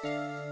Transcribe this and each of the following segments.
te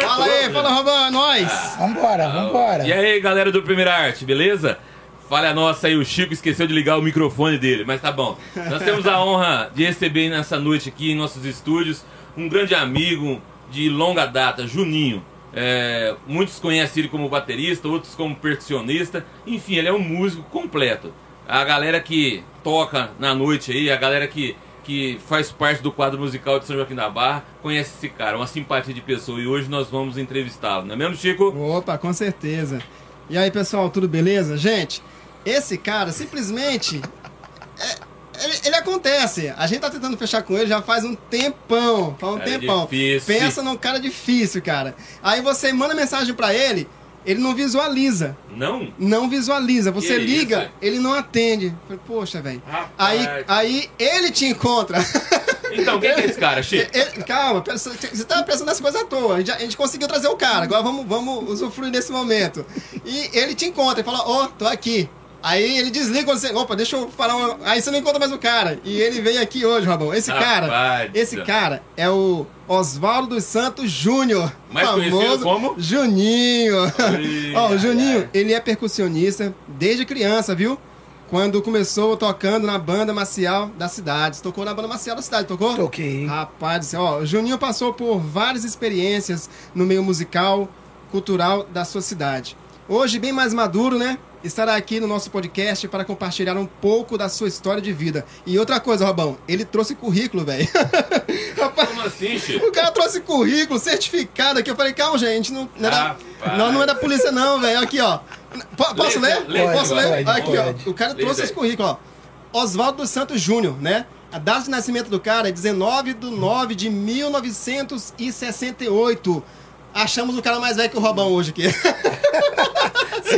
Fala aí, fala Robão, é nóis! Vambora, vambora. E aí, galera do Primeira Arte, beleza? Falha nossa aí, o Chico esqueceu de ligar o microfone dele, mas tá bom. Nós temos a honra de receber nessa noite aqui em nossos estúdios um grande amigo de longa data, Juninho. É, muitos conhecem ele como baterista, outros como percussionista. Enfim, ele é um músico completo. A galera que toca na noite aí, a galera que, que faz parte do quadro musical de São Joaquim da Barra, conhece esse cara, uma simpatia de pessoa. E hoje nós vamos entrevistá-lo, não é mesmo, Chico? Opa, com certeza. E aí, pessoal, tudo beleza? Gente, esse cara simplesmente. é- ele, ele acontece. A gente tá tentando fechar com ele já faz um tempão. Faz um Cara tempão. difícil. Pensa num cara difícil, cara. Aí você manda mensagem pra ele, ele não visualiza. Não? Não visualiza. Você Que liga, isso? ele não atende. Falei, Poxa, velho. Aí, aí ele te encontra. Então, quem que é esse cara, Chico? Ele- calma, você tava pensando nessa coisa à toa. A gente, a gente conseguiu trazer o cara. Agora vamos, vamos usufruir desse momento. E ele te encontra e fala: Ó, tô aqui. Aí ele desliga quando você. Opa, deixa eu falar uma. Aí você não encontra mais o cara. E ele veio aqui hoje, Robão. Esse cara. Rapaz Esse cara é o Oswaldo dos Santos Júnior. Mais conhecido como? Juninho. Ó, o ai, Juninho, ai. ele é percussionista desde criança, viu? Quando começou tocando na banda marcial da cidade. Tocou na banda marcial da cidade, tocou? Toquei. Rapaz do céu, ó, o Juninho passou por várias experiências no meio musical, cultural da sua cidade. Hoje, bem mais maduro, né? Estará aqui no nosso podcast para compartilhar um pouco da sua história de vida. E outra coisa, Robão, ele trouxe currículo, velho. Como assim, Chico? o cara trouxe currículo, certificado aqui. Eu falei, calma, gente, não, não, é, da, Rapaz. não, não é da polícia, não, velho. Aqui, ó. Po- posso Lê, ler? lê, posso ler? aqui, ó. O cara trouxe aí. os currículos, ó. Oswaldo dos Santos Júnior, né? A data de nascimento do cara é 19 de 9 de 1968. Achamos o cara mais velho que o Robão hoje aqui.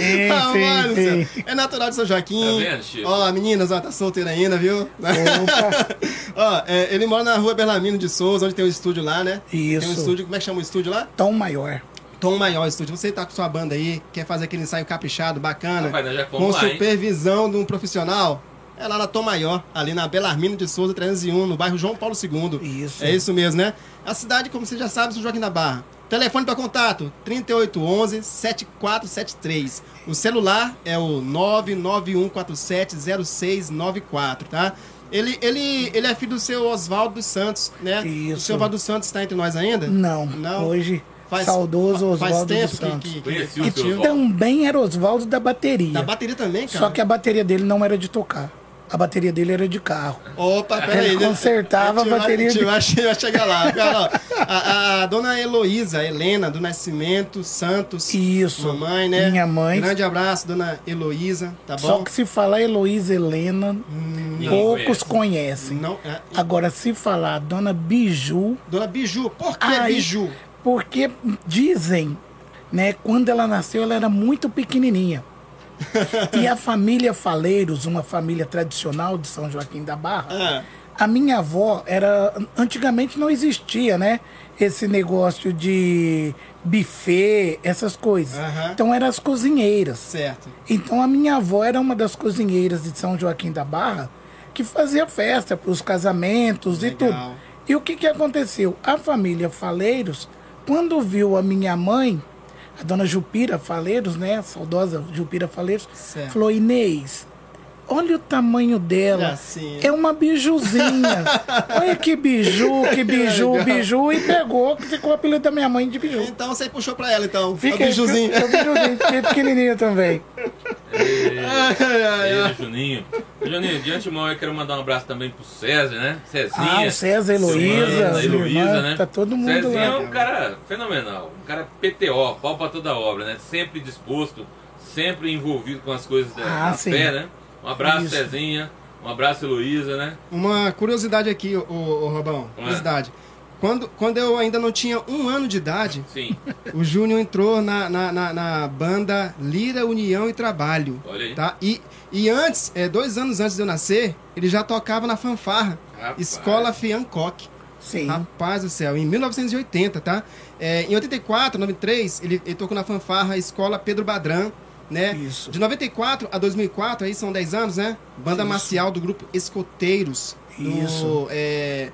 Sim, Ah, mano, sim. É natural de São Joaquim. Tá vendo, Chico? Ó, meninas, ó, tá solteiro ainda, viu? Ó, é, ele mora na rua Berlamino de Souza, onde tem o estúdio lá, né? Tem um Isso. estúdio, como é que chama o estúdio lá? Tom maior. Tom Maior Estúdio. Você tá com sua banda aí, quer fazer aquele ensaio caprichado, bacana, Rapaz, com lá, hein? supervisão de um profissional, é lá na Tom Maior, ali na Belarmino de Souza 301, no bairro João Paulo II. Isso. É isso mesmo, né? A cidade, como você já sabe, São Joaquim da Barra. Telefone para contato: 3811-7473. O celular é o 991470694, tá? Ele, ele, ele é filho do seu Oswaldo dos Santos, né? O Isso. seu Oswaldo dos Santos está entre nós ainda? Não, Não. hoje, Faz- saudoso faz Oswaldo tempo dos que- Santos. que, que, que o Oswaldo. Também era Oswaldo da bateria. Da bateria também, cara. Só que a bateria dele não era de tocar. A bateria dele era de carro. Opa, peraí. Ele consertava a bateria A gente de- vai, vai chegar lá. A, a dona Heloísa, Helena, do Nascimento Santos. Isso. Mamãe, né? Minha mãe. Grande abraço, dona Heloísa, tá Só bom? que se falar Heloísa Helena, Ninguém poucos conhece. conhecem. Não, é, Agora, se falar Dona Biju, dona Biju, por que Ai. Biju? porque dizem, né, quando ela nasceu, ela era muito pequenininha. E a família Faleiros, uma família tradicional de São Joaquim da Barra, Ah, a minha avó era. Antigamente não existia, né? Esse negócio de buffet, essas coisas. Aham. Então eram as cozinheiras. certo. Então a minha avó era uma das cozinheiras de São Joaquim da Barra que fazia festa para os casamentos e Legal. tudo. E o que, que aconteceu? A família Faleiros, quando viu a minha mãe, a dona Jupira Faleiros, né? A saudosa Jupira Faleiros, Certo. falou: Inês, olha o tamanho dela. Gracinha. É uma bijuzinha. olha que biju, que biju, legal. biju. E pegou, que ficou o apelido da minha mãe de biju. Então você puxou pra ela, então. Fiquei, o bijuzinho. Eu, bijuzinho, fiquei pequenininho também. Ai, ai, Ele, ai. Juninho. Juninho, de antemão eu quero mandar um abraço também pro César, né? Cezinha. Ah, o César, Heloísa, Heloísa, irmã, né? tá todo mundo Cezinha é lá. um cara fenomenal. Um cara PTO, pau pra toda obra, né? Sempre disposto, sempre envolvido com as coisas da, Ah, da sim. fé, né? Um abraço, Isso. Cezinha. Um abraço, Heloísa, né? Uma curiosidade aqui, ô, ô, Robão. Ué. Curiosidade. Quando, quando eu ainda não tinha um ano de idade, Sim. O Júnior entrou na, na, na, na banda Lira, União e Trabalho. Olha aí. Tá? E, e antes, é, dois anos antes de eu nascer, ele já tocava na fanfarra. Rapaz. Escola Fiancock. Sim. Rapaz do céu, em 1980, tá? É, em 84, 93, ele, ele tocou na fanfarra Escola Pedro Badran, né? Isso. De 94 a 2004, aí são 10 anos, né? Banda Isso. marcial do grupo Escoteiros. Isso. é,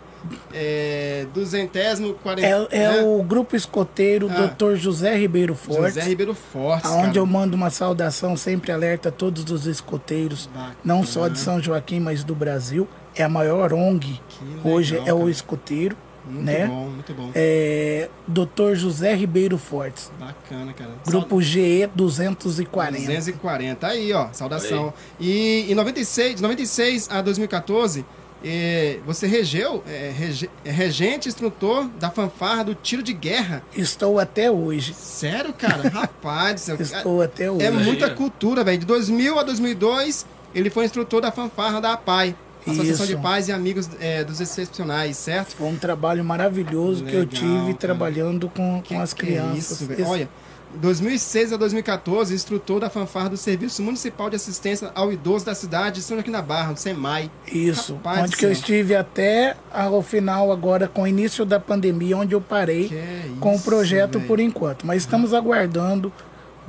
é, duzentésimo, quarenta... É, é o grupo escoteiro Ah. Dr. José Ribeiro Fortes. José Ribeiro Fortes, Onde eu mando uma saudação sempre alerta a todos os escoteiros, Bacana. não só de São Joaquim, mas do Brasil. É a maior ONG Que hoje, legal, é o cara. escoteiro, Muito né? bom, muito bom. É, Dr. José Ribeiro Fortes, Bacana, cara. grupo GE 240. 240. Aí, ó, saudação. E em 96, de 96 a 2014, eh, você regeu, eh, rege- é regente instrutor da fanfarra do tiro de guerra. Estou até hoje. Sério, cara? Rapaz. Estou até hoje. É Aí, muita cultura, velho. De 2000 a 2002, ele foi instrutor da fanfarra da APAI. Associação Isso. de Pais e Amigos eh, dos Excepcionais, certo? Foi um trabalho maravilhoso que eu Legal, tive cara. trabalhando com, Que com as é crianças. isso, velho? Esse- Olha, 2006 a 2014, instrutor da fanfarra do Serviço Municipal de Assistência ao Idoso da cidade de São Joaquim da Barra, do SEMAI. Isso, Rapaz onde que eu estive até ao final agora com o início da pandemia, onde eu parei é com o isso, projeto velho. por enquanto. Mas estamos aguardando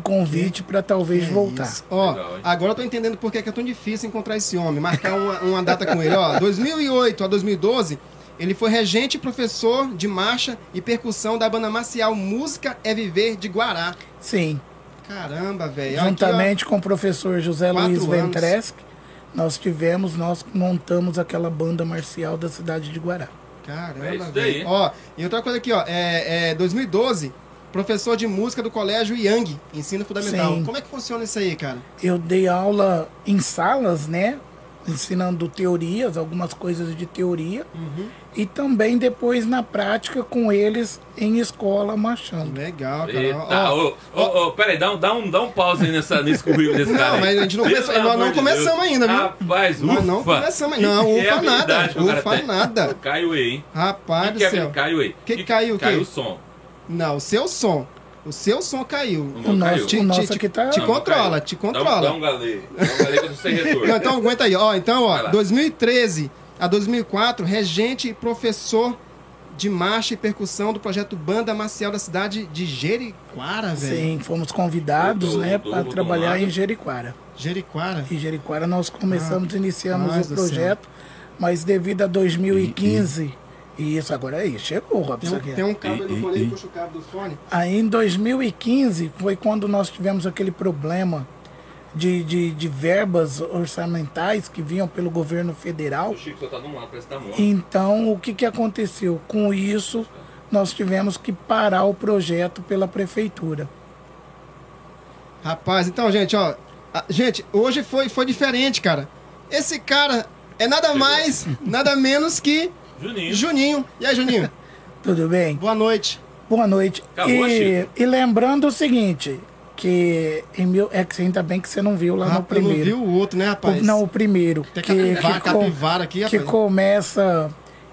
convite para talvez é voltar. isso. Ó, Legal, agora eu tô entendendo por que que é tão difícil encontrar esse homem, marcar uma, uma data com ele. Ó, 2008 a 2012, ele foi regente e professor de marcha e percussão da banda marcial Música é Viver de Guará. Sim, Caramba, velho. Aqui, ó. juntamente com o professor José Luiz anos. Ventreschi, nós tivemos, nós montamos aquela banda marcial da cidade de Guará. Caramba, É isso daí. velho. Ó, e outra coisa aqui, ó, é, é 2012, professor de música do Colégio Yang, ensino fundamental. Sim. Como é que funciona isso aí, cara? Eu dei aula em salas, né? Ensinando teorias, algumas coisas de teoria. Uhum. E também depois na prática com eles em escola marchando. Legal, cara. Eita, Ó, ô, ô, ô, peraí, dá um, dá, um, dá um pause aí nessa, nesse currículo desse Não, cara. aí. mas a gente não começou- nós não de começamos Deus. ainda, viu? Rapaz, ufa. Nós não começamos ainda. Não, ufa nada, ufa nada. Caiu aí, hein? Rapaz que do que é céu. Caiu aí. Que caiu o quê? Caiu o som. Não, o seu som. O seu som caiu. O O nosso- caiu. Te, o nosso te- aqui tá- te Não, controla, caiu. te Dá um- controla. Dá um galê. Dá um galê que eu tô retorno. Não, então aguenta aí. Ó, então, ó, Vai lá. 2013 a 2004, regente e professor de marcha e percussão do projeto Banda Marcial da cidade de Jeriquara, velho. Sim, fomos convidados, Do- né, para trabalhar Tomado. em Jeriquara. Jeriquara. Em Jeriquara nós começamos, Ah, iniciamos o projeto, mas devido a 2015, e isso agora aí, chegou, Tem Robson. um, aqui. tem um cabo do Ih, fone ih. puxa o cabo do fone. Aí em 2015 foi quando nós tivemos aquele problema de, de, de verbas orçamentais que vinham pelo governo federal. O Chico só tá de um lado, parece que tá morto. Então, o que, que aconteceu? Com isso, nós tivemos que parar o projeto pela prefeitura. Rapaz, então, gente, ó. a- gente, hoje foi, foi diferente, cara. Esse cara é nada mais, nada menos que Juninho. Juninho. E aí, Juninho? Tudo bem? Boa noite. Boa noite. Acabou, e, e lembrando o seguinte, que em mil, é que ainda bem que você não viu lá no Rapaz, eu não primeiro. viu o outro, né, rapaz? O- não, o primeiro. Tem que, capivara, que, capivara aqui, que rapaz. começa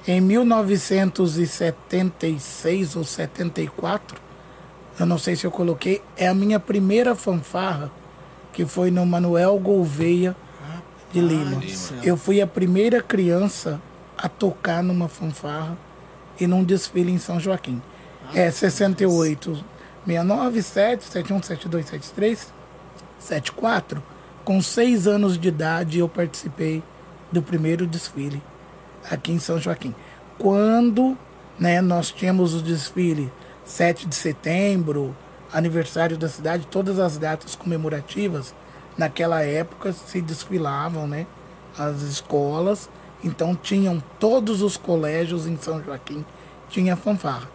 em 1976 ou 74. Eu não sei se eu coloquei. É a minha primeira fanfarra, que foi no Manuel Gouveia de Lima. céu. Eu fui a primeira criança a tocar numa fanfarra e num desfile em São Joaquim. É 68, 69, 7, 71, 72, 73, 74. Com seis anos de idade eu participei do primeiro desfile aqui em São Joaquim. Quando né, nós tínhamos o desfile 7 de setembro, aniversário da cidade, todas as datas comemorativas, naquela época se desfilavam né, as escolas, então tinham todos os colégios em São Joaquim, tinha fanfarra.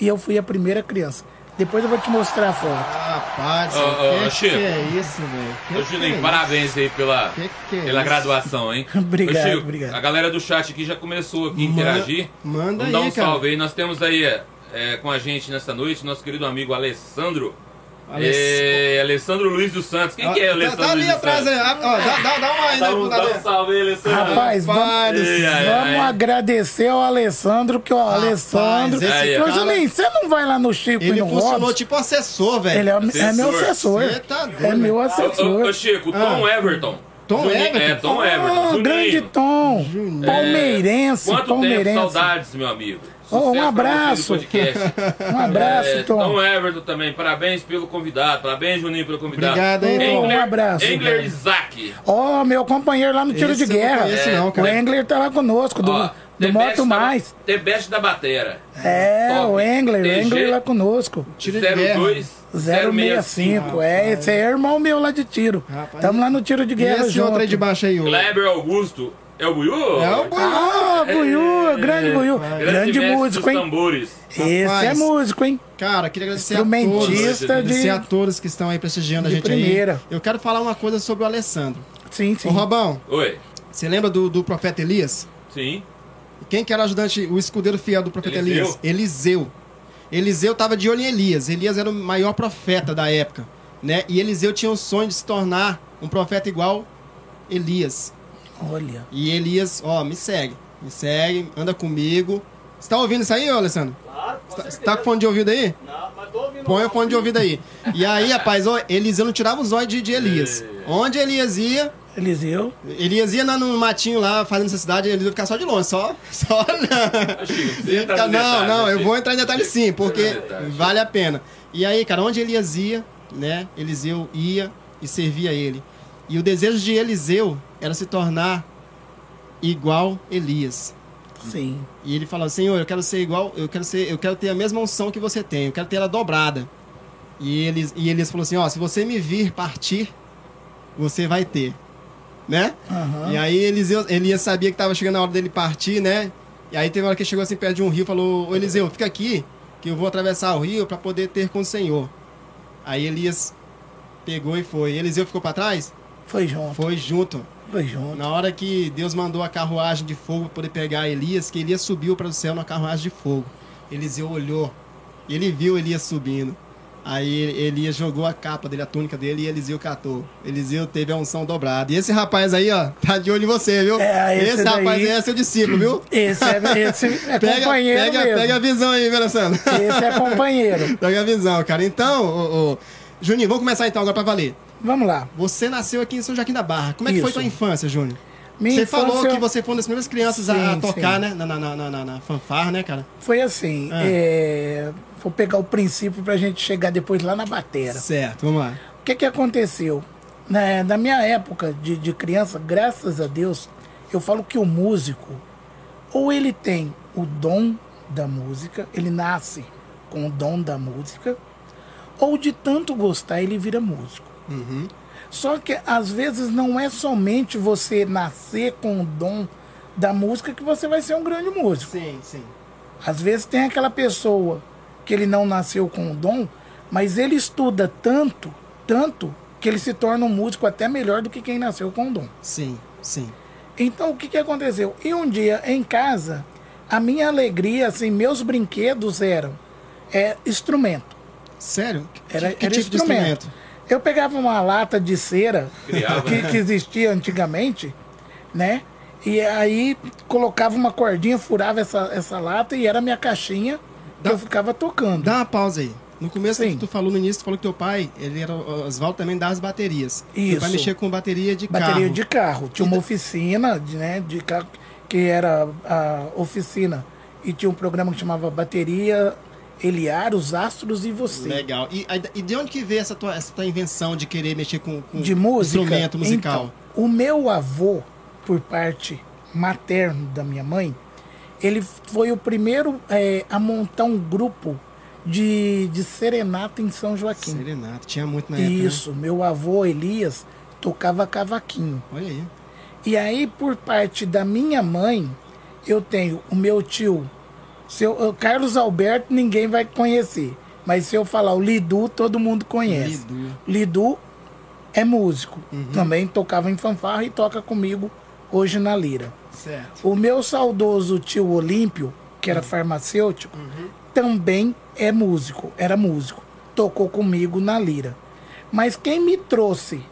E eu fui a primeira criança. Depois eu vou te mostrar a foto. Rapaz, Ô, ô, que, ô, Chico. que é isso, velho? Que Ô, que é Juninho, isso? parabéns aí pela, Que que é pela isso? graduação, hein? Obrigado, Ô, Chico, obrigado. A galera do chat aqui já começou aqui a Manda- interagir. manda Vamos aí, dar um cara. salve aí. Nós temos aí é, com a gente nessa noite nosso querido amigo Alessandro. Aless- É, Alessandro Luiz dos Santos. Quem Ó, que é o tá- Alessandro Tá ali atrás, Santos? aí, ó, dá, dá, dá uma aí, Dá né, um, dá um salve aí, Alessandro. Rapaz, vamos, Rapaz do Ei, ai, vamos ai. agradecer ao Alessandro, que o Alessandro. esse Aí, Ô, cara, Juninho, você não vai lá no Chico e ele no funcionou Robson? tipo assessor, velho. Ele é, é meu Assessor. assessor. Tá doido, é meu Ô, ô, assessor. ô, Chico, Tom Everton. Tom Juninho- Everton? É, Tom Everton. Ah, Juninho. grande Tom. Juninho. Palmeirense, Quanto palmeirense. tempo, saudades, meu amigo. Oh, um abraço. você do podcast. Um abraço, É, Tom. Tom Everton também, parabéns pelo convidado. Parabéns, Juninho, pelo convidado. Obrigado aí, Tom. Um abraço. Engler Isaac. Ó, meu companheiro lá no tiro Esse de eu não guerra. conheço não, o cara. Engler tá lá conosco, do, Ó, do Moto da- Mais. The Best da Batera. É, Top. o Engler, o TG, Engler lá conosco. Tiro de guerra. 02 065. É, esse é irmão meu lá de tiro. Rapaz. Tamo lá no tiro de E guerra esse junto. outro aí de baixo aí, o... Kleber Augusto. É o Buiu? É o Buiú. Ah, Buiú, grande Buiú. Grande mestre músico, hein? tambores. Esse Rapaz. é músico, hein? Cara, queria agradecer a todos. Instrumentista Agradecer de... a todos que estão aí prestigiando de a gente primeira. aí. Eu quero falar uma coisa sobre o Alessandro. Sim, sim. Ô, Robão, Oi. você lembra do, do profeta Elias? Sim. Quem que era o ajudante, o escudeiro fiel do profeta Eliseu. Elias? Eliseu. Eliseu estava de olho em Elias. Elias era o maior profeta da época, né? E Eliseu tinha o sonho de se tornar um profeta igual Elias. Olha. E Elias, ó, me segue, me segue, anda comigo. Você tá ouvindo isso aí, ô Alessandro? Claro, com Você tá, tá com fone de ouvido aí? Não, mas tô ouvindo. Põe o fone de ouvido aí. E aí, rapaz, ó, Eliseu não tirava os olhos de, de Elias. Onde Elias ia, Eliseu. Elias ia lá no matinho lá, fazendo necessidade, ele ia ficar só de longe, só, só olhando. Não, detalhe, não, né, eu Chico? vou entrar em detalhe sim, porque detalhe. vale a pena. E aí, cara, onde Elias ia, né, Eliseu ia e servia ele. E o desejo de Eliseu era se tornar igual Elias. Sim. E ele falou: Senhor, eu quero ser igual, eu quero ser, eu quero ter a mesma unção que você tem, eu quero ter ela dobrada. E eles, e Elias falou assim: Ó, se você me vir partir, você vai ter, né? Aham. E aí Eliseu, Elias sabia que estava chegando a hora dele partir, né? E aí teve uma hora que chegou assim perto de um rio, e falou: Ô Eliseu, fica aqui, que eu vou atravessar o rio para poder ter com o Senhor. Aí Elias pegou e foi. Eliseu ficou para trás? Foi junto. Foi junto. Foi junto. Na hora que Deus mandou a carruagem de fogo para poder pegar Elias, que Elias subiu para o céu na carruagem de fogo. Eliseu olhou e ele viu Elias subindo. Aí Elias jogou a capa dele, a túnica dele, e Eliseu catou. Eliseu teve a unção dobrada. E esse rapaz aí, ó, tá de olho em você, viu? É, esse esse rapaz daí- aí é seu discípulo, viu? Esse é, esse é Pega, companheiro pega, mesmo. pega a visão aí, Alessandro? Esse é companheiro. pega a visão, cara. Então, ô, ô, Juninho, vamos começar então agora pra valer. Vamos lá. Você nasceu aqui em São Joaquim da Barra. Como é que foi Isso. tua infância, Júnior? Minha você infância falou que você foi uma das primeiras crianças a- a Sim, tocar, sim. né? Na, na, na, na, na- na fanfarra, né, cara? Foi assim. Ah. é, Vou pegar o princípio pra gente chegar depois lá na batera. Certo, vamos lá. O que que aconteceu? Na, na minha época de, de criança, graças a Deus, eu falo que o músico, ou ele tem o dom da música, ele nasce com o dom da música, ou de tanto gostar, ele vira músico. Uhum. Só que às vezes não é somente você nascer com o dom da música que você vai ser um grande músico. Sim, sim. Às vezes tem aquela pessoa que ele não nasceu com o dom, mas ele estuda tanto, tanto, que ele se torna um músico até melhor do que quem nasceu com o dom. Sim, sim. Então o que, que aconteceu? E um dia em casa, a minha alegria, assim, meus brinquedos eram é, instrumento. Sério? Que- Era, que era tipo instrumento. Eu pegava uma lata de cera Criava, que, né? que existia antigamente, né? E aí colocava uma cordinha, furava essa, essa lata e era a minha caixinha que Dá- eu ficava tocando. Dá uma pausa aí. No começo, Sim. tu falou no início, tu falou que teu pai, ele era o Oswaldo também das baterias. Teu pai Isso. mexia com bateria de Bateria carro. de carro. Tinha uma oficina, de, né, de carro, que era a oficina. E tinha um programa que chamava Bateria Eliar, Os Astros e Você. Legal. E, e de onde que veio essa tua, essa tua invenção de querer mexer com, com De música. instrumento musical? Então, o meu avô, por parte materno da minha mãe, ele foi o primeiro eh, a montar um grupo de, de serenata em São Joaquim. Serenata, tinha muito na época. né? Isso, meu avô Elias tocava cavaquinho. Olha aí. E aí, por parte da minha mãe, eu tenho o meu tio, seu, o Carlos Alberto, ninguém vai conhecer. Mas se eu falar o Lidu, todo mundo conhece. Lidu. Lidu é músico. Uhum. Também tocava em fanfarra e toca comigo hoje na lira. Certo. O meu saudoso tio Olímpio, que era farmacêutico, também é músico, era músico. Tocou comigo na lira. Mas quem me trouxe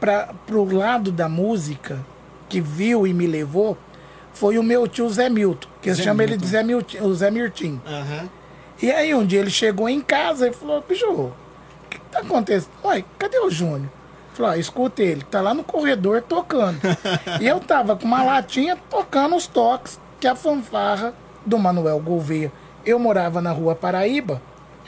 para o lado da música, que viu e me levou, foi o meu tio Zé Milton, que Zé chama ele de Zé Milton, o Zé Mirtim. Aham. E aí um dia ele chegou em casa e falou, bicho, o que, que tá acontecendo? Uai, cadê o Júnior? Falou, ó, escuta ele, tá lá no corredor tocando. e eu tava com uma latinha tocando os toques que a fanfarra do Manuel Gouveia. Eu morava na rua Paraíba,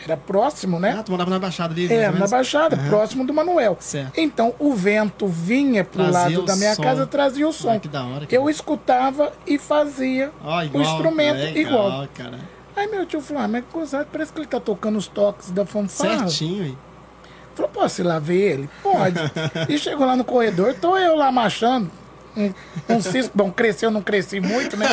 era próximo, né? Ah, tu morava na Baixada ali. É, na? Baixada, Aham. próximo do Manuel. Certo. Então o vento vinha pro Trazia lado o da minha som. casa, trazia o som. Ah, que da hora, cara. Eu escutava e fazia Ó, o igual, instrumento legal, igual. cara. Aí meu tio falou, ah, mas gozado, parece que ele tá tocando os toques da fanfarra. Certinho, hein? Falou, posso ir lá ver ele? Pode. e chegou lá no corredor, tô eu lá machando. Um, um cisco, bom, cresceu, não cresci muito, né?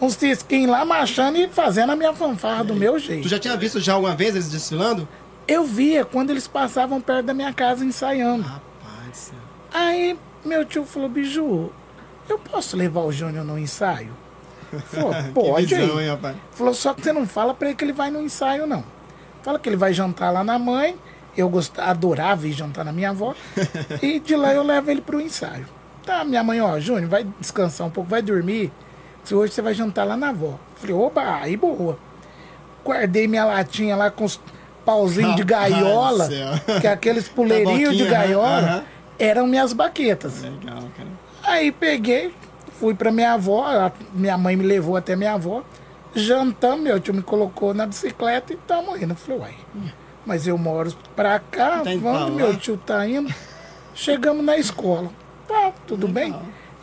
Um cisquinho lá machando e fazendo a minha fanfarra do meu jeito. Tu já tinha visto já alguma vez eles desfilando? Eu via quando eles passavam perto da minha casa ensaiando. Rapaz. Aí meu tio falou, Biju, eu posso levar o Júnior no ensaio? Falou, pode visão, hein? Falou, só que você não fala pra ele que ele vai no ensaio, não. Fala que ele vai jantar lá na mãe. Eu gostava, adorava ir jantar na minha avó. e de lá eu levo ele pro ensaio. Tá, minha mãe, ó, Júnior, vai descansar um pouco, vai dormir. Se hoje você vai jantar lá na avó. Falei, oba, aí boa. Guardei minha latinha lá com os pauzinhos de gaiola, que é aqueles puleirinhos de aham, gaiola, aham. eram minhas baquetas. Legal, cara. Aí peguei, fui pra minha avó, minha mãe me levou até minha avó, jantamos, meu tio me colocou na bicicleta e indo. Eu falei, uai, mas eu moro pra cá, Tá lá? meu tio tá indo. Chegamos na escola. Tá, tudo bem?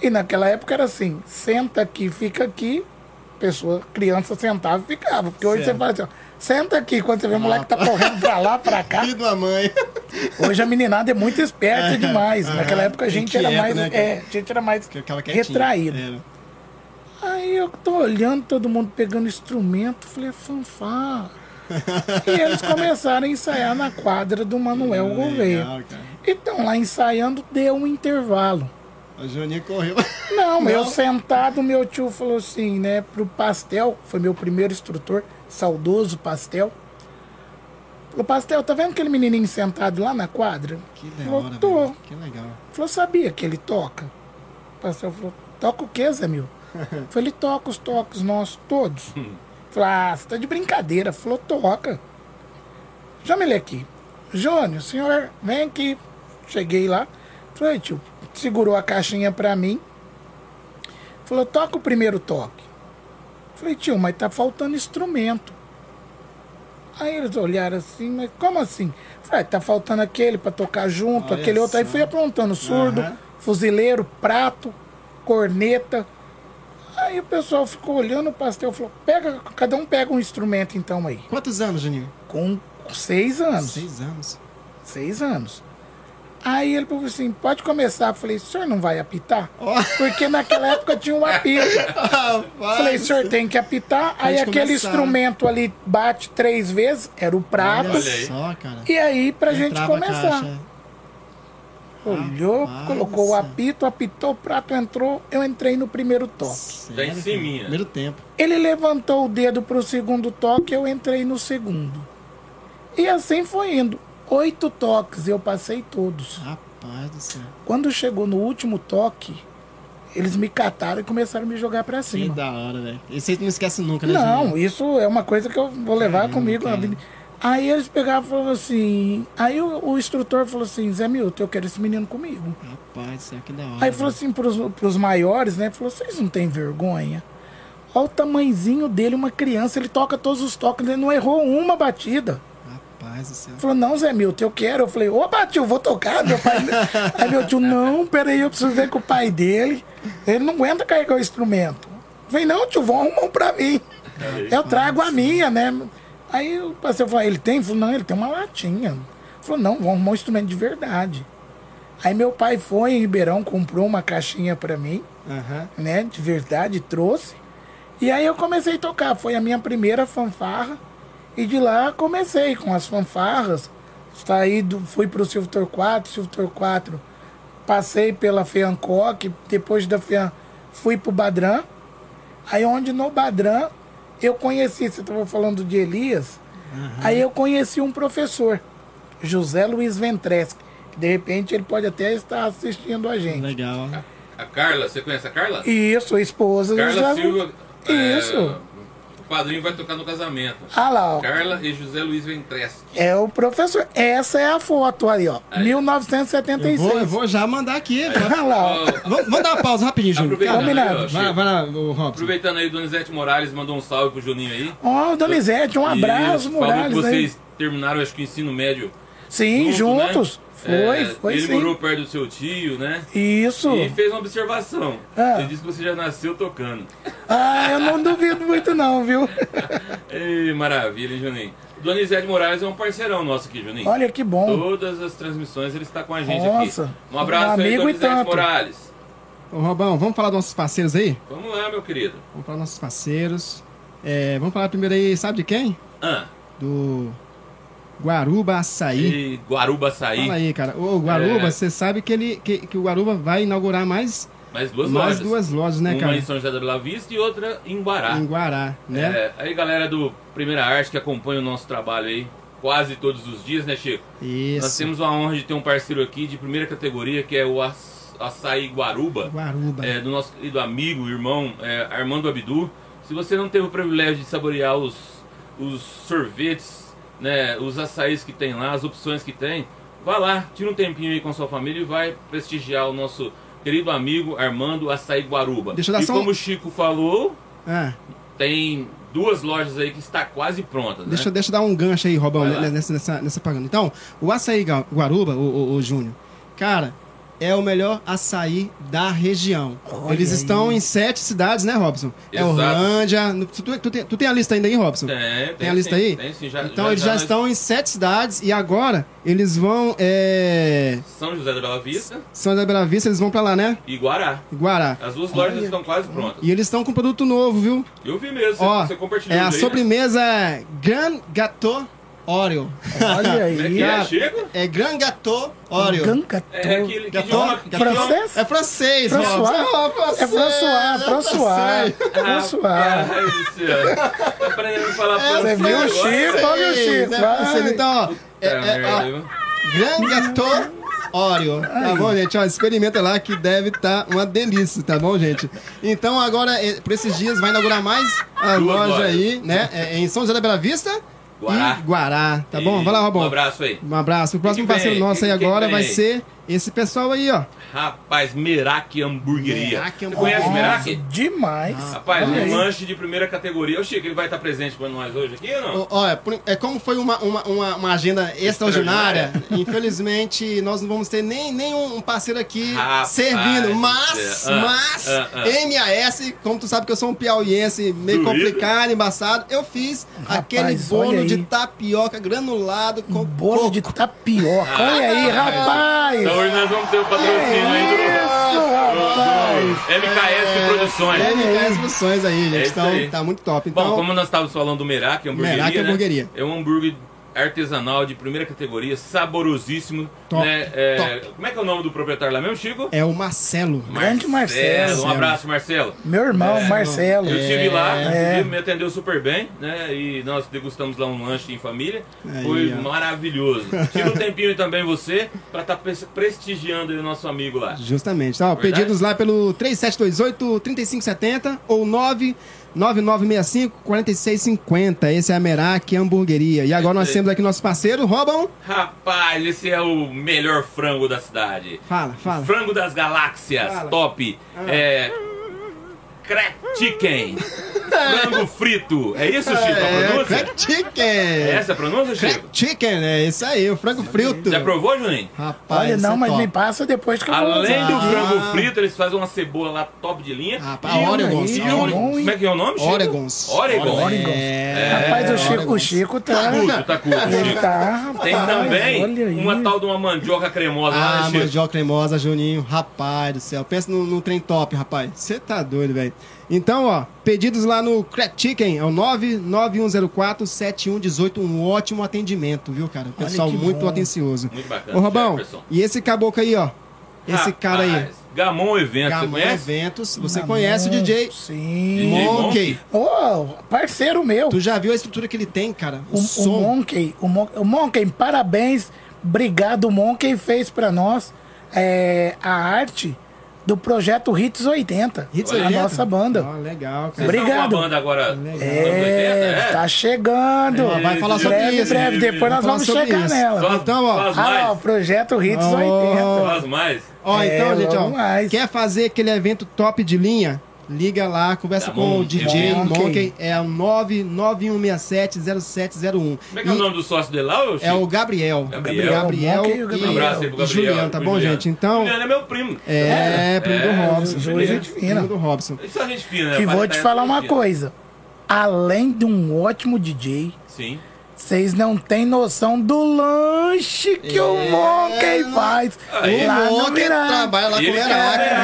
E naquela época era assim, senta aqui, fica aqui, pessoa, criança sentava e ficava. Porque hoje Certo. você fala assim, ó, senta aqui, quando você vê o moleque tá correndo pra lá, pra cá. Filho da mãe. Hoje a meninada é muito esperta É, demais. aham. Naquela época a gente era mais. né, cara? é, a gente era mais Que Aquela quietinha. retraído. Era. Aí eu tô olhando todo mundo pegando instrumento, falei, fanfarra. E eles começaram a ensaiar na quadra do Manuel Gouveia. Legal. E estão lá ensaiando, deu um intervalo. O Juninho correu. Não, Não? eu sentado, meu tio falou assim, né, pro Pastel, foi meu primeiro instrutor, saudoso Pastel. Falou, Pastel, tá vendo aquele menininho sentado lá na quadra? Que da Falou, tô. velho. Que legal. Falou, sabia que ele toca? O pastor falou, toca o quê, Zé Mil? Falei, ele toca os toques nossos todos. Falei, ah, você tá de brincadeira. Falou, toca. Chama ele aqui. Jônio, senhor, vem aqui. Cheguei lá. Falei, tio, segurou a caixinha pra mim. Falou, toca o primeiro toque. Falei, tio, mas tá faltando instrumento. Aí eles olharam assim, mas como assim? Falei, tá faltando aquele pra tocar junto, Olha aquele outro. Aí só. fui aprontando surdo, Aham. fuzileiro, prato, corneta. Aí o pessoal ficou olhando o pastel falou, pega, cada um pega um instrumento então aí. Quantos anos, Juninho? Com seis anos. Seis anos. Seis anos. Aí ele falou assim, pode começar. Eu falei, o senhor não vai apitar? Ó. Porque naquela época tinha um apito. Falei, senhor tem que apitar. Aí Pode aquele começar. instrumento ali bate três vezes, era o prato. Olha aí. só, cara. E aí, pra gente Entrava a começar. Olhou, Rapaz colocou o apito, apitou, o prato entrou, eu entrei no primeiro toque. Já em cara? Primeiro tempo. Ele levantou o dedo pro segundo toque, eu entrei no segundo. E assim foi indo. Oito toques, eu passei todos. Rapaz do céu. Quando chegou no último toque, eles me cataram e começaram a me jogar pra Que cima. da hora, velho. Isso aí tu não esquece nunca, né, Não, Juninho? isso é uma coisa que eu vou levar Caramba, comigo vida. Aí eles pegavam e falavam assim. Aí o, o instrutor falou assim: Zé Milton, eu quero esse menino comigo. Rapaz do céu, que da hora. Aí falou assim pros, pros maiores, né? Falou: vocês não têm vergonha? Olha o tamanzinho dele, uma criança, ele toca todos os toques, ele não errou uma batida. Rapaz do céu. Falou, não, Zé Milton, eu quero. Eu falei, opa, tio, vou tocar, meu pai. aí meu tio, não, peraí, eu preciso ver com o pai dele. Ele não aguenta carregar o instrumento. Eu falei, não, tio, vão arrumar um pra mim. Eu trago a minha, né? Aí o pastor falou, ele tem? Ele falou, não, ele tem uma latinha. Ele falou, não, vamos arrumar um instrumento de verdade. Aí meu pai foi em Ribeirão, comprou uma caixinha pra mim, Aham. né, de verdade, trouxe. E aí eu comecei a tocar, foi a minha primeira fanfarra. E de lá comecei com as fanfarras. Saí do, fui pro Silvio Torquato, Silvio Torquato. Passei pela Feancoque, depois da Fean fui pro Badran. Aí onde no Badran eu conheci, você estava falando de Elias, aí eu conheci um professor, José Luiz Ventreschi. que De repente ele pode até estar assistindo a gente. Legal. A Carla, você conhece a Carla? Isso, a esposa do Carla José Silva. Isso. é, padrinho vai tocar no casamento. Ah lá, ó. Carla e José Luiz Ventres. É o professor. Essa é a foto aí, ó. Aí. 1976. Vou, eu vou já mandar aqui. Ah lá, ó. Vamos vamos dar uma pausa rapidinho, Júnior. Aproveitando Combinado. aí, ó, Vai, vai lá, o Robson. Aproveitando aí, Donizete Morales mandou um salve pro Juninho aí. Ó, Donizete, um abraço, Isso, falou que Morales aí. vocês terminaram, acho que o ensino médio Sim, junto, né? juntos. Foi, É, foi Ele sim. morou perto do seu tio, né? Isso. E fez uma observação. Ah. Ele disse que você já nasceu tocando. Ah, eu não duvido muito não, viu? Ei, maravilha, hein, Juninho? Donizete Morales é um parceirão nosso aqui, Juninho. Olha que bom. Todas as transmissões ele está com a gente Nossa, aqui. Um abraço um aí, amigo e Donizete tanto. Morales. Ô, Robão, vamos falar dos nossos parceiros aí? Vamos lá, meu querido. Vamos falar dos nossos parceiros. É, vamos falar primeiro aí, sabe de quem? Ah, Do Guaruba Açaí. e Guaruba Açaí. Fala aí, cara. O Guaruba, É. você sabe que, ele, que, que o Guaruba vai inaugurar mais, Mais duas mais lojas. duas lojas, né, Uma cara? em São José da Bela Vista e outra em Guará. Em Guará, né? É, aí, galera do Primeira Arte que acompanha o nosso trabalho aí quase todos os dias, né, Chico? Isso. Nós temos a honra de ter um parceiro aqui de primeira categoria, que é o Aç- Açaí Guaruba, Guaruba. é, do nosso querido amigo, irmão é, Armando Abdu. Se você não teve o privilégio de saborear os, os sorvetes, né, os açaís que tem lá, as opções que tem, vá lá, tira um tempinho aí com sua família e vai prestigiar o nosso querido amigo Armando Açaí Guaruba. Deixa eu dar e só um- como o Chico falou, Ah, tem duas lojas aí que está quase prontas, deixa, né? deixa eu dar um gancho aí, Robão, nessa, nessa, nessa propaganda. Então, o açaí Guaruba, o, o, o Júnior, cara, é o melhor açaí da região. Olha Eles aí. estão em sete cidades, né, Robson? É. Orlândia. Tu, tu, tu tem, tu tem a lista ainda aí, Robson? Tem, Tem a lista sim, aí? Tem sim, já, então eles já nós- estão em sete cidades e agora eles vão. É... São José da Bela Vista São José da Bela Vista, eles vão pra lá, né? e Guará. Guará. As duas lojas Olha. estão quase prontas. E eles estão com produto novo, viu? Eu vi mesmo, você, Ó, você compartilhou é a aí, sobremesa Gran Gâteau Oreo. Olha é aí. que é, Chico? É Gran Gâteau Oreo. Ganca É aquele que Gâteau, idioma- Francês? É francês, François. Robson. Oh, francês, É François, é François. François. Rapaz do céu. Tá aprendendo a falar É francês Você viu o? Chico? Olha o francês, Chico, né, vai. francês. Então, ó, é, É, é, ó, viu? Gran Gâteau Oreo. Tá bom, gente? Ó, experimenta lá que deve estar uma delícia, tá bom, gente? Então, agora, é, por esses dias, vai inaugurar mais a Duas loja lojas. aí, né? É, em São José da Bela Vista Guará. e Guará, tá bom? E Vai lá, Robão. Um abraço aí. Um abraço. O próximo parceiro nosso aí agora vai ser esse pessoal aí, ó. Rapaz, Meraki Hamburgueria. Meraki Você Hamburgueria. conhece Meraki? Demais. Rapaz, Olha um lanche de primeira categoria. O Chico, ele vai estar presente com nós hoje aqui ou não? Ó, Olha, é como foi uma, uma, uma, uma agenda extraordinária, infelizmente nós não vamos ter nem, nem um parceiro aqui Rapaz servindo, do mas. Ah, mas, ah, ah. MAS, como tu sabe que eu sou um piauiense meio complicado, embaçado, eu fiz Rapaz, aquele bolo de tapioca granulado com Bolo coco. de tapioca. Olha aí, rapaz. Então hoje nós vamos ter o patrocínio aí do, MKS Produções. É, MKS Produções aí, gente. É então, aí. tá muito top. Então, Bom, como nós estávamos falando do Meraki Hamburgueria, Meraki né? Hamburgueria. é um hambúrguer artesanal de primeira categoria, saborosíssimo. Top, né? É, Como é que é o nome do proprietário lá mesmo, Chico? é o Marcelo. Grande Marcelo. Um abraço, Marcelo. Meu irmão, Marcelo. Eu estive lá, É. me atendeu super bem, né? E nós degustamos lá um lanche em família. Aí, Foi ó. maravilhoso. Tira um tempinho aí também você pra estar prestigiando aí o nosso amigo lá. Justamente. Então, ó, pedidos lá pelo 3728-3570 ou 99965-4650. Esse é a Merak Hamburgueria. E agora nós temos aqui nosso parceiro, Robão. Rapaz, esse é o melhor frango da cidade. Fala, fala. Frango das galáxias, Fala. top. Ah. É. Crack chicken. Frango frito. É isso, Chico? a É, pronúncia? crack chicken. É essa a pronúncia, Crack Chico? chicken, é isso aí, o frango frito. Já provou, Juninho? Rapaz, Olha, não, é mas top. me passa depois que eu vou Além usar. do frango Ah. frito, eles fazem uma cebola lá top de linha. Rapaz, E um- Oregons, e um-? Como é que é o nome, Chico? Oregons. Oregon. Oregon. É, Rapaz, o Chico, o. Chico tá. Tá culto, tá culto, Ele Chico. tá, rapaz. Tem também uma tal de uma mandioca cremosa lá, Ah, né, Chico? mandioca cremosa, Juninho. Rapaz do céu. Pensa no, no trem top, rapaz. Você tá doido, velho. Então, ó, pedidos lá no Crack Chicken é o 991047118. Um ótimo atendimento, viu, cara? Pessoal muito bom. atencioso. Muito bacana, Ô, Robão, Jefferson. e esse caboclo aí, ó. Esse cara aí. Gamon Evento, você Gamon conhece? Eventos. Você Namon, conhece o DJ Sim. Monkey. Ô, parceiro meu. Tu já viu a estrutura que ele tem, cara? O, O, o. Monkey, o, Mon- o Monkey, parabéns. Obrigado, Monkey fez pra nós é, a arte do projeto Hits 80. Hits a 80? nossa banda. Ó, legal, Vocês cara. estão com Obrigado. a banda agora anos 80? É, tá chegando. Ó, vai falar sobre breve, isso. breve, depois nós vamos chegar isso. nela. Faz, Então, ó. faz Ah, lá, o mais. projeto Hits Ó. 80. Faz mais. Ó, É, então, gente, ó, mais. quer fazer aquele evento top de linha? Liga lá, conversa Tá com bom, o DJ Monkey. Monkey, é o 991670701. Como é que é o E nome do sócio dele lá, ô, É Chico? o Gabriel. Gabriel. Gabriel, Monkey e o Gabriel. Um abraço aí pro Gabriel. Juliano, tá pro bom, Juliano. gente? Então, Juliano é meu primo. é, primo do É, Robson. Juliano, gente fina. Primo do Robson. Isso é gente fina, né? E vou te parte falar uma coisa. Além de um ótimo DJ, Sim. Vocês não têm noção do lanche que o É, Monkey faz Aí, lá o Monkey trabalha lá E com o quer-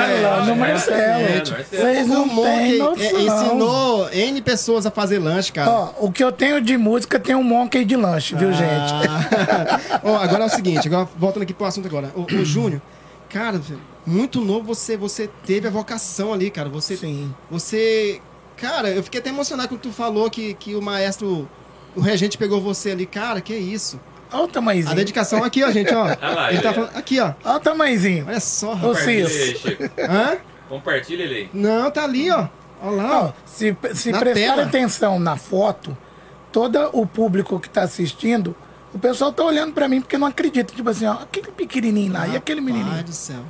velho. lá no Marcelo. É, Gente. Vocês não o Monkey têm é, noção. ensinou N pessoas a fazer lanche, cara. Ó, o que eu tenho de música tem um Monkey de lanche, viu, gente? Ah. Ó, agora é o seguinte, agora, voltando aqui pro assunto agora. O, o Júnior, cara, muito novo você, você teve a vocação ali, cara. Você, Sim. você, cara, eu fiquei até emocionado quando tu falou que, que o maestro, o regente pegou você ali. Cara, que isso? Olha o tamanhozinho. A dedicação aqui, ó, gente, ó. Olha lá, Ele tá falando, aqui, ó. Olha o tamanhozinho. Olha só, rapaz. Chico. Hã? Compartilha ele aí. Não, tá ali, ó. Olha lá, Ó, ó. se se prestar tela. atenção na foto, todo o público que tá assistindo, o pessoal tá olhando pra mim porque não acredita. Tipo assim, ó, aquele pequenininho lá e aquele menininho. do céu.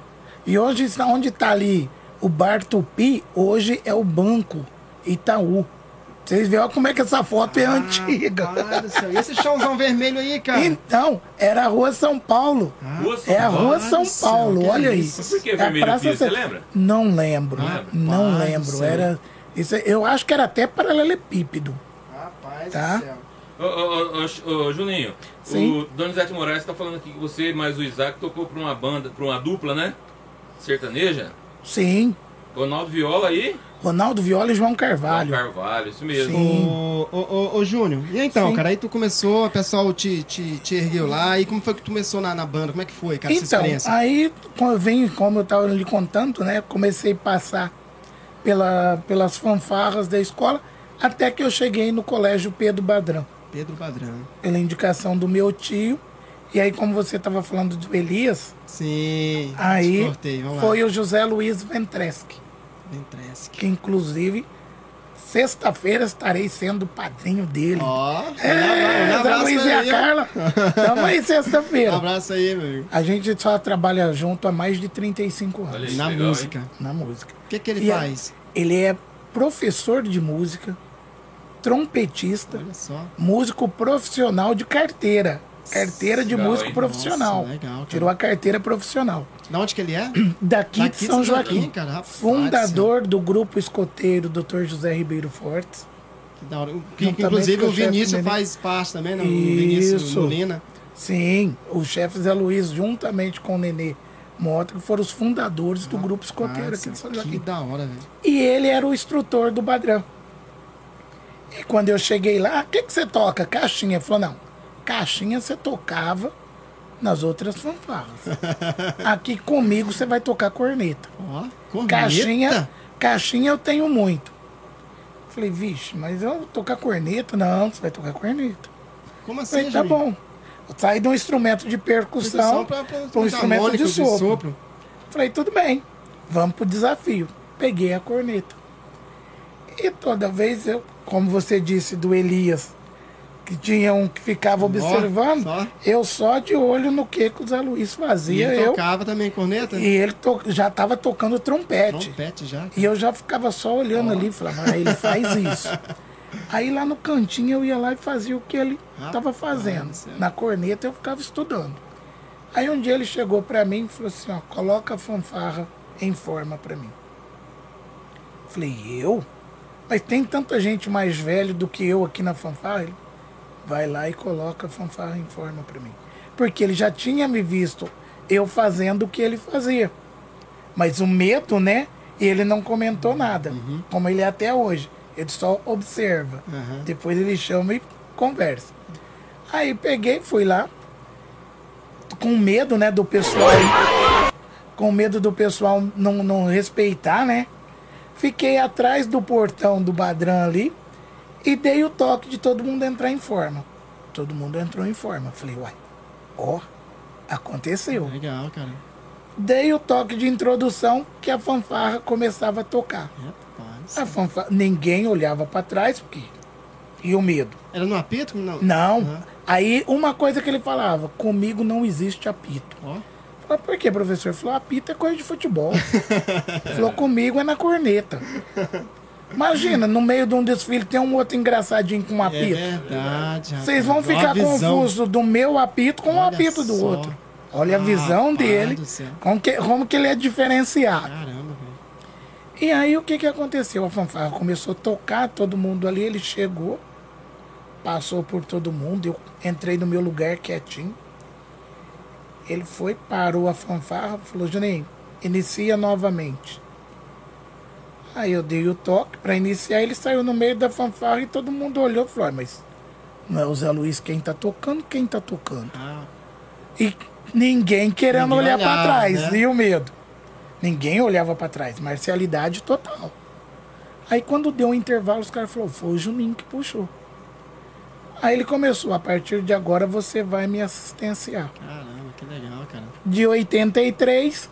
E hoje, onde tá ali o Bar Tupi, hoje é o Banco Itaú. Vocês veem como é que essa foto é antiga. Do céu. E esse chãozão vermelho aí, cara? Então, era a Rua São Paulo. Rua São É a. Rua São Paulo, olha isso? isso. Por que É a vermelho Praça você lembra? Não lembro. Não lembra? Não lembro. Era, isso, é- eu acho que era até paralelepípedo. Rapaz Tá. do céu. Ô, ô, ô, ô, Juninho, Sim. o Donizete Moraes tá falando aqui que você mais o Isaac tocou pra uma banda, pra uma dupla, né? Sertaneja. Sim. Ronaldo Viola aí. Ronaldo Viola e João João Carvalho. Carvalho, isso mesmo. Sim. Ô, ô, ô, ô, Júnior, e então, Sim. cara, aí tu começou, o pessoal te, te, te ergueu lá, e como foi que tu começou na, na banda? Como é que foi, cara, essa Então, experiência? aí, vim, como eu estava lhe contando, né? Comecei a passar pela, pelas fanfarras da escola, até que eu cheguei no colégio Pedro Badrão, Pedro Padrão. pela indicação do meu tio. E aí, como você estava falando do Elias, Sim, aí cortei, foi o José Luiz Ventreschi, Ventresque. que inclusive sexta-feira estarei sendo padrinho dele. Ó, é, um abraço Luiz e a. Carla. Tamo aí Um sexta-feira. abraço aí, meu amigo. A gente só trabalha junto há mais de 35 anos aí. Na legal, música. na música. O que que ele E a- faz? Ele é professor de música, trompetista, Olha só. músico profissional de carteira. Carteira de Legal, músico hein? profissional. Nossa, legal. Tirou a carteira profissional. Da onde que ele é? Daqui, Daqui de São Joaquim. cara. Fundador do grupo escoteiro Dr. José Ribeiro Fortes. Que da hora. Que, Juntamente inclusive com o Vinícius faz parte também, né? O Vinícius. Molina. Sim, o chefe Zé Luiz, juntamente com o Nenê Mota, que foram os fundadores do grupo escoteiro aqui de São Nossa, Que Joaquim. da hora, velho. E ele era o instrutor do Badrão. E quando eu cheguei lá, o que, que você toca? Caixinha. Ele falou, não, caixinha você tocava nas outras fanfarras. Aqui comigo você vai tocar corneta. Ó, corneta. Caixinha, caixinha eu tenho muito. Falei, vixe, mas eu vou tocar corneta? Não, você vai tocar corneta. Como assim, Falei, tá Juninho? bom. Eu saí de um instrumento de percussão para um instrumento de harmônicos de sopro. sopro. Falei, tudo bem, vamos pro desafio. Peguei a corneta. E toda vez eu, como você disse do Elias, que tinha um que ficava observando, só. eu só de olho no que, que o Zé Luiz E fazia. ele eu, tocava também corneta? e ele to- já estava tocando trompete. Trompete já. E eu já ficava só olhando ali e falava, ah, ele faz isso. Aí lá no cantinho eu ia lá e fazia o que ele estava fazendo. do céu. Na corneta eu ficava estudando. Aí um dia ele chegou para mim e falou assim, ó, coloca a fanfarra em forma para mim. Falei, eu? Mas tem tanta gente mais velho do que eu aqui na fanfarra. Ele, vai lá e coloca a fanfarra em forma para mim. Porque ele já tinha me visto eu fazendo o que ele fazia. Mas o medo, né? Ele não comentou nada, como ele é até hoje. Ele só observa. Aham. Depois ele chama e conversa. Aí peguei, fui lá, com medo, né, do pessoal. Com medo do pessoal não, não respeitar, né? Fiquei atrás do portão do Badrão ali e dei o toque de todo mundo entrar em forma. Todo mundo entrou em forma. Falei, uai, ó, aconteceu. Legal, cara. Dei o toque de introdução que a fanfarra começava a tocar. Rapaz. A fanfarra, ninguém olhava para trás, porque. E o medo? Era no apito? Não. Não. Aham. Aí, uma coisa que ele falava: comigo não existe apito. Ó. Falei, por que, professor? Ele falou: apito é coisa de futebol. Falou: comigo é na corneta. Imagina, no meio de um desfile tem um outro engraçadinho com um É apito. verdade. Vocês vão a ficar visão. confusos do meu apito com o apito do só. outro. Olha a Ah, visão rapaz dele, como que, como que ele é diferenciado. Caramba, velho. E aí o que que aconteceu? A fanfarra começou a tocar, todo mundo ali, ele chegou, passou por todo mundo, eu entrei no meu lugar quietinho. Ele foi, parou a fanfarra, falou, Juninho, inicia novamente. Aí eu dei o toque para iniciar, ele saiu no meio da fanfarra e todo mundo olhou e falou, "Ah, mas não é o Zé Luiz quem tá tocando, quem tá tocando? Ah, E ninguém querendo Ninguém olhar para trás. né? E o medo? Ninguém olhava para trás. Marcialidade total. Aí quando deu um intervalo, os caras falaram, foi o Juninho que puxou. Aí ele começou, a partir de agora você vai me assistenciar. caramba, que legal, cara. De 83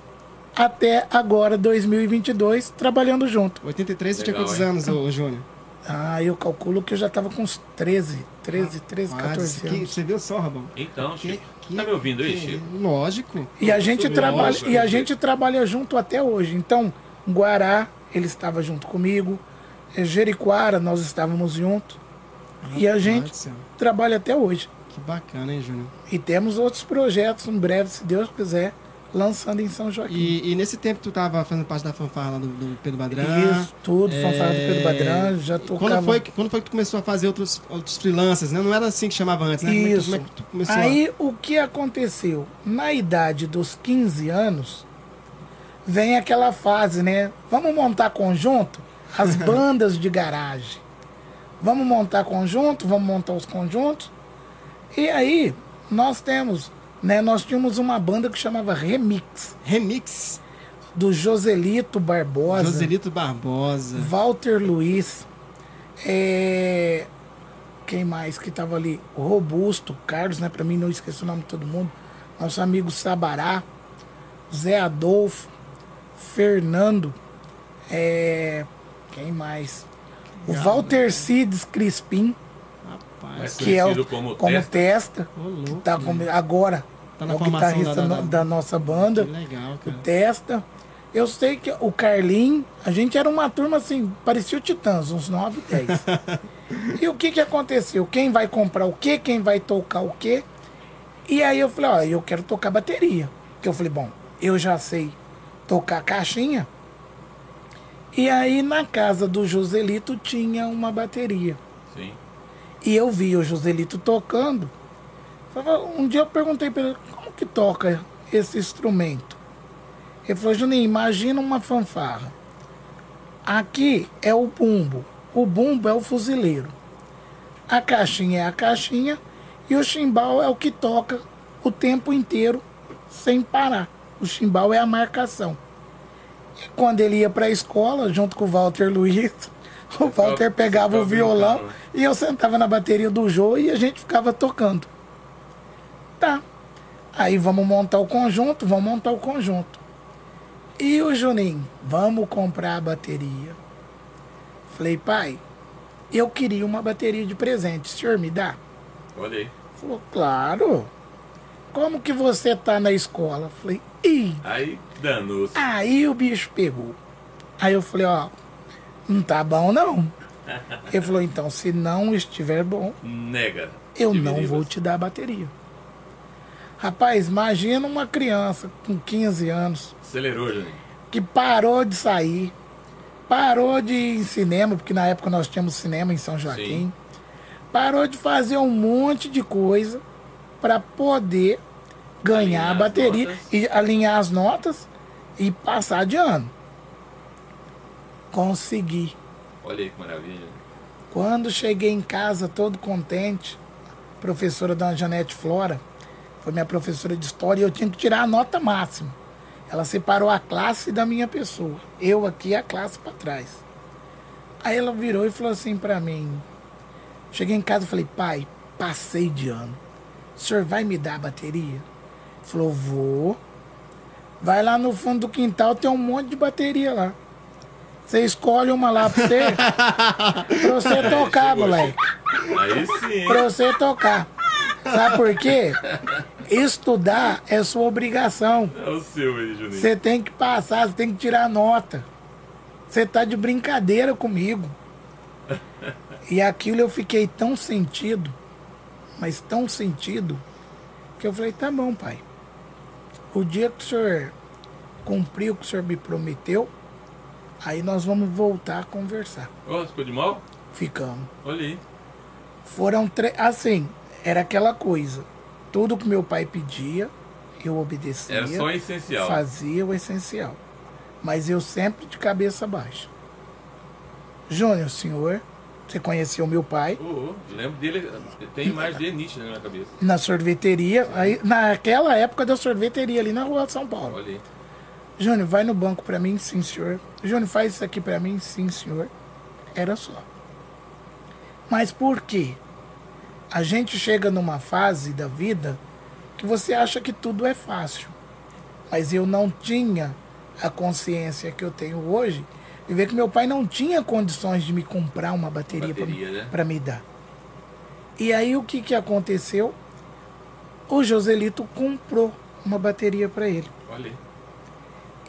até agora, 2022, trabalhando junto. 83, você tinha quantos anos, ô, Júnior? Ah, eu calculo que eu já estava com uns 13, 13, 13, Rapaz, 14 que- anos. Você viu só, Rabão? Então, Que- Chico. que- Tá me ouvindo aí, que- Chico? Lógico. E a gente Lógico, trabalha e a gente trabalha junto até hoje. Então, Guará, ele estava junto comigo. Eh, Jericoara, nós estávamos juntos. E a gente trabalha até hoje. Que bacana, hein, Júnior? E temos outros projetos em breve, se Deus quiser, lançando em São Joaquim. E, e nesse tempo tu tava fazendo parte da fanfarra lá do, do Pedro Badrão. Isso, tudo, fanfarra do Pedro Badrão, já tocava. Quando foi, que- quando foi que tu começou a fazer outros, outros freelancers, né? Não era assim que chamava antes, né? Como é que tu- Isso. Como é que tu começou a- Aí o que aconteceu? Na idade dos 15 anos, vem aquela fase, né? Vamos montar conjunto? As bandas de garagem. Vamos montar conjunto, vamos montar os conjuntos. E aí, nós temos, né? Nós tínhamos uma banda que chamava Remix, Remix. do Joselito Barbosa. Joselito Barbosa. Walter Luiz, é, quem mais que estava ali? O Robusto, Carlos, né? Para mim não esquecer o nome de todo mundo. Nosso amigo Sabará, Zé Adolfo, Fernando, é, quem mais? O Legal, Walter Cides Crispim, Rapaz. Que é o, como como Testa. Testa, louco. tá com- agora Tá é o guitarrista da- da- da nossa banda Que legal, o. Testa. Eu sei que o Carlin, a gente era uma turma assim, parecia o Titãs, uns 9, 10. e o que que aconteceu? Quem vai comprar o quê? Quem vai tocar o quê? E aí eu falei, ó, eu quero tocar bateria. Que eu falei, bom, eu já sei tocar caixinha. E aí na casa do Joselito tinha uma bateria. Sim. E eu vi o Joselito tocando. Um dia eu perguntei para ele, como que toca esse instrumento? Ele falou, Juninho, imagina uma fanfarra. Aqui é o bumbo. O bumbo é o fuzileiro. A caixinha é a caixinha e o chimbal é o que toca o tempo inteiro sem parar. O chimbal é a marcação. E quando ele ia para a escola, junto com o Walter Luiz, o Walter pegava o violão brincando, e eu sentava na bateria do Jô e a gente ficava tocando. Tá. Aí vamos montar o conjunto, vamos montar o conjunto. E o Juninho, vamos comprar a bateria. Falei, pai, eu queria uma bateria de presente, o senhor me dá? Olha aí. Falou, claro. Como que você tá na escola? Falei, ih, Aí danou-se. Aí o bicho pegou. Aí eu falei, ó, não tá bom não. Ele falou, então, se não estiver bom, Nega. eu não vou te dar a bateria. Rapaz, imagina uma criança com 15 anos Acelerou, Juninho. que parou de sair, parou de ir em cinema, porque na época nós tínhamos cinema em São Joaquim, Sim. parou de fazer um monte de coisa para poder ganhar Alinhar a bateria e alinhar as notas e passar de ano. Consegui. Olha aí que maravilha. Quando cheguei em casa todo contente, a professora Dona Janete Flora foi minha professora de história e eu tinha que tirar a nota máxima. Ela separou a classe da minha pessoa. Eu aqui a classe para trás. Aí ela virou e falou assim para mim. Cheguei em casa e falei, pai, passei de ano. O senhor vai me dar a bateria? Falou, vou. Vai lá no fundo do quintal, tem um monte de bateria lá. Você escolhe uma lá pra você, pra você tocar, moleque. Aí sim. Pra você tocar. Sabe por quê? Estudar é sua obrigação. É o seu aí, Juninho. Você tem que passar, você tem que tirar nota. Você tá de brincadeira comigo. E aquilo eu fiquei tão sentido, mas tão sentido, que eu falei, tá bom, pai. O dia que o senhor cumpriu o que o senhor me prometeu, aí nós vamos voltar a conversar. Ó, ficou de mal? Ficamos. Olha aí. Foram três. Assim, era aquela coisa. Tudo que meu pai pedia, eu obedecia. Era só essencial. Fazia o essencial. Mas eu sempre de cabeça baixa. Júnior, senhor, você conheceu meu pai Ô, ô, lembro dele, tem imagem dele nítida na minha cabeça. na sorveteria, aí, naquela época da sorveteria ali na rua de São Paulo. Olha aí. Júnior, vai no banco pra mim, sim, senhor. Júnior, faz isso aqui pra mim, sim, senhor. Era só. Mas por quê? A gente chega numa fase da vida que você acha que tudo é fácil. Mas eu não tinha a consciência que eu tenho hoje e ver que meu pai não tinha condições de me comprar uma bateria, pra Bateria, mim- né? me dar. E aí o que, que aconteceu? O Joselito comprou uma bateria para ele. Olha.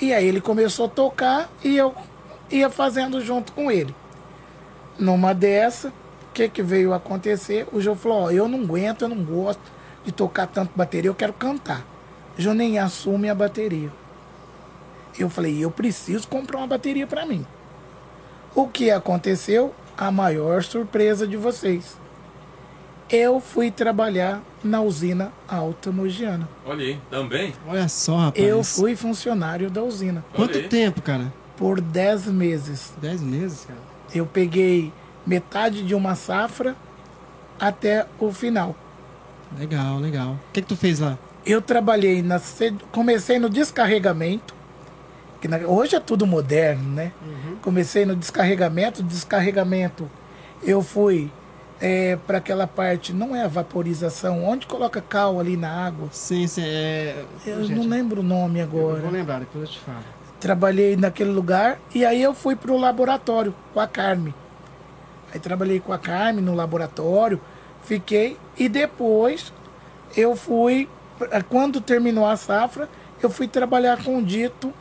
E aí ele começou a tocar e eu ia fazendo junto com ele. Numa dessa, o que, que veio acontecer? O João falou, eu não aguento, eu não gosto de tocar tanto bateria, eu quero cantar. Juninho, assume a bateria. Eu falei, eu preciso comprar uma bateria para mim. O que aconteceu? A maior surpresa de vocês. Eu fui trabalhar na usina Alta Mogiana. Olha aí. Também? Olha só, rapaz. Eu fui funcionário da usina Quanto tempo, cara? por 10 meses. Dez meses, cara. Eu peguei metade de uma safra até o final. Legal, legal. O que, que tu fez lá? Eu trabalhei na ce- comecei no descarregamento, que na- hoje é tudo moderno, né? Comecei no descarregamento, descarregamento eu fui para aquela parte, não é a vaporização, onde coloca cal ali na água. Sim, sim. É... Eu Gente, não lembro o nome agora. vou lembrar, depois eu te falo. trabalhei naquele lugar e aí eu fui pro laboratório com a Carme. Aí trabalhei com a Carme no laboratório, fiquei e depois eu fui, quando terminou a safra, eu fui trabalhar com o Dito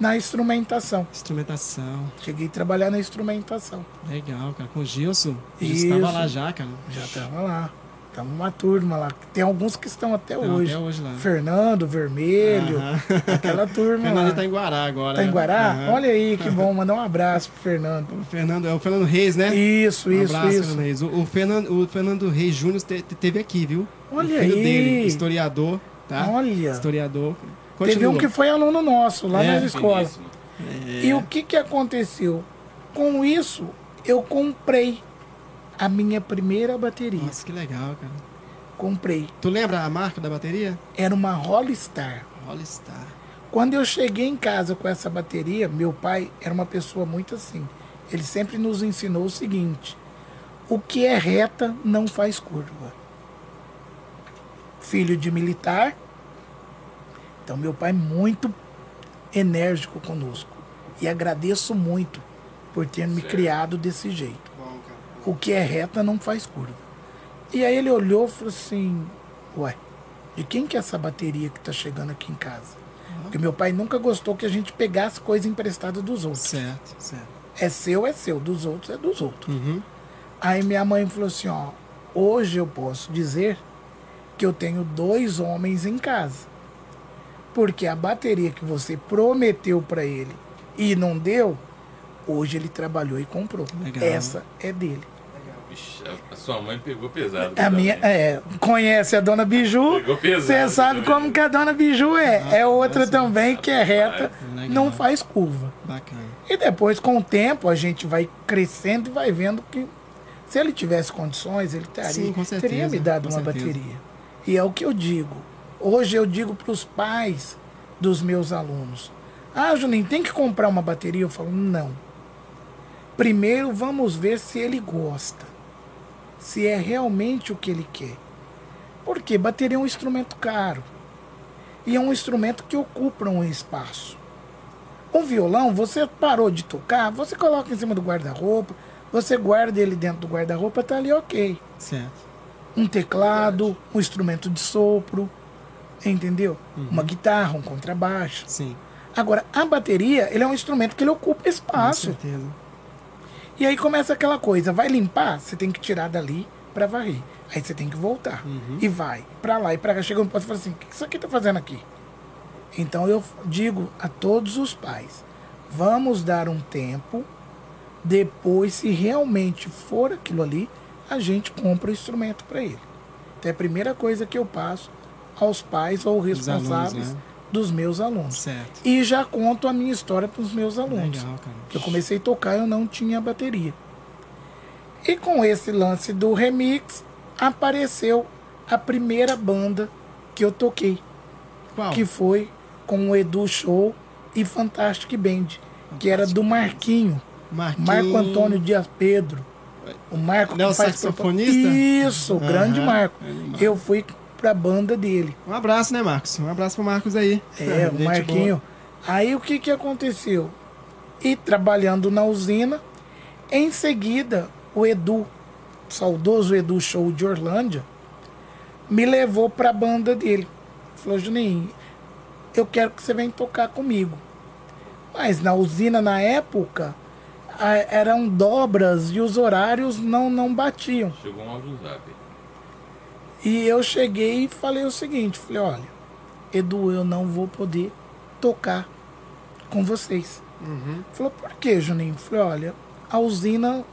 na instrumentação. Instrumentação. Cheguei a trabalhar na instrumentação. Legal, cara. Com o Gilson. Gilson estava lá já, cara. Já estava lá. Estamos uma turma lá. Tem alguns que estão até Estão hoje. até hoje lá. Fernando, Vermelho, Aham. aquela turma lá. Fernando tá em Guará agora. Tá em Guará? Aham. Olha aí, que bom. Mandar um abraço pro Fernando. O Fernando, é o Fernando Reis, né? Isso, Um isso, abraço, isso. Fernando Reis. O, o Fernando, o Fernando Reis Júnior te- te- teve aqui, viu? Olha o filho aí. dele, historiador, tá? Olha. Historiador. Teve Continua. um que foi aluno nosso lá É, na escola. Finíssimo. E o que, que aconteceu? Com isso, eu comprei a minha primeira bateria. Nossa, que legal, cara. Comprei. Tu lembra a marca da bateria? Era uma Hollistar. Hollistar. Quando eu cheguei em casa com essa bateria, meu pai era uma pessoa muito assim. Ele sempre nos ensinou o seguinte: o que é reta não faz curva. Filho de militar, então meu pai muito enérgico conosco. E agradeço muito por ter me Certo. criado desse jeito. Bom. O que é reta não faz curva. E aí ele olhou e falou assim: Ué, de quem que é essa bateria que tá chegando aqui em casa? Porque meu pai nunca gostou que a gente pegasse coisa emprestada dos outros. Certo, certo. É seu, é seu, dos outros é dos outros. Uhum. Aí minha mãe falou assim: Ó, hoje eu posso dizer que eu tenho dois homens em casa. Porque a bateria que você prometeu para ele e não deu, hoje ele trabalhou e comprou. Legal. Essa é dele. A- sua mãe pegou pesado. A minha, é, conhece a dona Biju, você sabe também. como que a dona Biju é. É outra nossa. também que é reta, Legal. não faz curva. Bacana. E depois, com o tempo, a gente vai crescendo e vai vendo que se ele tivesse condições, ele teria, Sim, com certeza, teria me dado uma certeza. bateria. E é o que eu digo. Hoje eu digo para os pais dos meus alunos: Ah, Juninho, tem que comprar uma bateria? Eu falo: Não. Primeiro vamos ver se ele gosta. Se é realmente o que ele quer. Porque bateria é um instrumento caro. e é um instrumento que ocupa um espaço. O violão, você parou de tocar, você coloca em cima do guarda-roupa, você guarda ele dentro do guarda-roupa, tá ali ok. Certo. Um teclado, um instrumento de sopro, entendeu? Uma guitarra, um contrabaixo. Sim. Agora, a bateria, ele é um instrumento que ele ocupa Com espaço. certeza. E aí começa aquela coisa, vai limpar, você tem que tirar dali para varrer. Aí você tem que voltar. E vai para lá e para cá. Chega um ponto e fala assim: o que isso aqui tá fazendo aqui? Então eu digo a todos os pais: vamos dar um tempo, depois, se realmente for aquilo ali, a gente compra o instrumento para ele. Então é a primeira coisa que eu passo aos pais ou alunos, responsáveis né? dos meus alunos. Certo. E já conto a minha história para os meus alunos. Legal, eu comecei a tocar, eu não tinha bateria. E com esse lance do remix, apareceu a primeira banda que eu toquei, Qual? que foi com o Edu Show e Fantastic Band, que era do Marquinho, Marquinhos. Marco Antônio Dias Pedro. O Marco Não é o que faz saxofonista? Isso, o Aham, grande grande Marco. Eu fui pra banda dele. Um abraço, né, Marcos? Um abraço pro Marcos aí. É, o Marquinho. Aí o que que aconteceu? E trabalhando na usina, em seguida o Edu, saudoso Edu Show de Orlândia, me levou pra banda dele. Falou, Juninho, eu quero que você venha tocar comigo. Mas na usina, na época, a- eram dobras e os horários não, não batiam. Chegou um áudio no zap. E eu cheguei e falei o seguinte, falei, olha, Edu, eu não vou poder tocar com vocês. Uhum. Falou, por que, Juninho? Falei, olha, a usina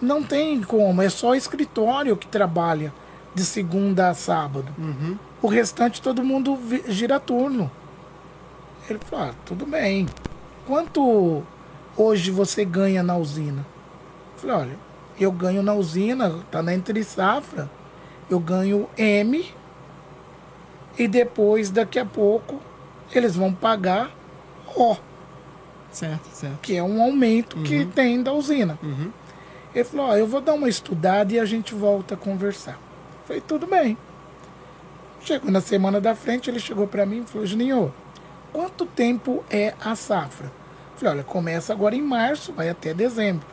não tem como, é só escritório que trabalha de segunda a sábado. Uhum. O restante todo mundo gira turno. Ele falou, ah, tudo bem. Quanto hoje você ganha na usina? Eu falei, olha, eu ganho na usina, tá na entre safra, eu ganho M e depois, daqui a pouco, eles vão pagar O, Certo, certo. que é um aumento que tem da usina. Uhum. Ele falou, ó, eu vou dar uma estudada e a gente volta a conversar. Eu falei, tudo bem. Chegou na semana da frente, ele chegou para mim e falou, Juninho, quanto tempo é a safra? Eu falei, olha, começa agora em março, vai até dezembro.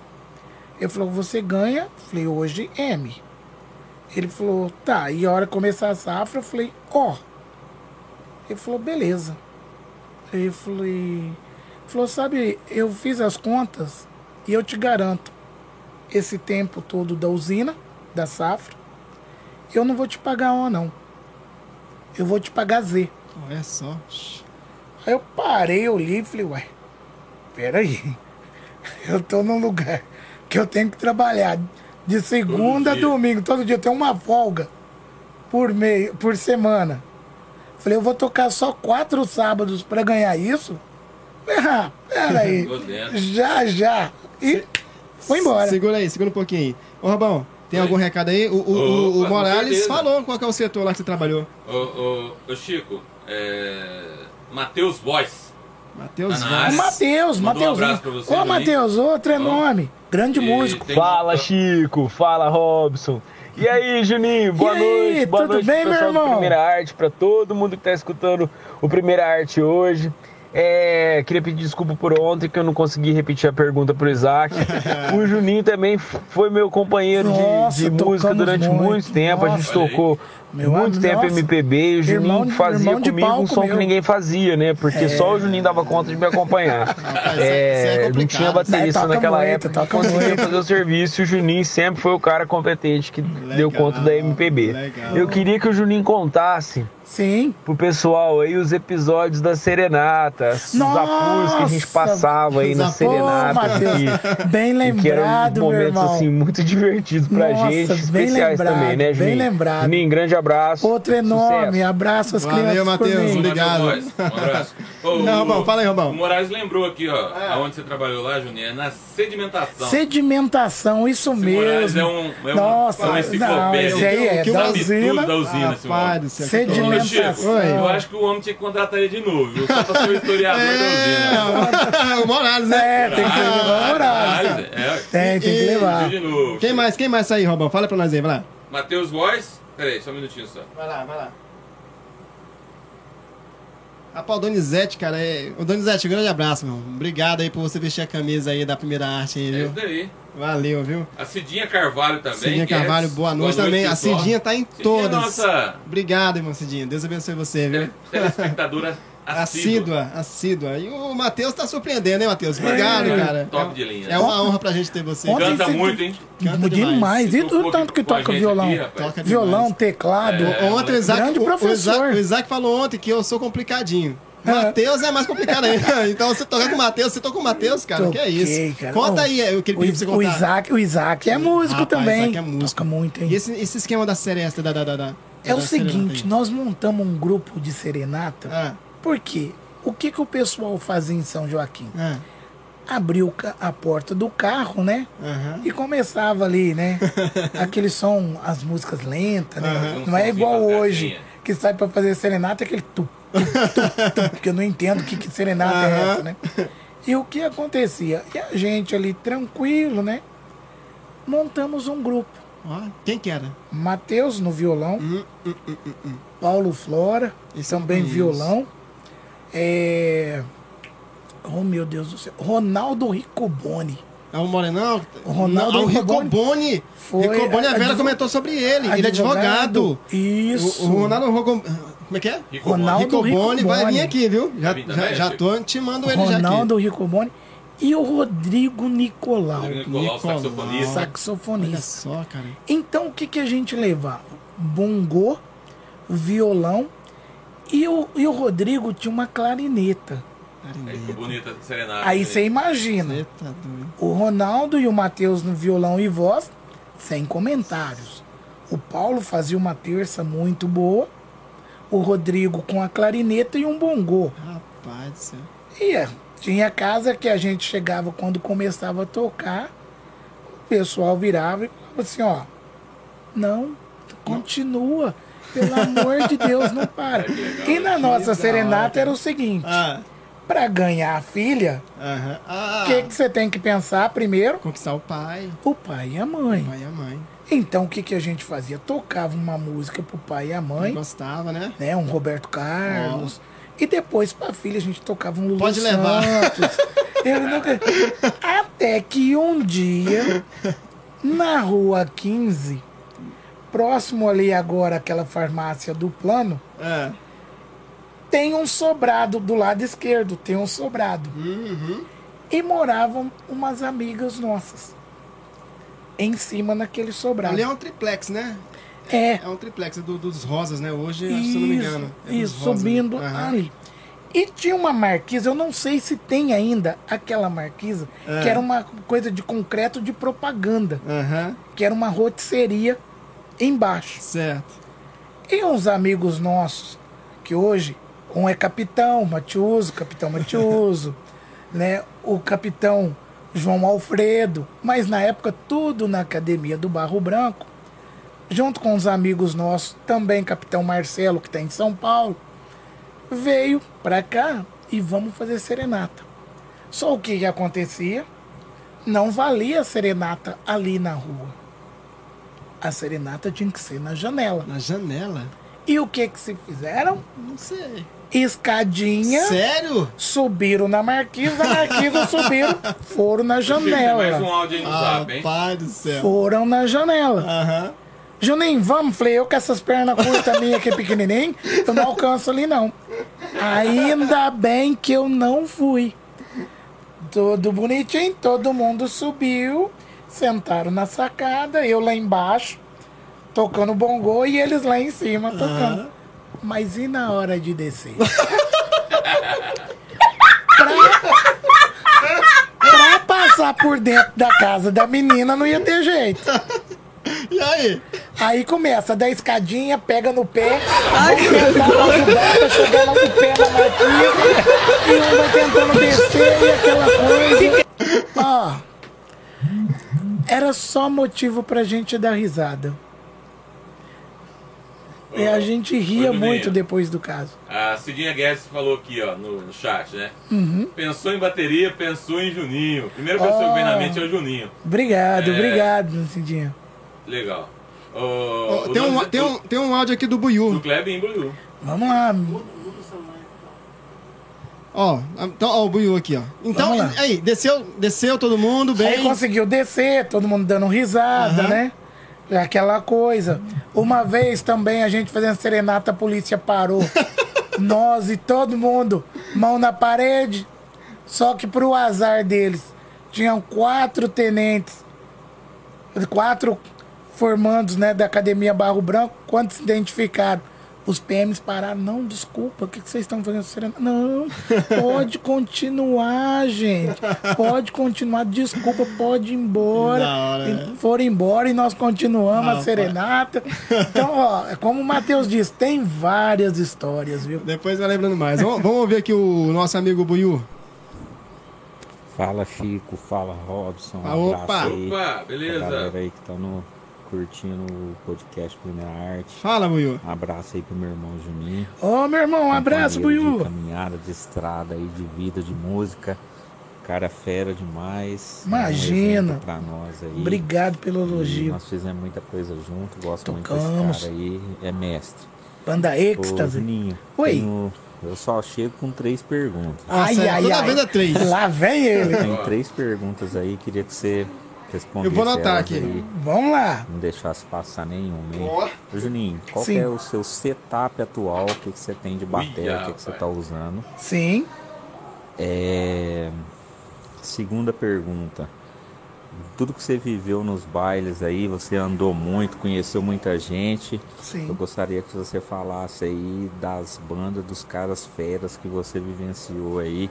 Ele falou, você ganha? Eu falei, hoje M. Ele falou, tá, e a hora que começar a safra? Eu falei, ó. Ele falou, beleza. Aí eu falei, falou, sabe, eu fiz as contas e eu te garanto, esse tempo todo da usina, da safra, eu não vou te pagar O, não. Eu vou te pagar Z. Olha só. Aí eu parei, eu li e falei, ué, peraí. Eu tô num lugar que eu tenho que trabalhar de segunda a domingo, todo dia tenho uma folga por, meio, por semana. Falei, eu vou tocar só quatro sábados pra ganhar isso? Ah, peraí. Já, já. E foi embora. Segura aí, segura um pouquinho aí. Ô, Rabão, tem Oi. algum recado aí? O, o- o- o Morales falou qual que é o setor lá que você trabalhou. Ô, ô, ô Chico, é... Matheus Voz. Matheus Tá Vaz. área. Matheus, um Matheus. abraço pra você Ô. Matheus, outro é nome. Grande E músico. Fala, Chico. Fala, Robson. E aí, Juninho? Boa E aí, noite. Boa tudo noite bem, pro meu pessoal do irmão? Primeira Arte, pra todo mundo que tá escutando o Primeira Arte hoje. É, queria pedir desculpa por ontem que eu não consegui repetir a pergunta pro Isaac. o Juninho também foi meu companheiro de- Nossa, de, música tocamos durante muito. muito, tempo. a gente Nossa. Olha aí. tocou Meu muito tempo nossa. MPB e o Juninho Irmão fazia irmão comigo um som meu. que ninguém fazia, né? Porque só o Juninho dava conta de me acompanhar. É- É, é não tinha baterista naquela muito, época conseguia fazer o serviço e o Juninho sempre foi o cara competente que deu conta da MPB. legal. Eu queria que o Juninho contasse Sim. pro pessoal aí os episódios da Serenata, os apuros que a gente passava aí na Serenata. Que- bem que eram lembrado, meu momentos irmão. assim muito divertidos pra Nossa, gente, bem especiais lembrado, também, né, bem Juninho? lembrado. Juninho, grande abraço. Outro enorme. Sucesso. Abraço às Valeu, crianças por Matheus. mim. Obrigado. Matheus Voz, Um abraço. Ô, Não, o- fala aí, Robão. O Moraes lembrou aqui, ó, aonde você trabalhou lá, Juninho, é na sedimentação. Sedimentação, isso Esse Moraes mesmo. é um, é Nossa, uma não, enciclopédia. esse aí é Que da usina. da usina, céu. Sedimentação. Ô, Chico, eu acho que o homem tinha que contratar ele de novo, viu? Só pra ser o historiador da usina. É, o Morales, né? É, tem que levar moral. é, Tem, tem que levar. de novo. Quem mais? Quem mais aí, Robão? Fala pra nós aí, vai lá. Matheus Voz. Peraí, só um minutinho só. Vai lá, vai lá. Rapaz, o Donizete, cara, é... O Donizete, um grande abraço, meu. Obrigado aí por você vestir a camisa aí da primeira arte aí, É viu? isso daí. Valeu, viu? A Cidinha Carvalho também. Cidinha é- Carvalho, boa noite também. A. Cidinha tá em Cidinha é todas. nossa Obrigado, irmão Cidinha. Deus abençoe você, viu? tele- telespectadora assídua. Assídua. E o Matheus tá surpreendendo, hein, Matheus? Obrigado, cara. Top de linha. É uma honra pra gente ter você. Ontem Canta muito, hein? Canta demais. demais. E Tocou o tanto que toca violão. aqui. Toca Violão, teclado. É, Ontem o Isaac, Grande o- o, professor. Isaac, o Isaac falou ontem que eu sou complicadinho. É. Matheus é mais complicado ainda. Então você toca com o Matheus, você toca com o Matheus, cara. que é Toquei, isso? cara. Conta aí é, o que ele O, pediu pra você o contar. Isaac, o Isaac é músico Rapaz, também. Isaac é músico. Toca muito, hein? E esse, esse esquema da seresta, da, da, da, da- É o da serenata seguinte, nós montamos um grupo de serenata. Ah, Por quê? O que, que o pessoal fazia em São Joaquim? ah, Abriu a porta do carro, né? aham. E começava ali, né? Aquele som, as músicas lentas, né? Aham. Não é igual hoje, que sai pra fazer serenata, aquele tu, tu, tu, tu, porque eu não entendo o que, que serenata é Aham. essa, né? E o que acontecia? E a gente ali, tranquilo, né? Montamos um grupo. Quem que era? Matheus no violão, Hum, hum, hum, hum, hum. Paulo Flora, Esse também conheço. violão. É... Oh, meu Deus do céu. Ronaldo Ricoboni. É o Morenão? Ronaldo Não, o Ricoboni. Ricoboni. Foi Ricoboni, a Vera comentou sobre ele. Ele é advogado. Isso. O, o Ronaldo Ricoboni. Como é que é? Rico Ronaldo Ricoboni vai Ricoboni. vir aqui, viu? Já, também, já, já Chico? tô intimando ele já aqui. Ronaldo Ricoboni e o Rodrigo Nicolau, Rodrigo Nicolau, Nicolau. saxofonista. Olha saxofonista. só, cara. Então o que, que a gente levava? Bongô, violão e o, e o Rodrigo tinha uma clarineta. Aí ficou bonita serenata. Aí né? você imagina. Tá. O Ronaldo e o Matheus no violão e voz, sem comentários. O Paulo fazia uma terça muito boa. O Rodrigo com a clarineta e um bongô. Rapaz do céu. E é, tinha casa que a gente chegava quando começava a tocar, o pessoal virava e falava assim, ó, não, continua, pelo amor de Deus, não para. que E na nossa serenata hora, era o seguinte, Ah, para ganhar a filha, aham. Ah, o que, que você tem que pensar primeiro? conquistar o pai, O pai e a mãe. o pai e a mãe. Então o que, que a gente fazia? Tocava uma música pro pai e a mãe, Gostava, né? né? Um Roberto Carlos. E depois pra filha a gente tocava um Lulu Pode levar. Santos. Eu nunca... Até que um dia, na rua 15, próximo ali agora aquela farmácia do plano, É. tem um sobrado do lado esquerdo, tem um sobrado. Uhum. E moravam umas amigas nossas. Em cima naquele sobrado. Ali é um triplex, né? É. É um triplex do- dos rosas, né? Hoje, que se eu não me engano. é Isso, rosas. subindo Aham. ali. E tinha uma marquisa, eu não sei se tem ainda aquela marquisa, É. que era uma coisa de concreto de propaganda, Aham, que era uma rotisseria embaixo. certo. E uns amigos nossos, que hoje, um é capitão Matiuso, capitão Matiuso, né? O capitão João Alfredo, mas na época tudo na academia do Barro Branco, junto com os amigos nossos, também capitão Marcelo, que está em São Paulo, veio pra cá e vamos fazer serenata. Só o que, que acontecia? Não valia a serenata ali na rua. A serenata tinha que ser na janela. Na janela? E o que que se fizeram? Não sei. Escadinha, Sério? subiram na marquisa, da marquisa subiram, foram na tem mais um janela. áudio aí no zap, hein? Rapaz do céu. Foram na janela. Aham. Juninho, vamos? Falei, eu com essas pernas curtas minhas aqui pequenininho, eu não alcanço ali não. Ainda bem que eu não fui. Tudo bonitinho, todo mundo subiu, sentaram na sacada, eu lá embaixo, tocando bongô e eles lá em cima tocando. Mas e na hora de descer? pra, pra passar por dentro da casa da menina não ia ter jeito. E aí? Aí começa, dá escadinha, pega no pé, ajudar pra chegar lá no pé na marquisa, e um vai tentando descer e aquela coisa. Ó, era só motivo pra gente dar risada. E a gente ria muito depois do caso. A Cidinha Guedes falou aqui, ó, no, no chat, né? Uhum. Pensou em bateria, pensou em Juninho. A primeira pessoa que vem na Oh. mente é o Juninho. Obrigado, É. obrigado, Cidinha. Legal. Ô, Ó, o tem, um, nome- tem, um, tem um áudio aqui do Buiú. Do Kleber Imbuiú. Vamos lá. Ó, então, ó, o Buiu aqui, ó. Então, aí, desceu, desceu todo mundo bem. Aí conseguiu descer, todo mundo dando risada, Aham. né? Aquela coisa. Uma vez também a gente fazendo serenata, a polícia parou. Nós e todo mundo, mão na parede. Só que pro azar deles, tinham quatro tenentes, quatro formandos né, da Academia Barro Branco. Quando se identificaram, os PMs pararam. Não, desculpa, o que, que vocês estão fazendo? serenata? Não, pode continuar, gente. Pode continuar, desculpa, pode ir embora. Hora, E né? Foram embora e nós continuamos Ah, a serenata. Então, ó, é como o Matheus disse, tem várias histórias, viu? Depois vai lembrando mais. vamos, vamos ouvir aqui o nosso amigo Buiu. Fala Chico, fala Robson, Ah, um opa! abraço aí Opa, beleza? galera aí que tá no, curtindo o podcast Primeira Arte. Fala, Buiu. Um abraço aí pro meu irmão Juninho. Ô, meu irmão, um abraço, Buiu. De caminhada, de estrada aí, de vida, de música. Cara fera demais. Imagina. É um pra nós aí. Obrigado pelo E elogio. Nós fizemos muita coisa junto, gosto muito Tocamos. desse cara aí, é mestre. Banda Ô, êxtase. Juninho, Oi. tenho- eu só chego com três perguntas. Ai, Nossa, ai, toda ai. vez é três. Lá vem ele. Tem três perguntas aí, queria que você respondesse Eu vou anotar aqui. aí, Vamos lá. não deixasse passar hein? Ô, Juninho, qual Sim. que é o seu setup atual? O que, que você tem de bateria? O que, que você tá usando? Sim. É... Segunda pergunta. Tudo que você viveu nos bailes aí, você andou muito, conheceu muita gente. Eu Sim. gostaria que você falasse aí das bandas, dos caras feras que você vivenciou aí,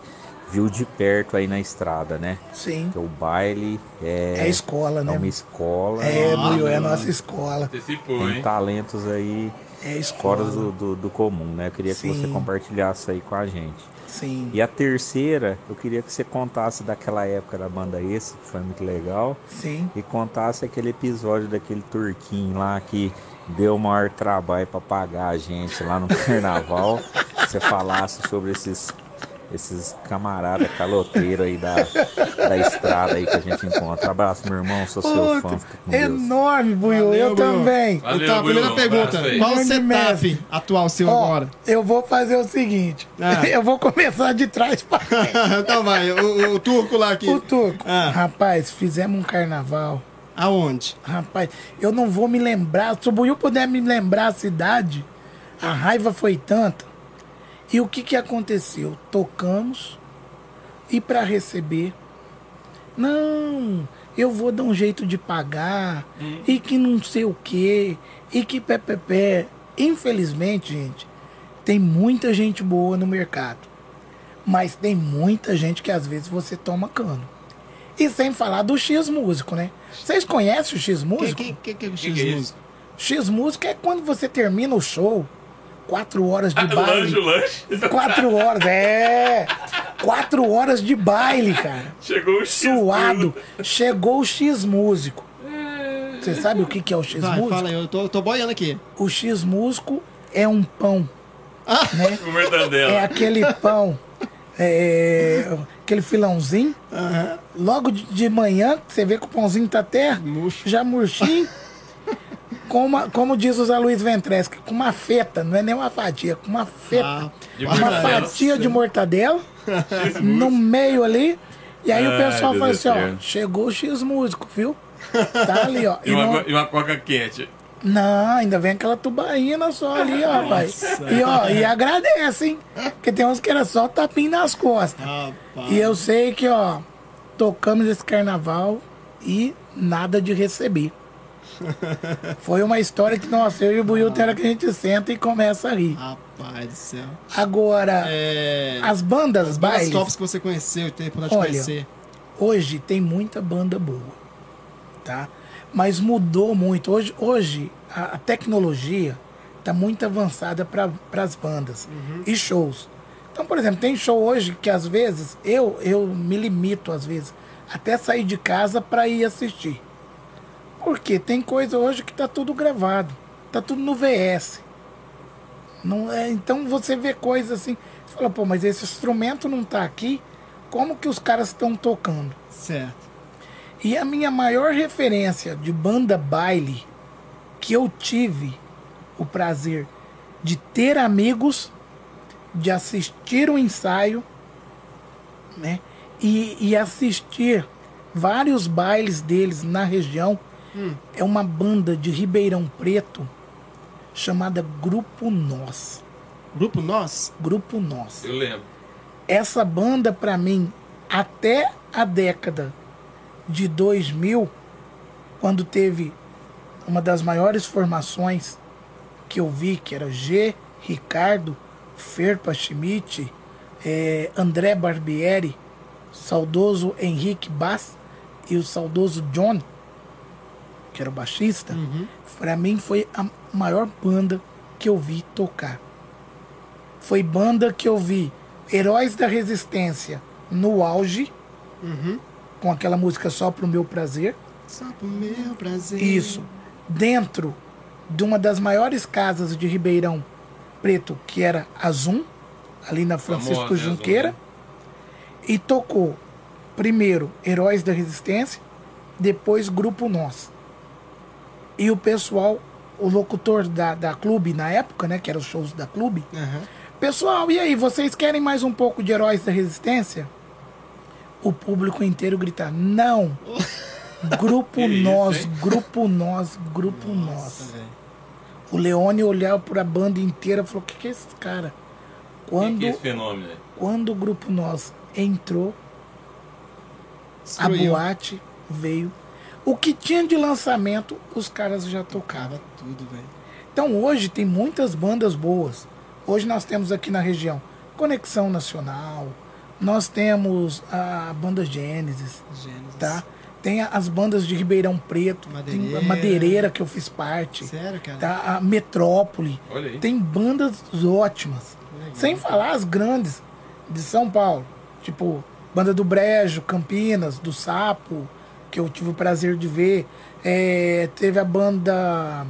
viu de perto aí na estrada, né? Sim. Que o baile é, É escola, é né? uma escola, É, Buiu, é a nossa escola. Antecipou, tem hein? talentos aí É fora escola. do, do, do comum, né? Eu queria que você Sim. compartilhasse aí com a gente. Sim. E a terceira, eu queria que você contasse daquela época da banda Esse, que foi muito legal, Sim. e contasse aquele episódio daquele turquinho lá que deu o maior trabalho para pagar a gente lá no carnaval. você falasse sobre esses esses camaradas caloteiros aí da, da estrada aí que a gente encontra. Abraço, meu irmão, sou seu fã. Puta, Fica com Deus. enorme, Buiu. Eu Buiu. também. Valeu, então, a primeira pergunta. Qual o setup atual seu Ó, agora? eu vou fazer o seguinte. Ah. Eu vou começar de trás pra frente. então vai, o, o turco lá aqui. O Turco. Ah. Rapaz, fizemos um carnaval. Aonde? Rapaz, eu não vou me lembrar. Se o Buiu puder me lembrar a cidade, a raiva foi tanta. E o que que aconteceu? Tocamos e para receber, não, eu vou dar um jeito de pagar e que não sei o quê e que pé, pé, pé. Infelizmente, gente, tem muita gente boa no mercado, mas tem muita gente que às vezes você toma cano. E sem falar do X músico, né? Vocês conhecem o X músico? que, que, que é o X é isso? músico? X música é quando você termina o show, quatro horas de Ah, baile. lanche, lanche. Quatro horas, é. Quatro horas de baile, cara. Chegou o X. Suado. Chegou o X músico. Você sabe o que que é o X Vai, músico? fala aí, eu tô, tô boiando aqui. O X músico é um pão, né? Com mortandela. É aquele pão, é, aquele filãozinho. Logo de, de manhã, você vê que o pãozinho tá até Murcho. já murchinho. Com uma, como diz o Zé Luiz Ventresca, com uma feta, não é nem uma fatia, com uma feta. Ah, uma mortadela. fatia de mortadela no meio ali. E aí o Ai, pessoal fala assim, ó, chegou o X músico, viu? Tá ali, ó. E E uma, não, e uma coca quente. não, ainda vem aquela tubaína só ali, ó, rapaz. E ó, e agradece, hein? Porque tem uns que era só tapinho nas costas. Rapaz. E eu sei que, ó, tocamos esse carnaval e nada de receber. Foi uma história que, nossa, eu e o Buiu tem hora que a gente senta e começa a rir. Rapaz do céu. Agora, É, as bandas as bandas tops que você conheceu, teve por de Olha, conhecer. hoje tem muita banda boa, tá? Mas mudou muito. Hoje, hoje a, a tecnologia está muito avançada para as bandas e shows. Então, por exemplo, tem show hoje que às vezes eu, eu me limito, às vezes, até sair de casa para ir assistir. Porque tem coisa hoje que tá tudo gravado, tá tudo no VS. Não é, então você vê coisas assim, você fala, pô, mas esse instrumento não tá aqui, como que os caras estão tocando? Certo. E a minha maior referência de banda baile que eu tive o prazer de ter amigos, de assistir o ensaio né? E, e assistir vários bailes deles na região. É uma banda de Ribeirão Preto chamada Grupo Nós. Grupo Nós? Grupo Nós. Eu lembro. Essa banda, pra mim, até a década de 2000, quando teve uma das maiores formações que eu vi, que era G, Ricardo, Ferpa Schmidt, eh, André Barbieri, saudoso Henrique Bass e o saudoso John, que era o baixista, pra mim foi a maior banda que eu vi tocar. Foi banda que eu vi Heróis da Resistência no auge, com aquela música Só Pro Meu Prazer. Só pro meu prazer. Isso. Dentro de uma das maiores casas de Ribeirão Preto, que era a Zoom, ali na Francisco Famosa, né, Junqueira. né? E tocou primeiro Heróis da Resistência, depois Grupo Nós. E o pessoal, o locutor da, da clube na época, né, que eram os shows da clube, Aham. Pessoal, e aí, vocês querem mais um pouco de Heróis da Resistência? O público inteiro gritar: Não! Grupo Que isso, Nós, hein? Grupo Nós, Grupo Nossa, Nós. velho. O Leone olhava para a banda inteira e falou: O que, que é esse cara? Que Quando, que é esse fenômeno? quando o Grupo Nós entrou, a Destruiu. boate veio. O que tinha de lançamento, os caras já tocavam. Tudo, velho. Então hoje tem muitas bandas boas. Hoje nós temos aqui na região Conexão Nacional, nós temos a banda Gênesis, Gênesis. tá? Tem as bandas de Ribeirão Preto, tem Madeireira. Madeireira que eu fiz parte, Sério, cara? tá? A Metrópole. Olha aí. Tem bandas ótimas. Legal. Sem falar as grandes de São Paulo. Tipo, Banda do Brejo, Campinas, do Sapo, que eu tive o prazer de ver. É, teve a banda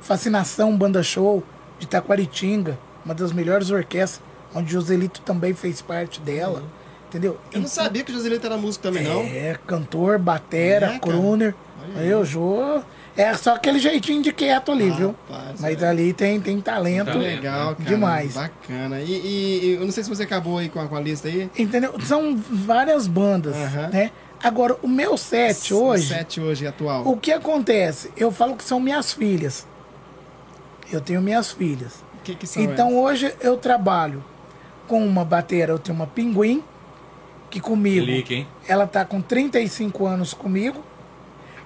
Fascinação Banda Show, de Taquaritinga, uma das melhores orquestras, onde Joselito também fez parte dela. Entendeu? Eu não sabia que o Joselito era músico também, não. É, cantor, batera, É, crooner. Eu, Jô. É só aquele jeitinho de quieto ali, viu? Rapaz, Mas é. ali tem, tem talento. Talento. Legal, cara. Demais. Bacana. E, e- eu não sei se você acabou aí com a, com a lista aí. Entendeu? São várias bandas, né? Agora, o meu set hoje, Sete hoje, atual. o que acontece? Eu falo que são minhas filhas. Eu tenho minhas filhas. O que que são Então elas? hoje eu trabalho com uma batera, eu tenho uma pinguim, que comigo, Clique, hein? ela tá com 35 anos comigo.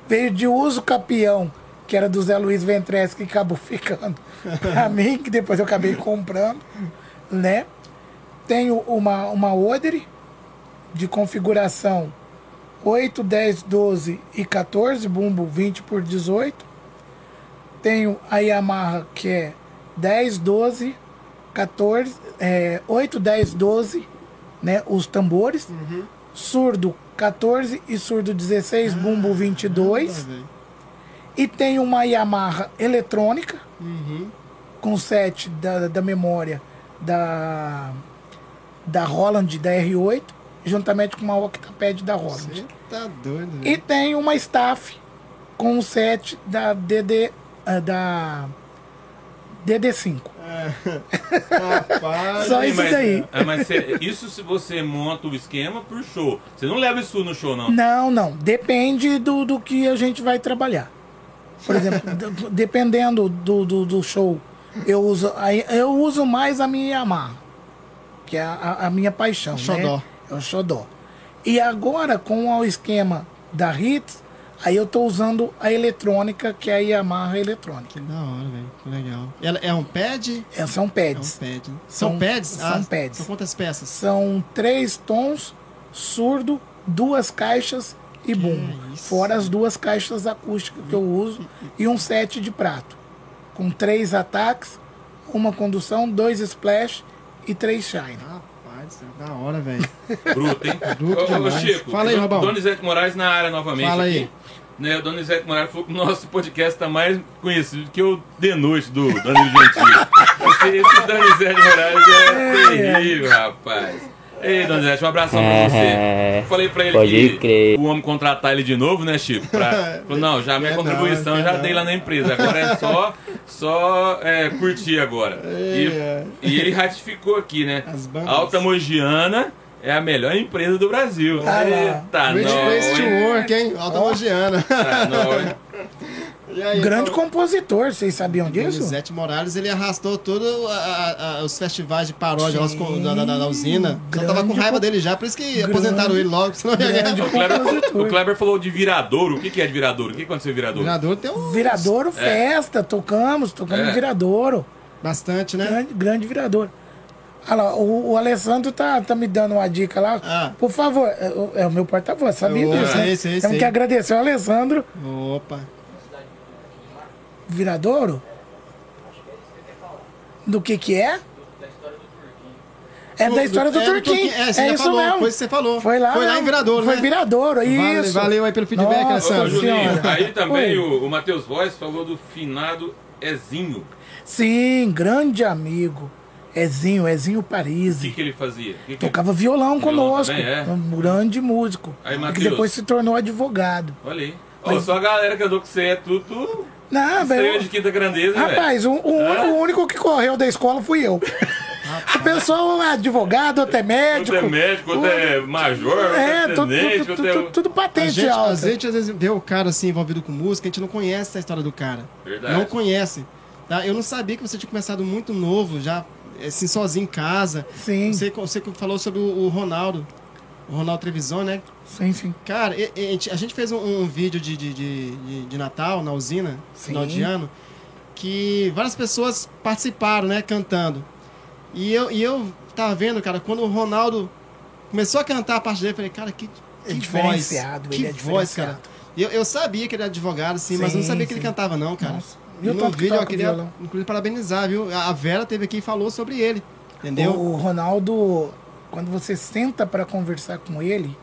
Veio de uso capião, que era do Zé Luiz Ventres, que acabou ficando pra mim, que depois eu acabei comprando, né? Tenho uma, uma Odere de configuração 8, 10, 12 e 14, bumbo 20 por 18. Tenho a Yamaha que é 10, 12, 14, é, 8, 10, 12, né? Os tambores. Surdo 14 e surdo 16, bumbo 22. Ah, velho. E tem uma Yamaha eletrônica Uhum. com set da, da memória da, da Roland da R8, juntamente com uma Octapad da Roland. Você tá doido, E velho. tem uma staff com um set da DD ah, da DD5. Rapaz. Só isso mas- daí. é, mas cê- isso se você monta o esquema pro show. Você não leva isso no show, não. Não, não. Depende do, do que a gente vai trabalhar. Por exemplo, dependendo do, do, do show, eu uso, aí eu uso mais a minha Yamaha, que é a, a- a minha paixão. Xodó. Né? É o Xodó. E agora, com o esquema da Hits, aí eu tô usando a eletrônica, que é a Yamaha eletrônica. Que da hora, velho. Que legal. Ela é um pad? É, são É um pads. pad. São, São- pads? são pads. São quantas peças? São três tons, surdo, duas caixas e bumbo. isso? Fora as duas caixas acústicas que eu uso e um set de prato. Com três ataques, uma condução, dois splash e três shine. É da hora, velho. Bruto, hein? Bruto Ô, ô. Chico, Fala aí, Robão. Donizete Moraes na área novamente. Fala aqui. aí. Né, o Donizete Moraes falou que o nosso podcast tá mais conhecido que o De Noite do Danilo Gentili. esse, esse Donizete Moraes é terrível, rapaz. Ei, Donizete, um abração pra você. Eu falei pra ele Pode que crer. o homem contratar ele de novo, né, Chico? Pra, falou, não, já minha não, contribuição quer já não. dei lá na empresa. Agora é só, só é, curtir agora. E, É. e ele ratificou aqui, né? Alta Mogiana é a melhor empresa do Brasil. Ah lá. Eita, não. Place to? Work, hein? Alta Mogiana. Tá, aí, Grande então, compositor, vocês sabiam disso? Donizete Morales, ele arrastou todos os festivais de paródia co- da, da, da usina. Já tava com raiva dele já, por isso que grande- aposentaram ele logo, senão ia ganhar. O Kleber, o Kleber falou de viradouro. O que que é de viradouro? O que aconteceu em O viradouro? vereador tem um Viradouro Festa, tocamos, tocamos É. Viradouro. bastante, né? Grande, grande Viradouro. Olha lá, o, o Alessandro tá, tá me dando uma dica lá. Ah. Por favor, é, o- é o meu porta-voz, sabia Eu disso, né? sei, sei, Temos sei. que agradecer ao Alessandro Opa. Viradouro. Do que que é? É da história do É, Turquinho. É, você é isso falou, mesmo. foi isso que você falou. Foi lá, Foi lá em Viradouro, Foi né? Viradouro, Vale- isso. valeu aí pelo feedback, Alessandro. Juninho, aí também Oi. o, o Matheus Voz falou do finado Ezinho. Sim, grande amigo. Ezinho, Ezinho O que, que ele fazia? Que que- Tocava violão conosco. também, é? Um grande músico. Aí, que Matheus. depois se tornou advogado. Olha aí. Ô, só a galera que andou com você é tudo, tudo Não, velho. de quinta grandeza. Rapaz, o, o- o único que correu da escola fui eu. A pessoa é advogado, outro é médico. Outro é médico, outro é major, outro É, tudo, tudo A patente gente, alta. a gente às vezes vê o cara assim envolvido com música, a gente não conhece a história do cara. Verdade. Não conhece. Tá? Eu não sabia que você tinha começado muito novo, já assim, sozinho em casa. Sim, Você, você falou sobre o, o Ronaldo. O Ronaldo Trevisan, né? sim, sim. Cara, a gente, fez um, vídeo de, de, de, de- Natal na usina, final Sim. de ano, que várias pessoas participaram, né, cantando. E eu, e eu tava vendo, cara, quando o Ronaldo começou a cantar a parte dele, eu falei, cara, que, que É voz. Que é voz, cara. Eu, eu sabia que ele era advogado, sim, mas eu não Sim, sabia que ele sim. cantava, não, cara. Nossa. E E no vídeo eu queria, inclusive, parabenizar, viu? A Vera teve aqui e falou sobre ele, entendeu? O Ronaldo, quando você senta pra conversar com ele,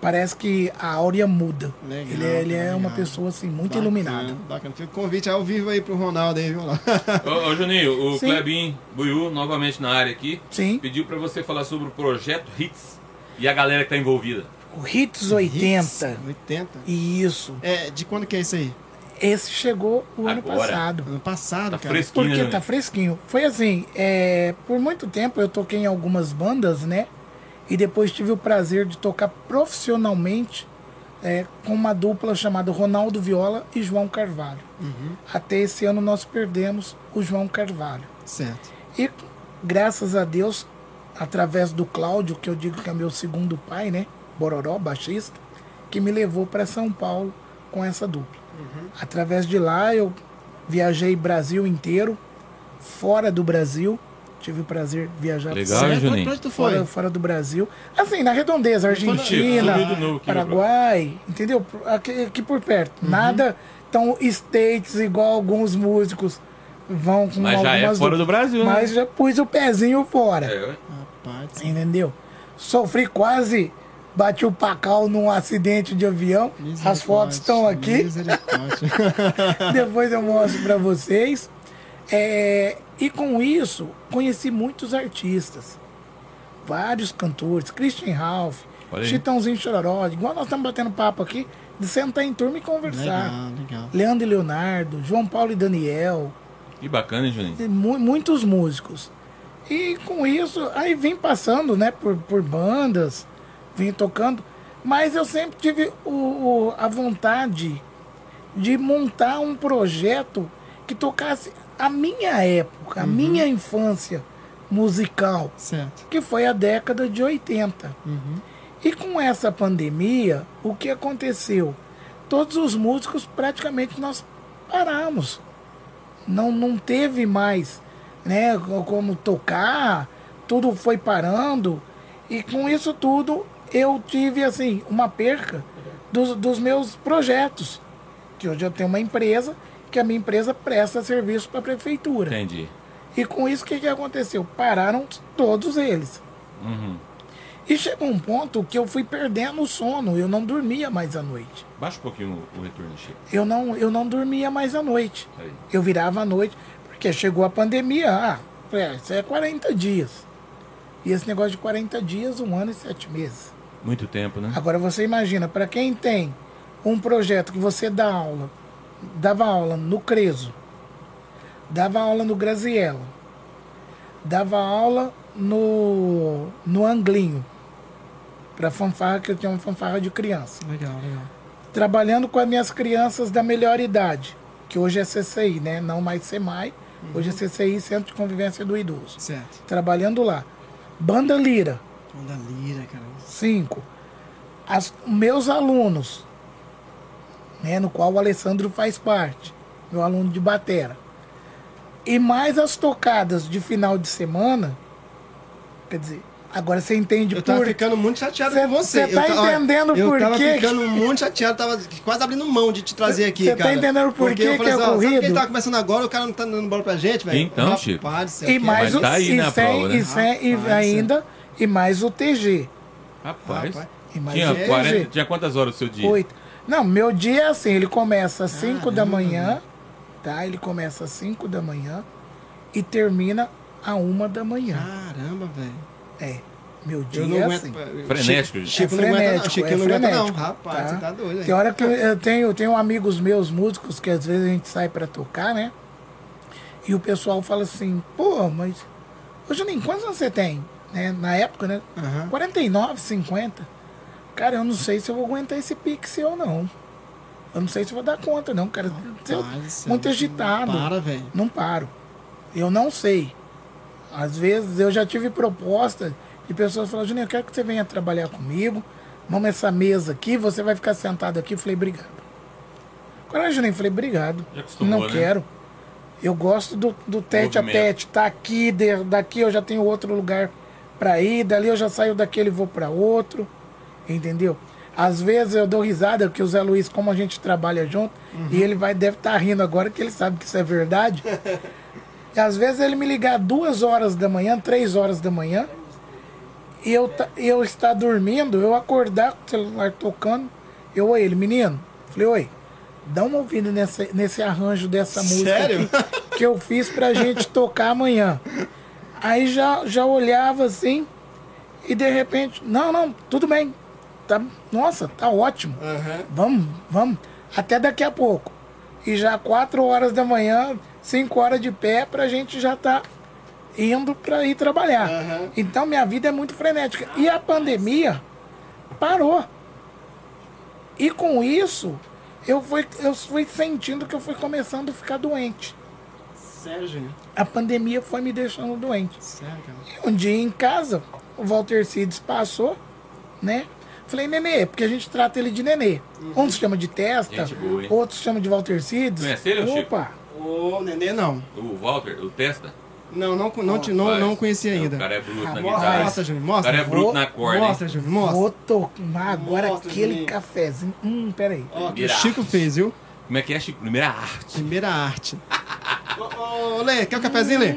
parece que a áurea muda. Legal, ele é, ele é uma pessoa assim muito Bacana, iluminada. Bacana. Fica o convite ao vivo aí pro Ronaldo aí, viu? Ô, ô, Juninho, o Sim. Klebin Buiu, novamente na área aqui, Sim. pediu pra você falar sobre o projeto Hits e a galera que tá envolvida. O Hits 80. Hits, 80. Isso. É, de quando que é isso aí? Esse chegou o ano Agora. passado. Ano passado, Tá cara. fresquinho, Porque né? tá fresquinho. Foi assim, é, por muito tempo eu toquei em algumas bandas, né? E depois tive o prazer de tocar profissionalmente é, com uma dupla chamada Ronaldo Viola e João Carvalho. Uhum. Até esse ano nós perdemos o João Carvalho. Certo. E graças a Deus, através do Cláudio, que eu digo que é meu segundo pai, né? Bororó, baixista, que me levou para São Paulo com essa dupla. Através de lá eu viajei Brasil inteiro, fora do Brasil. Tive o prazer de viajar Legal, fora, hein, Juninho? Pra onde tu foi? fora, fora do Brasil. Assim, na redondeza, Argentina, novo Paraguai, entendeu? Aqui, aqui por perto. Uhum. Nada tão States igual alguns músicos vão com Mas já é algumas fora do Brasil, né? Mas já pus o pezinho fora. É. Rapaz. Entendeu? Sofri quase, bati o pacal num acidente de avião. As fotos estão aqui. Depois eu mostro para vocês. É, e com isso, conheci muitos artistas. Vários cantores. Christian Ralph. Chitãozinho Chororó. Igual nós estamos batendo papo aqui, de sentar em turma e conversar. legal, legal. Leandro e Leonardo, João Paulo e Daniel. Que bacana, hein, Juninho? Mu- muitos músicos. E com isso, aí vim passando, né, por, por bandas, vim tocando, mas eu sempre tive o, o- a vontade de montar um projeto que tocasse a minha época, a minha infância musical, Certo. que foi a década de 80. E com essa pandemia, o que aconteceu? Todos os músicos praticamente nós paramos não, não teve mais né, como tocar, tudo foi parando. E com isso tudo eu tive assim uma perca dos, dos meus projetos. Que hoje eu tenho uma empresa, que a minha empresa presta serviço para a prefeitura. Entendi. E com isso o que, que aconteceu? Pararam todos eles. Uhum. E chegou um ponto que eu fui perdendo o sono, eu não dormia mais à noite. Baixa um pouquinho o, o retorno, Chico. Eu não, eu não dormia mais à noite. Aí. Eu virava à noite, porque chegou a pandemia. Ah, é, isso é 40 dias. E esse negócio de 40 dias, um ano e sete meses. Muito tempo, né? Agora você imagina, para quem tem um projeto que você dá aula, dava aula no Creso, dava aula no Graziella, dava aula no, no Anglinho, Pra fanfarra, que eu tinha uma fanfarra de criança. Legal, legal. Trabalhando com as minhas crianças da melhor idade, que hoje é CCI, né? Não mais SEMAI, hoje é CCI, Centro de Convivência do Idoso. Certo. Trabalhando lá. Banda Lira, Onda lira, cara. cinco. As, meus alunos, né, no qual o Alessandro faz parte, meu aluno de batera. E mais as tocadas de final de semana, quer dizer, agora você entende Eu tava por ficando muito chateado Cê- com você. cê tá eu ta- olha, entendendo eu por tava quê ficando muito chateado, tava quase abrindo mão de te trazer aqui, cê tá cara. entendendo por Porque quê eu que é assim, Sabe corrido? quem tá começando agora, o cara não tá dando bola pra gente, velho? Então, Chico. E que mais o tá aí e na sem, prova, né? e, sem- e ainda e mais o TG. Rapaz. Rapaz. E mais Tinha, o TG. 40, tinha quantas horas o seu dia? Oito. Não, meu dia é assim, ele começa às 5 da manhã, tá? Ele começa às 5 da manhã e termina a uma da manhã. Caramba, velho. É. Meu dia Eu não é aguento. assim. Frenético, Chico, gente. Chico é não aguenta, não. frenético, Chico é não aguenta, não. Rapaz, você tá doido, Tem hein? hora que eu- eu tenho, eu tenho amigos meus músicos que às vezes a gente sai pra tocar, né? E o pessoal fala assim, pô, mas. Ô Juninho, quantos anos você tem? Né? Na época, né? Aham. 49, 50. Cara, eu não sei se eu vou aguentar esse pixel ou não. Eu não sei se eu vou dar conta, não, cara. Rapaz céu, muito agitado. Para, velho. Não paro. Eu não sei. Às vezes eu já tive proposta de pessoas falando, Juninho, eu quero que você venha trabalhar comigo. Vamos essa mesa aqui, você vai ficar sentado aqui. Eu falei, obrigado. Agora, Juninho, eu falei, obrigado. Não né? quero. Eu gosto do, do tete a tete. Tá aqui, de- daqui eu já tenho outro lugar pra ir, dali eu já saio daquele e vou pra outro. Entendeu? Às vezes eu dou risada, que o Zé Luiz, como a gente trabalha junto, e ele vai deve estar rindo agora, que ele sabe que isso é verdade. E às vezes ele me ligar duas horas da manhã, três horas da manhã, e eu, eu estar dormindo, eu acordar com o celular tocando, eu, oi, ele, menino, falei, oi, dá uma ouvida nesse, nesse arranjo dessa música Sério? aqui que eu fiz pra gente tocar amanhã. Aí já, já olhava assim, e de repente, não, não, tudo bem. Tá, nossa, tá ótimo. Aham. Vamos, vamos. Até daqui a pouco. E já quatro horas da manhã, cinco horas de pé, pra gente já tá indo pra ir trabalhar. Aham. Então minha vida é muito frenética. E a pandemia parou. E com isso, eu fui, eu fui sentindo que eu fui começando a ficar doente. Sério, Júnior? A pandemia foi me deixando doente. Sério, cara. E um dia em casa, o Walter Cides passou, né? Falei, nenê, porque a gente trata ele de nenê. Uns chama de testa, boa, hein? outros chama de Walter Cides. Conhece ele? Opa! Ô, Nenê, não. O Walter, o Testa? Não, não, não, te- não, não conheci ainda. O cara é bruto na Rapaz. guitarra. Mostra, Júnior, O mostra. cara é bruto Vou- na corda, hein? Mostra, Júnior, mostra. Vou tomar agora Mostra, aquele Juninho. cafezinho. Hum, peraí. Ó, que o Chico arte. fez, viu? Como é que é, Chico? Primeira arte. Primeira arte. ô, ô, Lê, quer um cafezinho, Lê?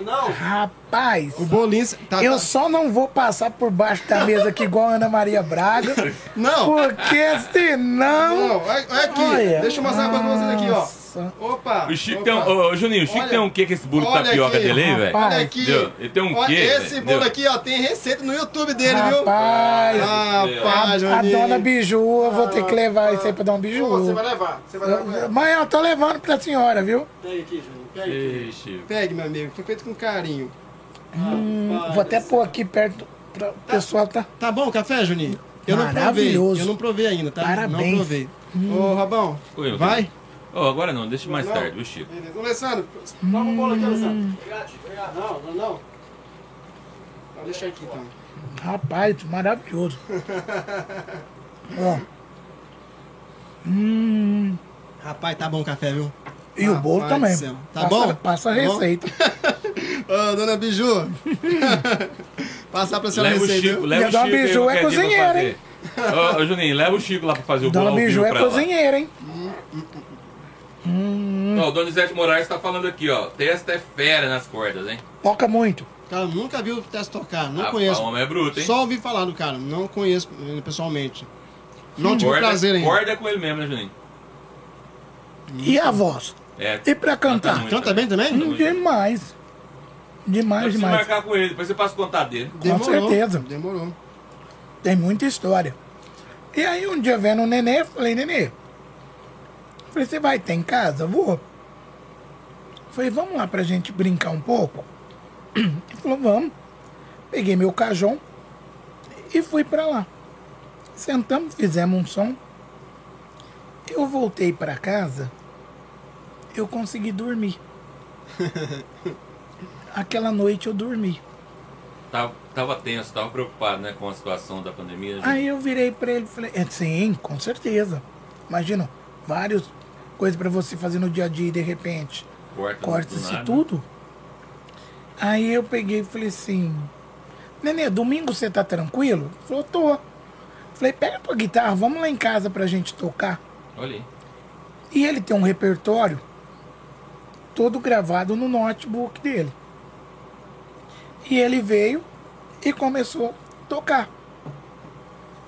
Não. Rapaz, O bolinho... Tá, eu tá- só não vou passar por baixo da mesa aqui igual a Ana Maria Braga, Não. porque senão. Não, olha olha aqui. Olha. Deixa eu mostrar pra vocês aqui, ó. Nossa. Opa. O Chico opa. tem um. Ô, Juninho, o Chico Olha. tem um quê com esse bolo de Olha tapioca aqui, dele aí, velho? rapaz. Olha aqui. Entendeu? Ele tem um Olha, quê, Esse bolo aqui, ó, tem receita no YouTube dele, viu? Rapaz, Rapaz, a, a dona Biju, eu vou ter que levar isso aí pra Dona Biju. Ô, Você vai levar. Você vai levar. Mãe, eu tô levando pra senhora, viu? Pegue aqui, Juninho. Pegue. Ei, Chico. Pegue, meu amigo. Foi feito com carinho. Hum, Rapaz vou até pôr aqui perto pra o pessoal tá. Tá bom o café, Juninho? Eu não provei. Maravilhoso. Eu não provei ainda, tá? Não Parabéns. provei. Ô, Rabão, Oi, vai? filho. Ô, agora não, deixa mais Não. tarde, viu, Chico? Beleza. Alessandro, toma um bolo aqui, Alessandro. Obrigado, obrigado. Não, não, não. Não, deixa aqui, então. Rapaz, maravilhoso. Ó. Hum, Rapaz, tá bom o café, viu? e o bolo Rapaz também. céu. Tá passa, bom? Passa a Tá receita. Ô, dona Biju. Passar pra senhora a Leva o receita, Chico, viu? leva E a o Dona Chico. aí Biju é cozinheira, fazer. Ô, Juninho, leva o Chico lá pra fazer o bolo Dona ao vivo Biju é pra ela. cozinheira, hein? Ó, o Donizete Moraes tá falando aqui, ó. Testa é fera nas cordas, hein? Toca muito. Cara, nunca vi o Teste tocar, não Rapaz, conheço. O homem é bruto, hein? Só ouvi falar do cara, não conheço ele pessoalmente. Não tive corda, prazer ainda. corda é com ele mesmo, né, Juninho? E a voz? É. E pra cantar? muito, Canta bem também? Muito. Demais. Demais, se demais. marcar com ele, depois você passa o contato dele. Com certeza. Demorou. Tem muita história. E aí um dia vendo o nenê, eu falei, nenê, falei, você vai ter em casa? Vou. Falei, vamos lá pra gente brincar um pouco? Ele falou, vamos. Peguei meu cajão E fui pra lá. Sentamos, fizemos um som. Eu voltei pra casa, eu consegui dormir. Aquela noite eu dormi. Tava, tava tenso, tava preocupado, né, com a situação da pandemia. gente. Aí eu virei pra ele e falei, é, sim, com certeza. Imagina, várias coisas pra você fazer no dia a dia e de repente corta-se tudo. Aí eu peguei e falei assim, Nenê, domingo você tá tranquilo? Ele falou, tô. Falei, pega tua guitarra, vamos lá em casa pra gente tocar. Olha aí. E ele tem um repertório todo gravado no notebook dele. E ele veio e começou a tocar.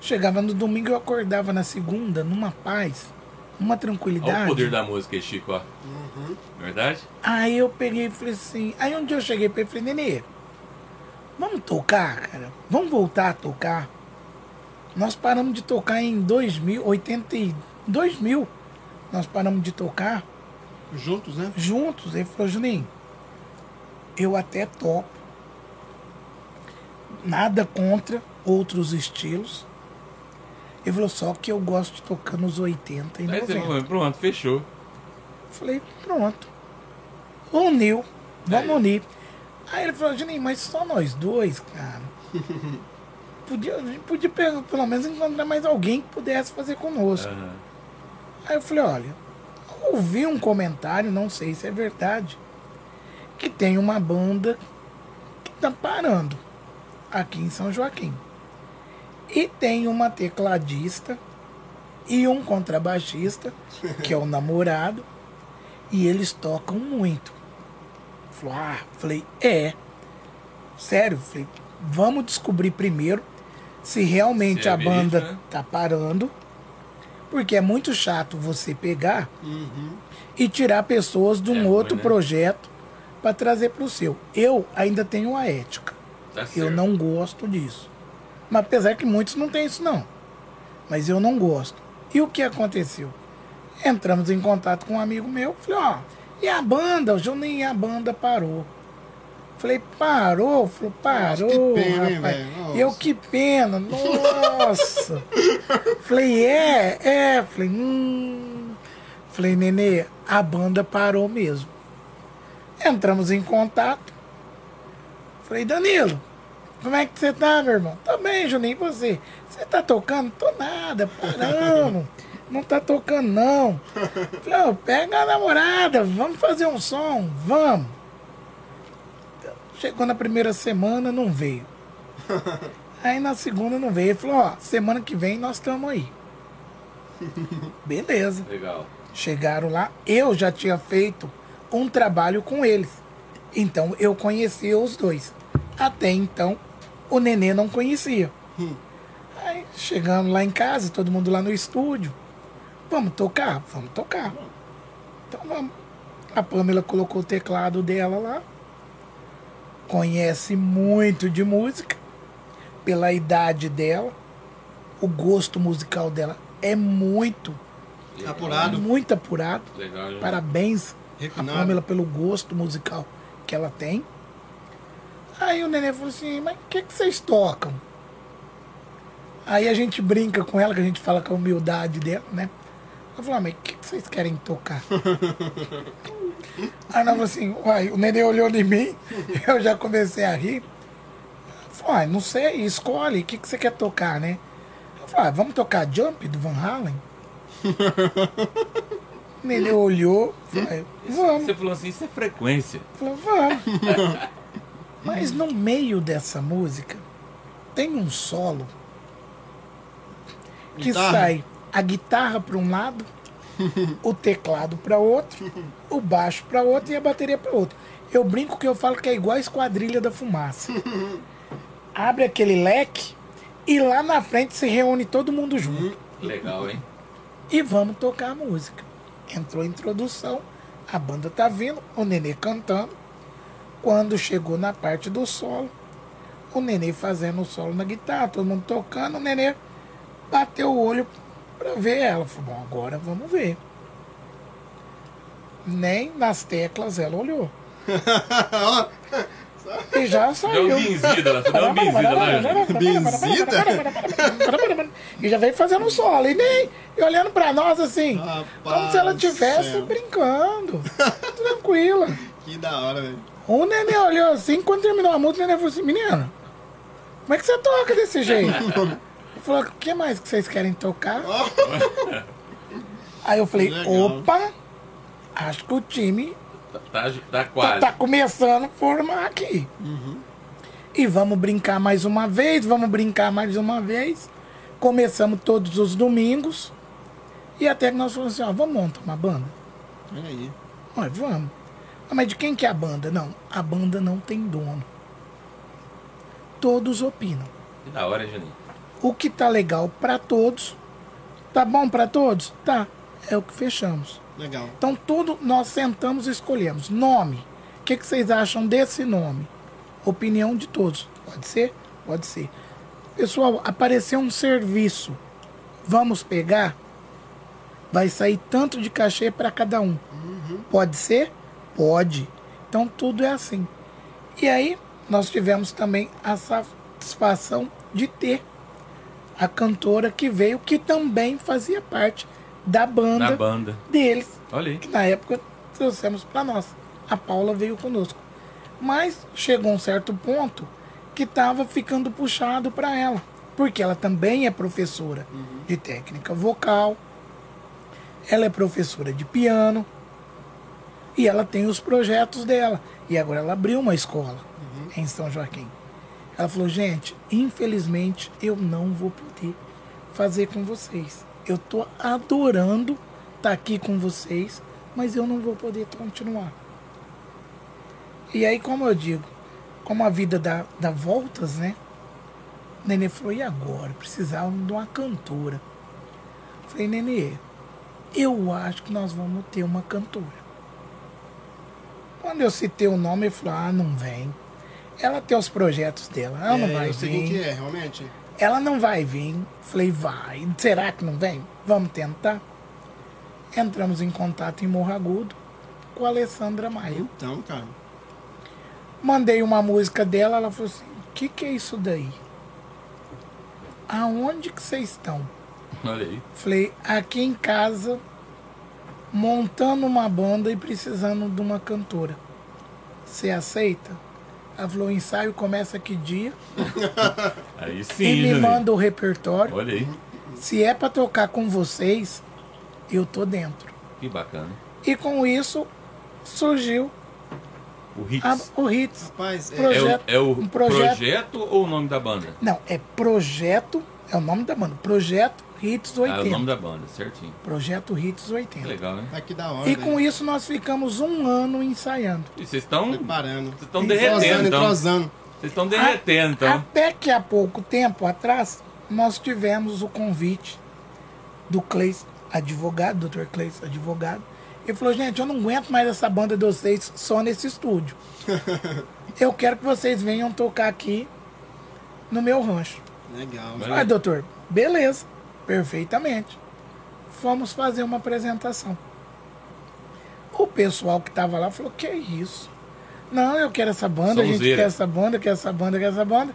Chegava no domingo, eu acordava na segunda, numa paz, Olha tranquilidade. o poder da música aí, Chico, ó. Verdade? Aí eu peguei e falei assim. Aí um dia eu cheguei pra ele e falei, Nenê, vamos tocar, cara? Vamos voltar a tocar? Nós paramos de tocar em 2000, 80 e 2000. Nós paramos de tocar Juntos, né? juntos. Ele falou, Juninho, eu até topo. Nada contra outros estilos. Ele falou, só que eu gosto de tocar nos 80 e Aí você 90. falou, pronto, fechou. Falei, pronto. Uniu. Vamos Aí. unir. Aí ele falou, Juninho, mas só nós dois, cara. Podia, podia pe- pelo menos encontrar mais alguém que pudesse fazer conosco. Aham. Aí eu falei, olha, ouvi um comentário, não sei se é verdade, que tem uma banda que tá parando aqui em São Joaquim. E tem uma tecladista e um contrabaixista, que é o namorado, e eles tocam muito. Falou, ah, falei, é. Sério, falei, vamos descobrir primeiro se realmente Se é a banda né? tá parando. Porque é muito chato você pegar e tirar pessoas de um É ruim, outro né? projeto para trazer para o seu. Eu ainda tenho a ética. Tá Eu não gosto disso. Mas apesar que muitos não têm isso não. Mas eu não gosto. E o que aconteceu? Entramos em contato com um amigo meu, falei, ó, e a banda? O Juninho, e a banda parou. Falei, parou? Falou, parou, que pena, hein, rapaz. E eu, que pena, nossa. Falei, é, é. Falei, hum. Falei, Nenê, a banda parou mesmo. Entramos em contato. Falei, Danilo, como é que você tá, meu irmão? Tô bem, Juninho, e você? Você tá tocando? Tô nada, paramos. Não tá tocando, não. Falei, ó, pega a namorada, vamos fazer um som, vamos. Chegou na primeira semana, não veio. Aí na segunda não veio. Ele falou, ó, semana que vem nós estamos aí. Beleza. Legal. Chegaram lá, eu já tinha feito um trabalho com eles. Então eu conhecia os dois. Até então, o nenê não conhecia. Aí chegando lá em casa, todo mundo lá no estúdio. Vamos tocar? Vamos tocar. Então vamos. A Pamela colocou o teclado dela lá. Conhece muito de música. Pela idade dela. O gosto musical dela é muito Apurado. muito apurado. Legal. Parabéns a. Pamela pelo gosto musical que ela tem. Aí o neném falou assim, mas o que, que vocês tocam? Aí a gente brinca com ela, que a gente fala com a humildade dela, né? Ela falou, ah, mas o que, que vocês querem tocar? Aí ela falou assim, uai, o neném olhou em mim, eu já comecei a rir. Falei, ah, não sei, escolhe, o que, que você quer tocar, né? Eu falei, ah, vamos tocar Jump do Van Halen? O neném olhou, falei, vamos. Você falou assim, isso é frequência. Falou, vamos. Mas no meio dessa música tem um solo que Guitarra. sai a guitarra para um lado, o teclado para outro, o baixo para outro e a bateria para outro. Eu brinco que eu falo que é igual a esquadrilha da fumaça. Abre aquele leque e lá na frente se reúne todo mundo junto Legal, hein? e vamos tocar a música. Entrou a introdução, a banda tá vindo, o Nenê cantando. Quando chegou na parte do solo, o Nenê fazendo o solo na guitarra, todo mundo tocando, o Nenê bateu o olho pra ver ela. Falou, bom, agora vamos ver. Nem nas teclas ela olhou. E já Deu saiu. uma benzida lá, você deu uma benzida lá, Juninho. E já veio fazendo solo. E nem e olhando pra nós assim. como se ela Rapaz estivesse brincando. Tranquila. Que da hora, velho. O neném olhou assim, quando terminou a música, o neném falou assim, menino, como é que você toca desse jeito? Ele falou, o que mais que vocês querem tocar? Aí eu falei, Legal. opa, acho que o time Tá, tá, tá tá, quase. tá começando a formar aqui. E vamos brincar mais uma vez, vamos brincar mais uma vez. Começamos todos os domingos. E até que nós falamos assim, ó, vamos montar uma banda? Olha aí. Nós vamos. Ah, mas de quem que é a banda? Não, a banda não tem dono. Todos opinam. Que da hora, Juninho? O que tá legal pra todos, tá bom pra todos? Tá. É o que fechamos. Legal. Então tudo nós sentamos e escolhemos. Nome. O que, que vocês acham desse nome? Opinião de todos. Pode ser? Pode ser. Pessoal, apareceu um serviço. Vamos pegar? Vai sair tanto de cachê para cada um. Pode ser? Pode. Então tudo é assim. E aí nós tivemos também a satisfação de ter a cantora que veio, que também fazia parte da banda Na banda. deles, Olha aí. que na época trouxemos para nós. A Paula veio conosco. Mas chegou um certo ponto que estava ficando puxado para ela, porque ela também é professora de técnica vocal, ela é professora de piano e ela tem os projetos dela. E agora ela abriu uma escola em São Joaquim. Ela falou: gente, infelizmente eu não vou poder fazer com vocês. Eu tô adorando estar aqui com vocês, mas eu não vou poder continuar. E aí, como eu digo, como a vida dá, dá voltas, né? Nenê falou: e agora? Precisava de uma cantora. Falei: Nenê, eu acho que nós vamos ter uma cantora. Quando eu citei o nome, ele falou: ah, não vem. Ela tem os projetos dela, ela não é, vai eu sei vir. que é, realmente. Ela não vai vir. Falei, vai. Será que não vem? Vamos tentar. Entramos em contato em Morro Agudo com a Alessandra Maia. Então, cara. Mandei uma música dela, ela falou assim, o que, que é isso daí? Aonde que vocês estão? Olha aí. Falei, aqui em casa, montando uma banda e precisando de uma cantora. Você aceita? Ela falou, o ensaio começa que dia? Aí sim, e me manda o repertório. Olha aí. Se é para tocar com vocês, eu tô dentro. Que bacana. E com isso surgiu O Hits. a- o Hits. Rapaz, é, É o, projeto- é o um projeto... projeto- ou o nome da banda? Não, é Projeto, é o nome da banda, Projeto Hits Ah, 80. é o nome da banda, certinho. Projeto Hits Que 80. legal, né? tá que da hora. E com isso nós ficamos um ano ensaiando. E vocês estão Preparando. vocês estão derretendo, então. entrosando. Vocês estão derretendo, então. Até que há pouco tempo atrás, nós tivemos o convite do Cleis, advogado, Dr. Cleis, advogado. Ele falou, gente, eu não aguento mais essa banda de vocês só nesse estúdio. eu quero que vocês venham tocar aqui no meu rancho. Legal. Olha Ah, doutor, beleza, perfeitamente. Fomos fazer uma apresentação. O pessoal que estava lá falou: Que isso? Não, eu quero essa banda, a gente Sonzeira. quer essa banda, quer essa banda, quer essa banda.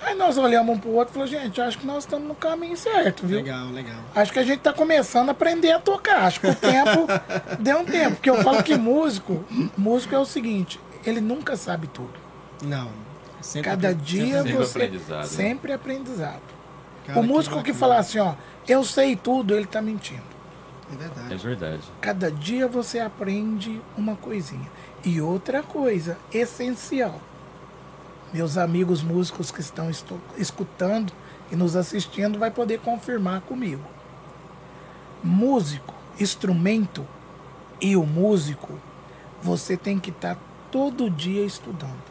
Aí nós olhamos um pro outro e falamos: Gente, acho que nós estamos no caminho certo, viu? Legal, legal. Acho que a gente está começando a aprender a tocar. Acho que o tempo deu um tempo. Porque eu falo que músico, músico é o seguinte: ele nunca sabe tudo. Não. Sempre Cada dia sempre você. aprendizado, né? Sempre aprendizado. Cara, o músico que, bacana. falar assim, ó, eu sei tudo, ele tá mentindo. É verdade. É verdade. Cada dia você aprende uma coisinha. E outra coisa essencial. Meus amigos músicos que estão escutando e nos assistindo vai poder confirmar comigo. Músico, instrumento e o músico, você tem que estar todo dia estudando.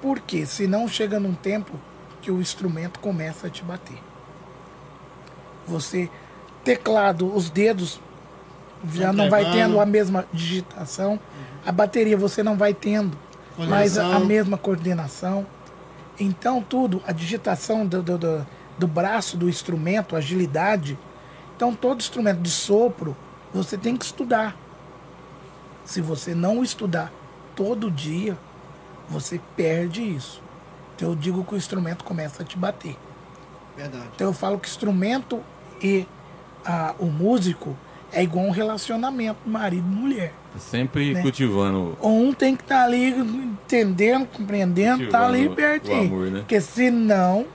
Porque senão chega num tempo que o instrumento começa a te bater. Você teclado, os dedos já não vai tendo a mesma digitação, a bateria você não vai tendo mais a, a mesma coordenação. Então tudo, a digitação do, do, do, do braço do instrumento, agilidade. Então todo instrumento de sopro você tem que estudar. Se você não estudar todo dia, você perde isso. Então eu digo que o instrumento começa a te bater. Verdade. Então eu falo que instrumento e ah, o músico é igual um relacionamento marido e mulher. Sempre Né? cultivando. Um tem que estar ali entendendo, compreendendo, tá ali pertinho. amor, né? Porque senão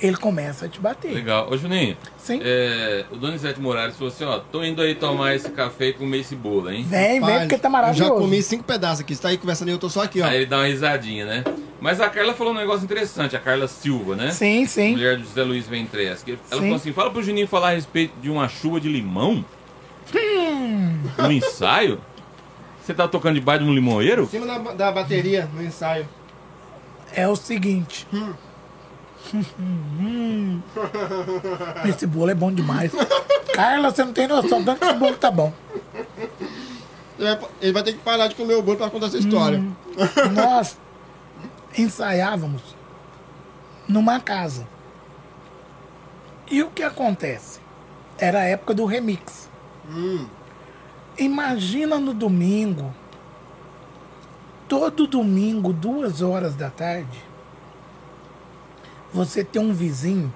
ele começa a te bater. Legal. Ô, Juninho, Sim. é, o Donizete Morales falou assim: ó, tô indo aí tomar esse café e comer esse bolo, hein? Vem, vem, Rapaz, porque tá Eu maravilhoso. já comi cinco pedaços aqui. Você tá aí conversando e eu tô só aqui, ó. Aí ele dá uma risadinha, né? Mas a Carla falou um negócio interessante, a Carla Silva, né? Sim, sim. Mulher do José Luiz Ventres. Ela Sim. falou assim: fala pro Juninho falar a respeito de uma chuva de limão. Hum. Um ensaio? Você tá tocando debaixo de um limoeiro? Em cima da, da bateria, no ensaio. É o seguinte. Hum. Esse bolo é bom demais. Carla, você não tem noção, tanto que esse bolo tá bom. Ele vai- ter que parar de comer o bolo pra contar essa história. Hum. Nós ensaiávamos numa casa. E o que acontece? Era a época do remix. Imagina no domingo, todo domingo, duas horas da tarde, você ter um vizinho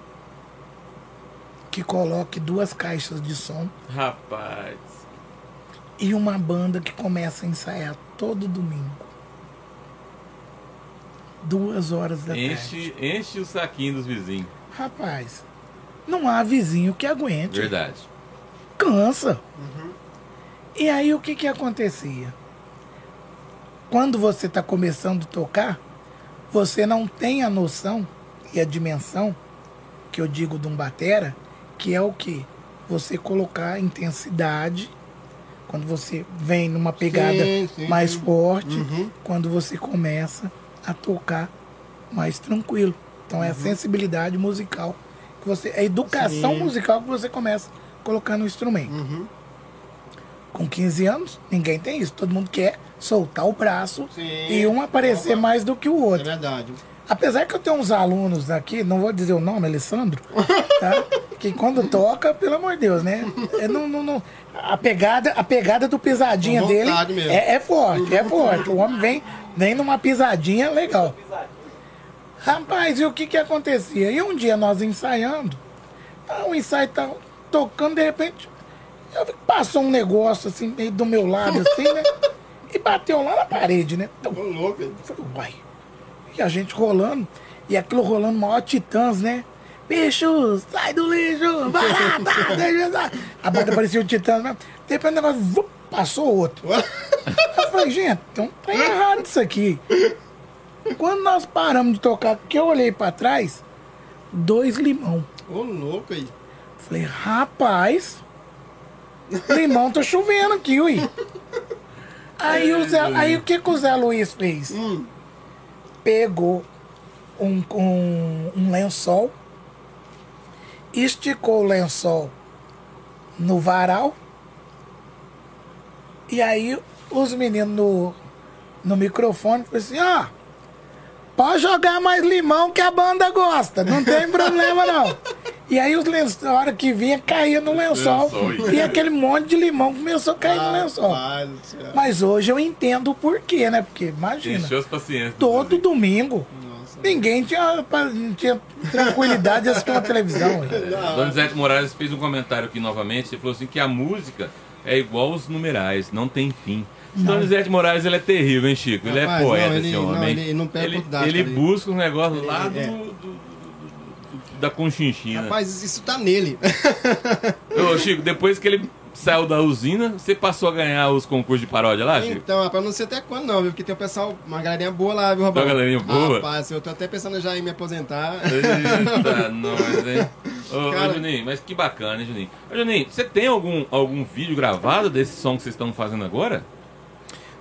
que coloque duas caixas de som Rapaz. e uma banda que começa a ensaiar todo domingo. Duas horas da tarde. Enche, enche o saquinho dos vizinhos. Rapaz, não há vizinho que aguente. Verdade. Cansa. E aí o que que acontecia? Quando você está começando a tocar, você não tem a noção e a dimensão que eu digo de um batera, que é o que? Você colocar intensidade quando você vem numa pegada Sim, sim, mais sim. forte, Uhum. quando você começa a tocar mais tranquilo. Então é a sensibilidade musical que você, é a educação Uhum. Musical que você começa a colocar no instrumento. Uhum. Com 15 anos, ninguém tem isso. Todo mundo quer soltar o braço e um aparecer mais do que o É outro. verdade. Apesar que eu tenho uns alunos aqui, não vou dizer o nome, Alessandro, tá? que quando toca, pelo amor de Deus, né? É, não, não, não- a, pegada, a pegada do pisadinha dele é, é forte, é forte. O homem vem, vem numa pisadinha legal. Rapaz, e o que que acontecia? E um dia nós ensaiando, tá, o ensaio tá tocando, de repente, eu vi que passou um negócio assim, meio do meu lado, assim, né? E bateu lá na parede, né? Ô, louco. Falei, uai. E a gente rolando, e aquilo rolando maior titãs, né? Bicho, sai do lixo, barata, deixa. A banda parecia o titãs, né? Depois o negócio, vup, passou outro. Eu falei, gente, então tá errado isso aqui. Quando nós paramos de tocar, que eu olhei pra trás, dois limão. Ô, louco aí. Falei, rapaz, limão tá chovendo aqui, ui. Aí, o Zé, aí o que, que o Zé Luiz fez? Hum. Pegou um, um, um lençol, esticou o lençol no varal, e aí os meninos no, no microfone falaram assim, ó, pode jogar mais limão que a banda gosta, não tem problema não. E aí os lençóis, a hora que vinha, caía no lençol, Lençol, e aquele monte de limão começou a cair no lençol. Mas hoje eu entendo o porquê, né? Porque imagina, Encheu as paciências. todo domingo, Nossa. ninguém tinha, não tinha tranquilidade de assistir uma televisão. É, Donizete Morales fez um comentário aqui novamente. Ele falou assim que a música é igual os numerais, não tem fim. Donizete Moraes ele é terrível, hein, Chico? Ele Rapaz, é poeta, não, ele- esse não, homem. ele não perde ele, oportunidade, ele busca um negócio lá do, é. do- da Conchinchina. Rapaz, isso tá nele. Ô, Chico, depois que ele saiu da usina, você passou a ganhar os concursos de paródia lá, Chico? Então, rapaz, não sei até quando não, viu? Porque tem um pessoal, uma galerinha boa lá, viu, Robão? Uma galerinha boa? Rapaz, eu tô até pensando já em me aposentar. Eita, nós, hein? Ô, ô, Cara- Juninho, mas que bacana, hein, Juninho? Ô, Juninho, você tem algum, algum vídeo gravado desse som que vocês estão fazendo agora?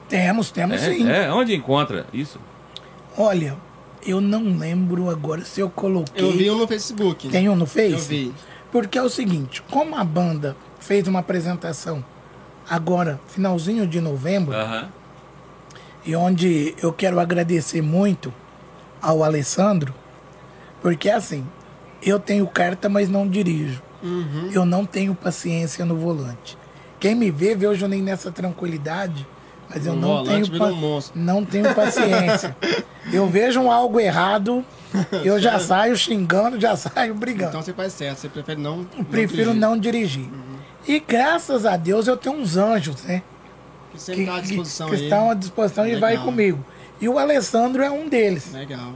Temos, temos É, sim. é, onde encontra isso? Olha, eu não lembro agora se eu coloquei. Eu vi um no Facebook. Tem um no Face? Eu vi. Porque é o seguinte, como a banda fez uma apresentação agora, finalzinho de novembro, Aham. e onde eu quero agradecer muito ao Alessandro, porque assim, eu tenho carta, mas não dirijo. Uhum. Eu não tenho paciência no volante. Quem me vê, vê o Juninho nessa tranquilidade, mas eu No não tenho, pa- um não tenho paciência. Eu vejo um algo errado, eu já saio xingando, já saio brigando. Então você faz certo, você prefere não. não Prefiro dirigir. não dirigir. E graças a Deus eu tenho uns anjos, né? Que sempre Que, tá à disposição que estão à disposição e vai Legal. comigo. E o Alessandro é um deles. Legal.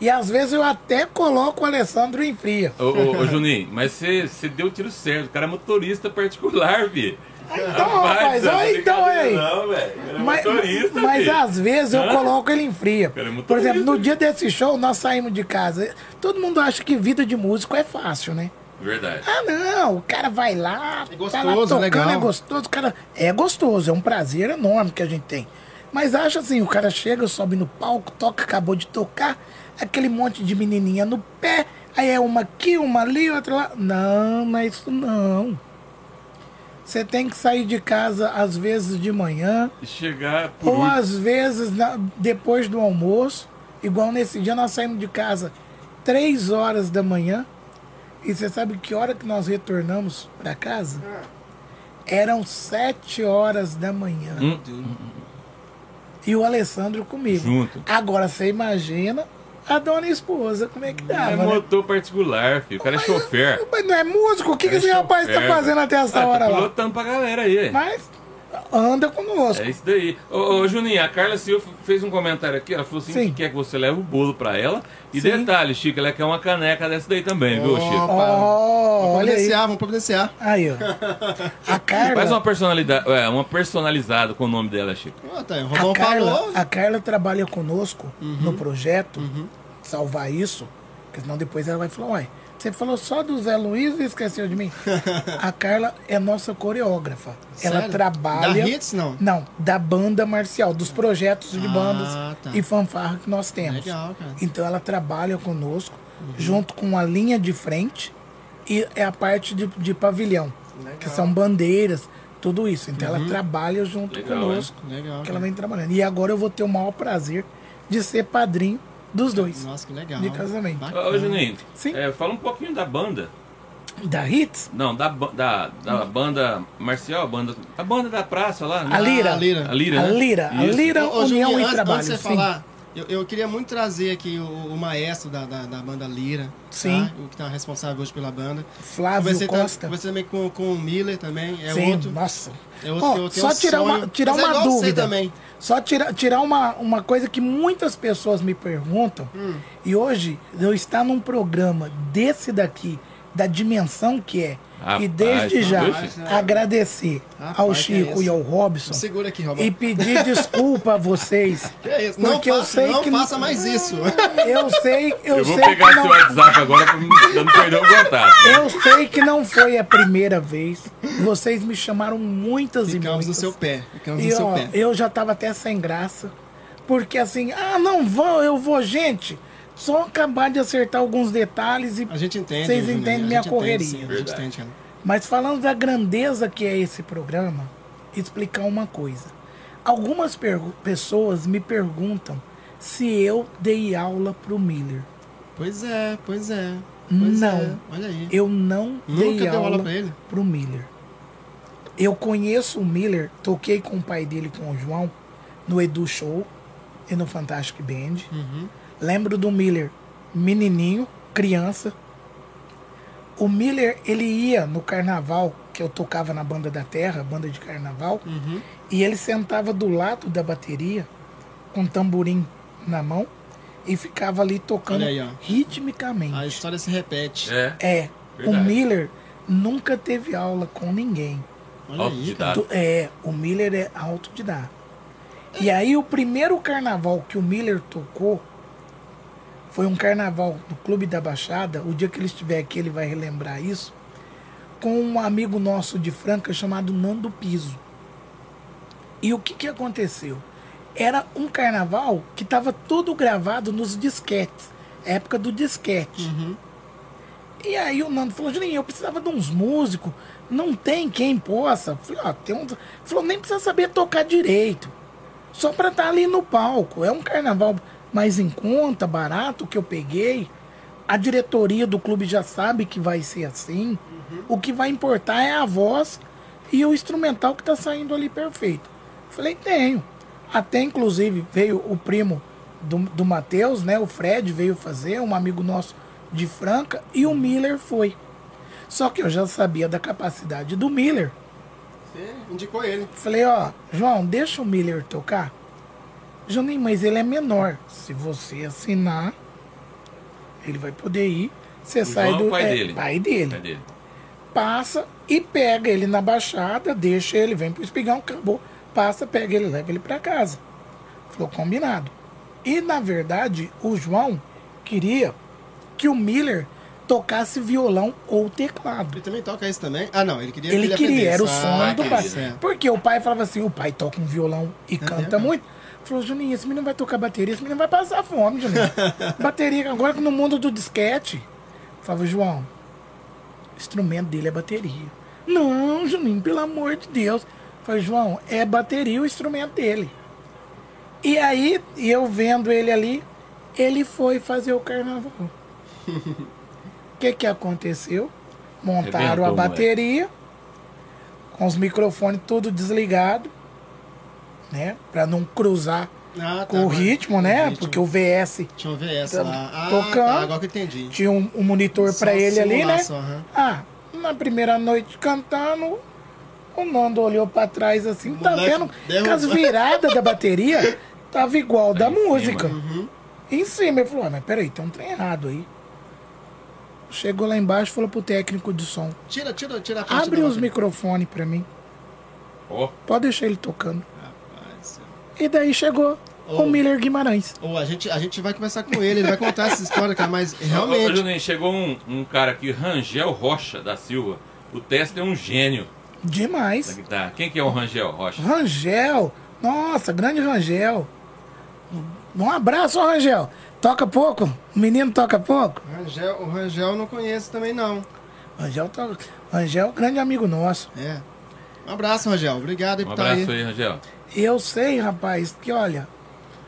E às vezes eu até coloco o Alessandro em fria. Ô, ô, ô, Juninho, mas você você deu o tiro certo. O cara é motorista particular, vi. Então, rapaz, é olha então aí. Não, velho. Ele é Mas, mas às vezes eu coloco ele em fria. É Por exemplo, no dia desse show, nós saímos de casa. Todo mundo acha que vida de músico é fácil, né? Verdade. Ah, não, o cara vai lá, É tá lá gostoso, tocando, é legal. é gostoso, o cara é gostoso, é um prazer enorme que a gente tem. Mas acha assim, o cara chega, sobe no palco, toca, acabou de tocar, aquele monte de menininha no pé, aí é uma aqui, uma ali, outra lá. Não, não é isso não. Você tem que sair de casa às vezes de manhã, E chegar ou último. às vezes na- depois do almoço, igual nesse dia nós saímos de casa três horas da manhã. E você sabe que hora que nós retornamos para casa? Eram sete horas da manhã. Hum, E o Alessandro comigo. Junto. Agora você imagina a dona esposa, como é que É tava, né? motor particular, filho. O cara é chofer. Mas não é músico? O que, que esse É rapaz tá chofer, fazendo até essa Ah, hora tá lá? pilotando pra galera aí. Mas anda conosco. É isso daí. Ô, ô, Juninho, a Carla Silva fez um comentário aqui. Ela falou assim: Sim. que quer que você leve o bolo pra ela. E Sim. detalhe, Chico, ela quer uma caneca dessa daí também, viu, Chico? Ó, Vamos aí. providenciar, vamos providenciar. Aí, ó. A Carla. Faz uma personalidade, é, uma personalizada com o nome dela, Chico. Ó, tá aí, A Carla, falou. a Carla trabalha conosco Uhum. no projeto Salvar Isso, porque senão depois ela vai falar, uai, você falou só do Zé Luiz e esqueceu de mim. a Carla é nossa coreógrafa. Ela Sério? trabalha. Da Hits, não? Não, da banda marcial, dos projetos de Ah, bandas tá. e fanfarra que nós temos. Legal, cara. Então ela trabalha conosco, junto com a linha de frente e é a parte de, de pavilhão, que são bandeiras, tudo isso. Então ela trabalha junto Legal, conosco, Legal. que ela vem trabalhando. E agora eu vou ter o maior prazer de ser padrinho dos dois, Nossa, que legal. de casamento. Bacana. Ô, Juninho, Sim. é, fala um pouquinho da banda. Da Hits, Não, da, da, da banda marcial, a banda, a banda da praça lá. né? A Lira. A Lira. A Lira, a né? Lira, a. Lira Ô, União Juninho, e antes, Trabalho. Antes de você sim. falar, eu, eu queria muito trazer aqui o, o maestro da, da, da banda Lira. Sim. Tá? O que tá responsável hoje pela banda. Flávio Conversei tam- Costa. Conversei também com, com o Miller também. É Sim, outro. nossa. É outro tenho só um tirar uma, sonho. tirar Mas é uma você dúvida. também. Só tirar, tirar uma, uma coisa que muitas pessoas me perguntam. Hum. E hoje eu estar num programa desse daqui, da dimensão que é. E Rapaz, desde já rapaz, agradecer Rapaz, ao é Chico isso? e ao Robson. Segura aqui, Robão. E pedir desculpa a vocês. Que é isso? Não, Porque eu faça, sei não que faça mais isso. Eu sei, eu, Eu vou sei pegar que seu não, WhatsApp agora pra não perder o contato. eu sei que não foi a primeira vez. Vocês me chamaram muitas e Ficamos no muitas. seu pé. Ficamos E no seu ó, pé. eu já tava até sem graça. Porque assim, ah, não vou, eu vou, gente. Só acabar de acertar alguns detalhes e A gente entende. vocês entendem a minha gente correria. Entende, a gente entende. Mas falando da grandeza que é esse programa, explicar uma coisa. Algumas pessoas me perguntam se eu dei aula pro Miller. Pois é, pois é. Pois Não. é. Olha aí. Eu não Nunca dei deu aula aula pra ele? pro Miller. Eu conheço o Miller, toquei com o pai dele, com o João, no Edu Show e no Fantastic Band. Uhum. Lembro do Miller, menininho, criança. O Miller, ele ia no carnaval, que eu tocava na Banda da Terra, banda de carnaval, Uhum. e ele sentava do lado da bateria, com tamborim na mão, e ficava ali tocando aí, ritmicamente. A história se repete. É, É, o. Miller nunca teve aula com ninguém. Olha autodidata. É, o Miller é autodidata. E aí o primeiro carnaval que o Miller tocou foi um carnaval do Clube da Baixada. O dia que ele estiver aqui ele vai relembrar isso. Com um amigo nosso de Franca chamado Nando Piso. E o que, que aconteceu? Era um carnaval que estava tudo gravado nos disquetes. Época do disquete. E aí o Nando falou, Juninho, eu precisava de uns músicos, não tem quem possa. Falei, ó, tem um. Falou, nem precisa saber tocar direito. Só pra estar ali no palco. É um carnaval mais em conta, barato que eu peguei. A diretoria do clube já sabe que vai ser assim. O que vai importar é a voz e o instrumental que tá saindo ali perfeito. Falei, tenho. Até inclusive veio o primo do, do Matheus, né? O Fred veio fazer, um amigo nosso de Franca, e o Miller foi. Só que eu já sabia da capacidade do Miller. Você indicou ele. Falei, ó, João, deixa o Miller tocar. Juninho, mas ele é menor. Se você assinar, ele vai poder ir. Você O sai João é do o pai é, dele. pai dele. Pai dele. Passa e pega ele na baixada, deixa ele, vem pro espigão, acabou. Passa, pega ele, leva ele pra casa. Falou, combinado. E na verdade, o João queria que o Miller tocasse violão ou teclado. Ele também toca isso também? Ah, não, ele queria Ele que queria, era o sonho Ah, do pai. certo. Porque o pai falava assim, o pai toca um violão e canta mesmo? muito. Falou, Juninho, esse menino vai tocar bateria, esse menino vai passar fome, Juninho. bateria, agora que no mundo do disquete. Falava, João, o instrumento dele é bateria. Não, Juninho, pelo amor de Deus. Falei, João, é bateria o instrumento dele. E aí, eu vendo ele ali, ele foi fazer o carnaval. O que que aconteceu? Montaram Arrebentou, a moleque. bateria, com os microfones tudo desligado, né? Pra não cruzar Ah, tá, com o ritmo, né? Porque o VS Tinha um VS tá lá. Ah, tocando. tá, agora que entendi. tinha um, um monitor Só pra ele ali, né? aham. Ah, na primeira noite cantando, o Nando olhou pra trás assim, tá vendo derrubou. que as viradas da bateria tava igual da música. Uhum. Em cima, ele falou, ah, mas peraí, tem um trem errado aí. Chegou lá embaixo e falou pro técnico de som, Tira, tira, tira a abre os microfones pra mim, Ó, pode deixar ele tocando. E daí chegou Oh. o Miller Guimarães. Ou a gente, a gente vai conversar com ele, ele vai contar essa história, cara, mas Ô, ô, realmente. Juninho, chegou um, um cara aqui, Rangel Rocha da Silva. O Tesla é um gênio Demais. guitarra. Quem que é o Rangel Rocha? Rangel, nossa, grande Rangel. Um abraço, Rangel. Toca pouco? O menino toca pouco? Rangel, o Rangel eu não conheço também, não. Rangel, toca... Rangel, é grande amigo nosso. É. Um abraço, Rangel. Obrigado aí Um por estar abraço aí. aí, Rangel. E eu sei, rapaz, que olha,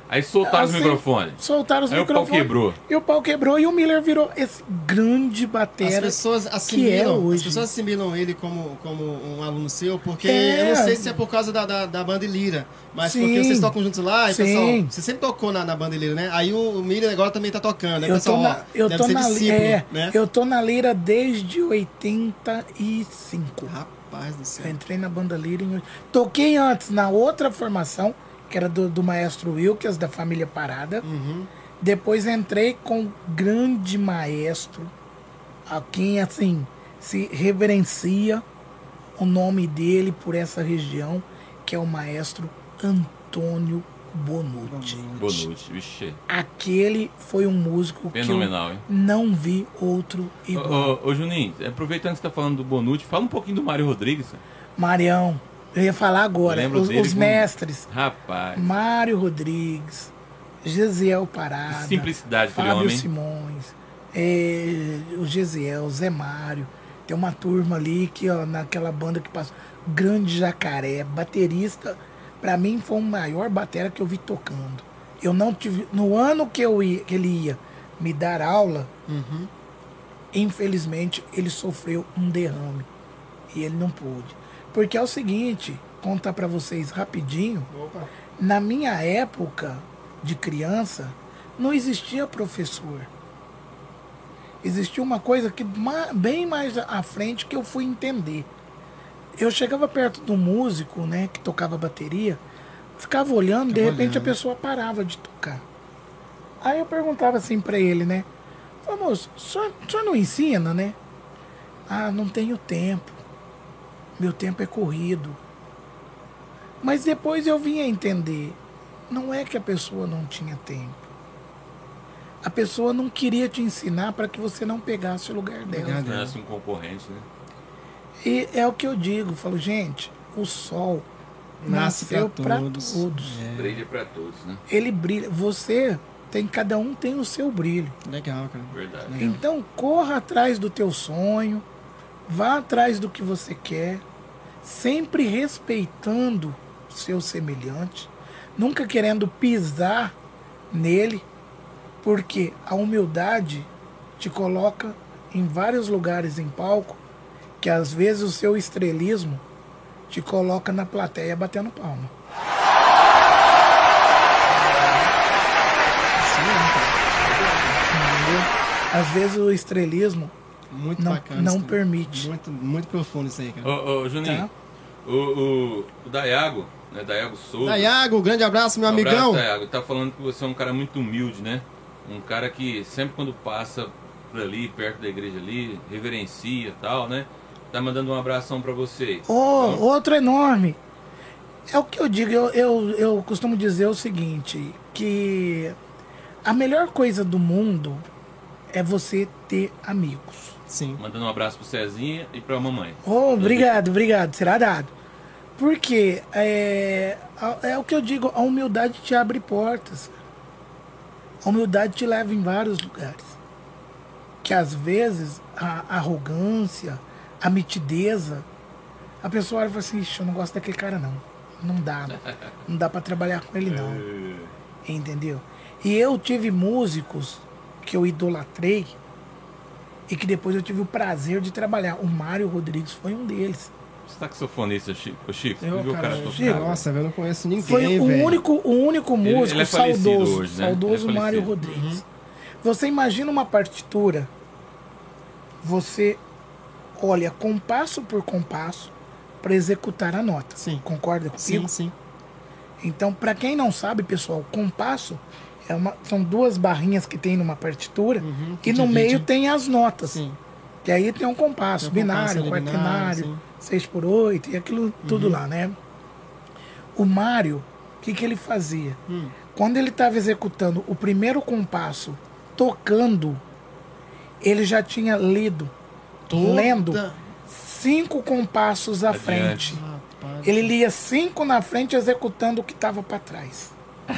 Aí soltaram os Assim, microfones. soltaram os Aí o pau microfones. quebrou. E o pau quebrou e o Miller virou esse grande As batera. pessoas que é assimilam, as hoje. pessoas assimilam ele como, como um aluno seu, porque É. eu não sei se é por causa da, da, da banda Lira, mas Sim. porque vocês tocam juntos lá, e Sim. pessoal, você sempre tocou na, na banda Lira, né? Aí o, o Miller agora também tá tocando, né? Eu pessoal, tô, na, eu, deve tô ser na, discípulo, é, né? eu tô na Lira desde 85. Rapaz do céu. Eu entrei na banda Lira em... Toquei antes na outra formação, que era do, do maestro Wilkes, da família Parada. Uhum. Depois entrei com o grande maestro, a quem assim se reverencia o nome dele por essa região, que é o maestro Antônio Bonucci. Noite, vixe. Aquele foi um músico Fenomenal, que hein? eu não vi outro Ô, igual. ô, ô, Juninho, aproveitando que você tá falando do Bonucci, fala um pouquinho do Mário Rodrigues. Marião, eu ia falar agora, Lembro os, dele os como- mestres. Rapaz, Mário Rodrigues, Gesiel Parada, simplicidade Fábio homem, hein? Simões, é, o Gesiel, Zé Mário. Tem uma turma ali que, ó, naquela banda que passou. Grande Jacaré, baterista. Pra mim foi o maior batera que eu vi tocando. Eu não tive. No ano que, eu ia, que ele ia me dar aula, Uhum. infelizmente ele sofreu um derrame. E ele não pôde. Porque é o seguinte, contar pra vocês rapidinho. Opa. Na minha época de criança, não existia professor. Existia uma coisa que bem mais à frente que eu fui entender. Eu chegava perto do músico, né, que tocava bateria, ficava olhando, de Ficava repente a olhando. pessoa parava de tocar. Aí eu perguntava assim pra ele, né? Falei, moço, o senhor, o senhor não ensina, né? Ah, não tenho tempo. Meu tempo é corrido. Mas depois eu vim a entender. Não é que a pessoa não tinha tempo. A pessoa não queria te ensinar para que você não pegasse o lugar dela. Obrigado. Parece um concorrente, né? E é o que eu digo, eu falo, gente, o sol Nasce nasceu pra para todos. todos. É. Brilha pra todos, né? Ele brilha, você tem cada um tem o seu brilho. Legal, cara. Verdade. Legal. Então corra atrás do teu sonho, vá atrás do que você quer, sempre respeitando o seu semelhante, nunca querendo pisar nele, porque a humildade te coloca em vários lugares em palco, que às vezes o seu estrelismo te coloca na plateia batendo palma. Às vezes o estrelismo Muito não, bacana. não permite. Muito, muito profundo isso aí, cara. Ô, ô, Juninho, Tá. o, o, o Dayago, né? Dayago Souza. Dayago, grande abraço, meu Um abraço, amigão. Dayago. Tá falando que você é um cara muito humilde, né? Um cara que sempre quando passa por ali, perto da igreja ali, reverencia e tal, né? Tá mandando um abração pra vocês. Ô, outro enorme. É o que eu digo, eu, eu, eu costumo dizer o seguinte, que a melhor coisa do mundo é você ter amigos. Sim. Mandando um abraço pro Cezinha e pra mamãe. Oh, obrigado, obrigado, será dado. Porque é, é o que eu digo, a humildade te abre portas. A humildade te leva em vários lugares. Que às vezes a arrogância, a mitideza, a pessoa olha e fala assim, "Ixi, eu não gosto daquele cara não. Não dá, não, não dá pra trabalhar com ele não. Entendeu? E eu tive músicos que eu idolatrei e que depois eu tive o prazer de trabalhar. O Mário Rodrigues foi um deles. Saxofonista, Chico. Chico, Eu, você viu o cara, cara Chico, tocar? nossa, eu não conheço ninguém, Foi o velho. único, o único Ele- músico ele é falecido saudoso, hoje, né? saudoso Ele é Mário falecido. Uhum. Rodrigues. Você imagina uma partitura, você olha compasso por compasso para executar a nota. Sim. Concorda comigo? Sim, sim. Então, para quem não sabe, pessoal, compasso é uma, são duas barrinhas que tem numa partitura Uhum, e no divide. meio tem as notas. Sim. Que aí tem um compasso, Tem um binário, compasso quaternário, binário, 6 por 8 e aquilo tudo lá, né? O Mário, o que, que ele fazia? Hum. Quando ele estava executando o primeiro compasso, tocando, ele já tinha lido, lendo cinco compassos à Adiante. frente. Rapaz. Ele lia cinco na frente, executando o que estava para trás.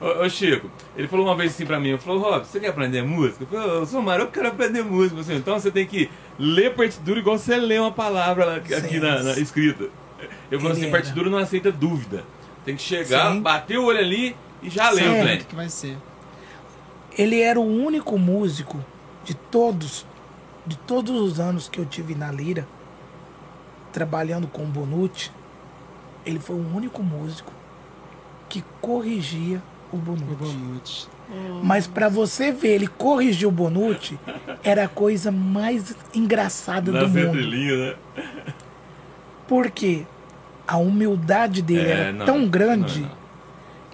Ô, ô, Chico, ele falou uma vez assim pra mim, ele falou, Rob, você quer aprender música? Eu falei, eu sou Mário, eu quero aprender música. Então você tem que ler partitura igual você lê uma palavra aqui na, na escrita. Eu falei Ele assim, partitura não aceita dúvida. Tem que chegar, Sim. bater o olho ali e já lê o trem. O que vai ser? Ele era o único músico de todos, de todos os anos que eu tive na Lira, trabalhando com o Bonucci, ele foi o único músico que corrigia o O Bonucci. Bonute. Mas pra você ver ele corrigir o Bonucci, era a coisa mais engraçada do mundo. né? Porque a humildade dele É, era não, tão grande não, não.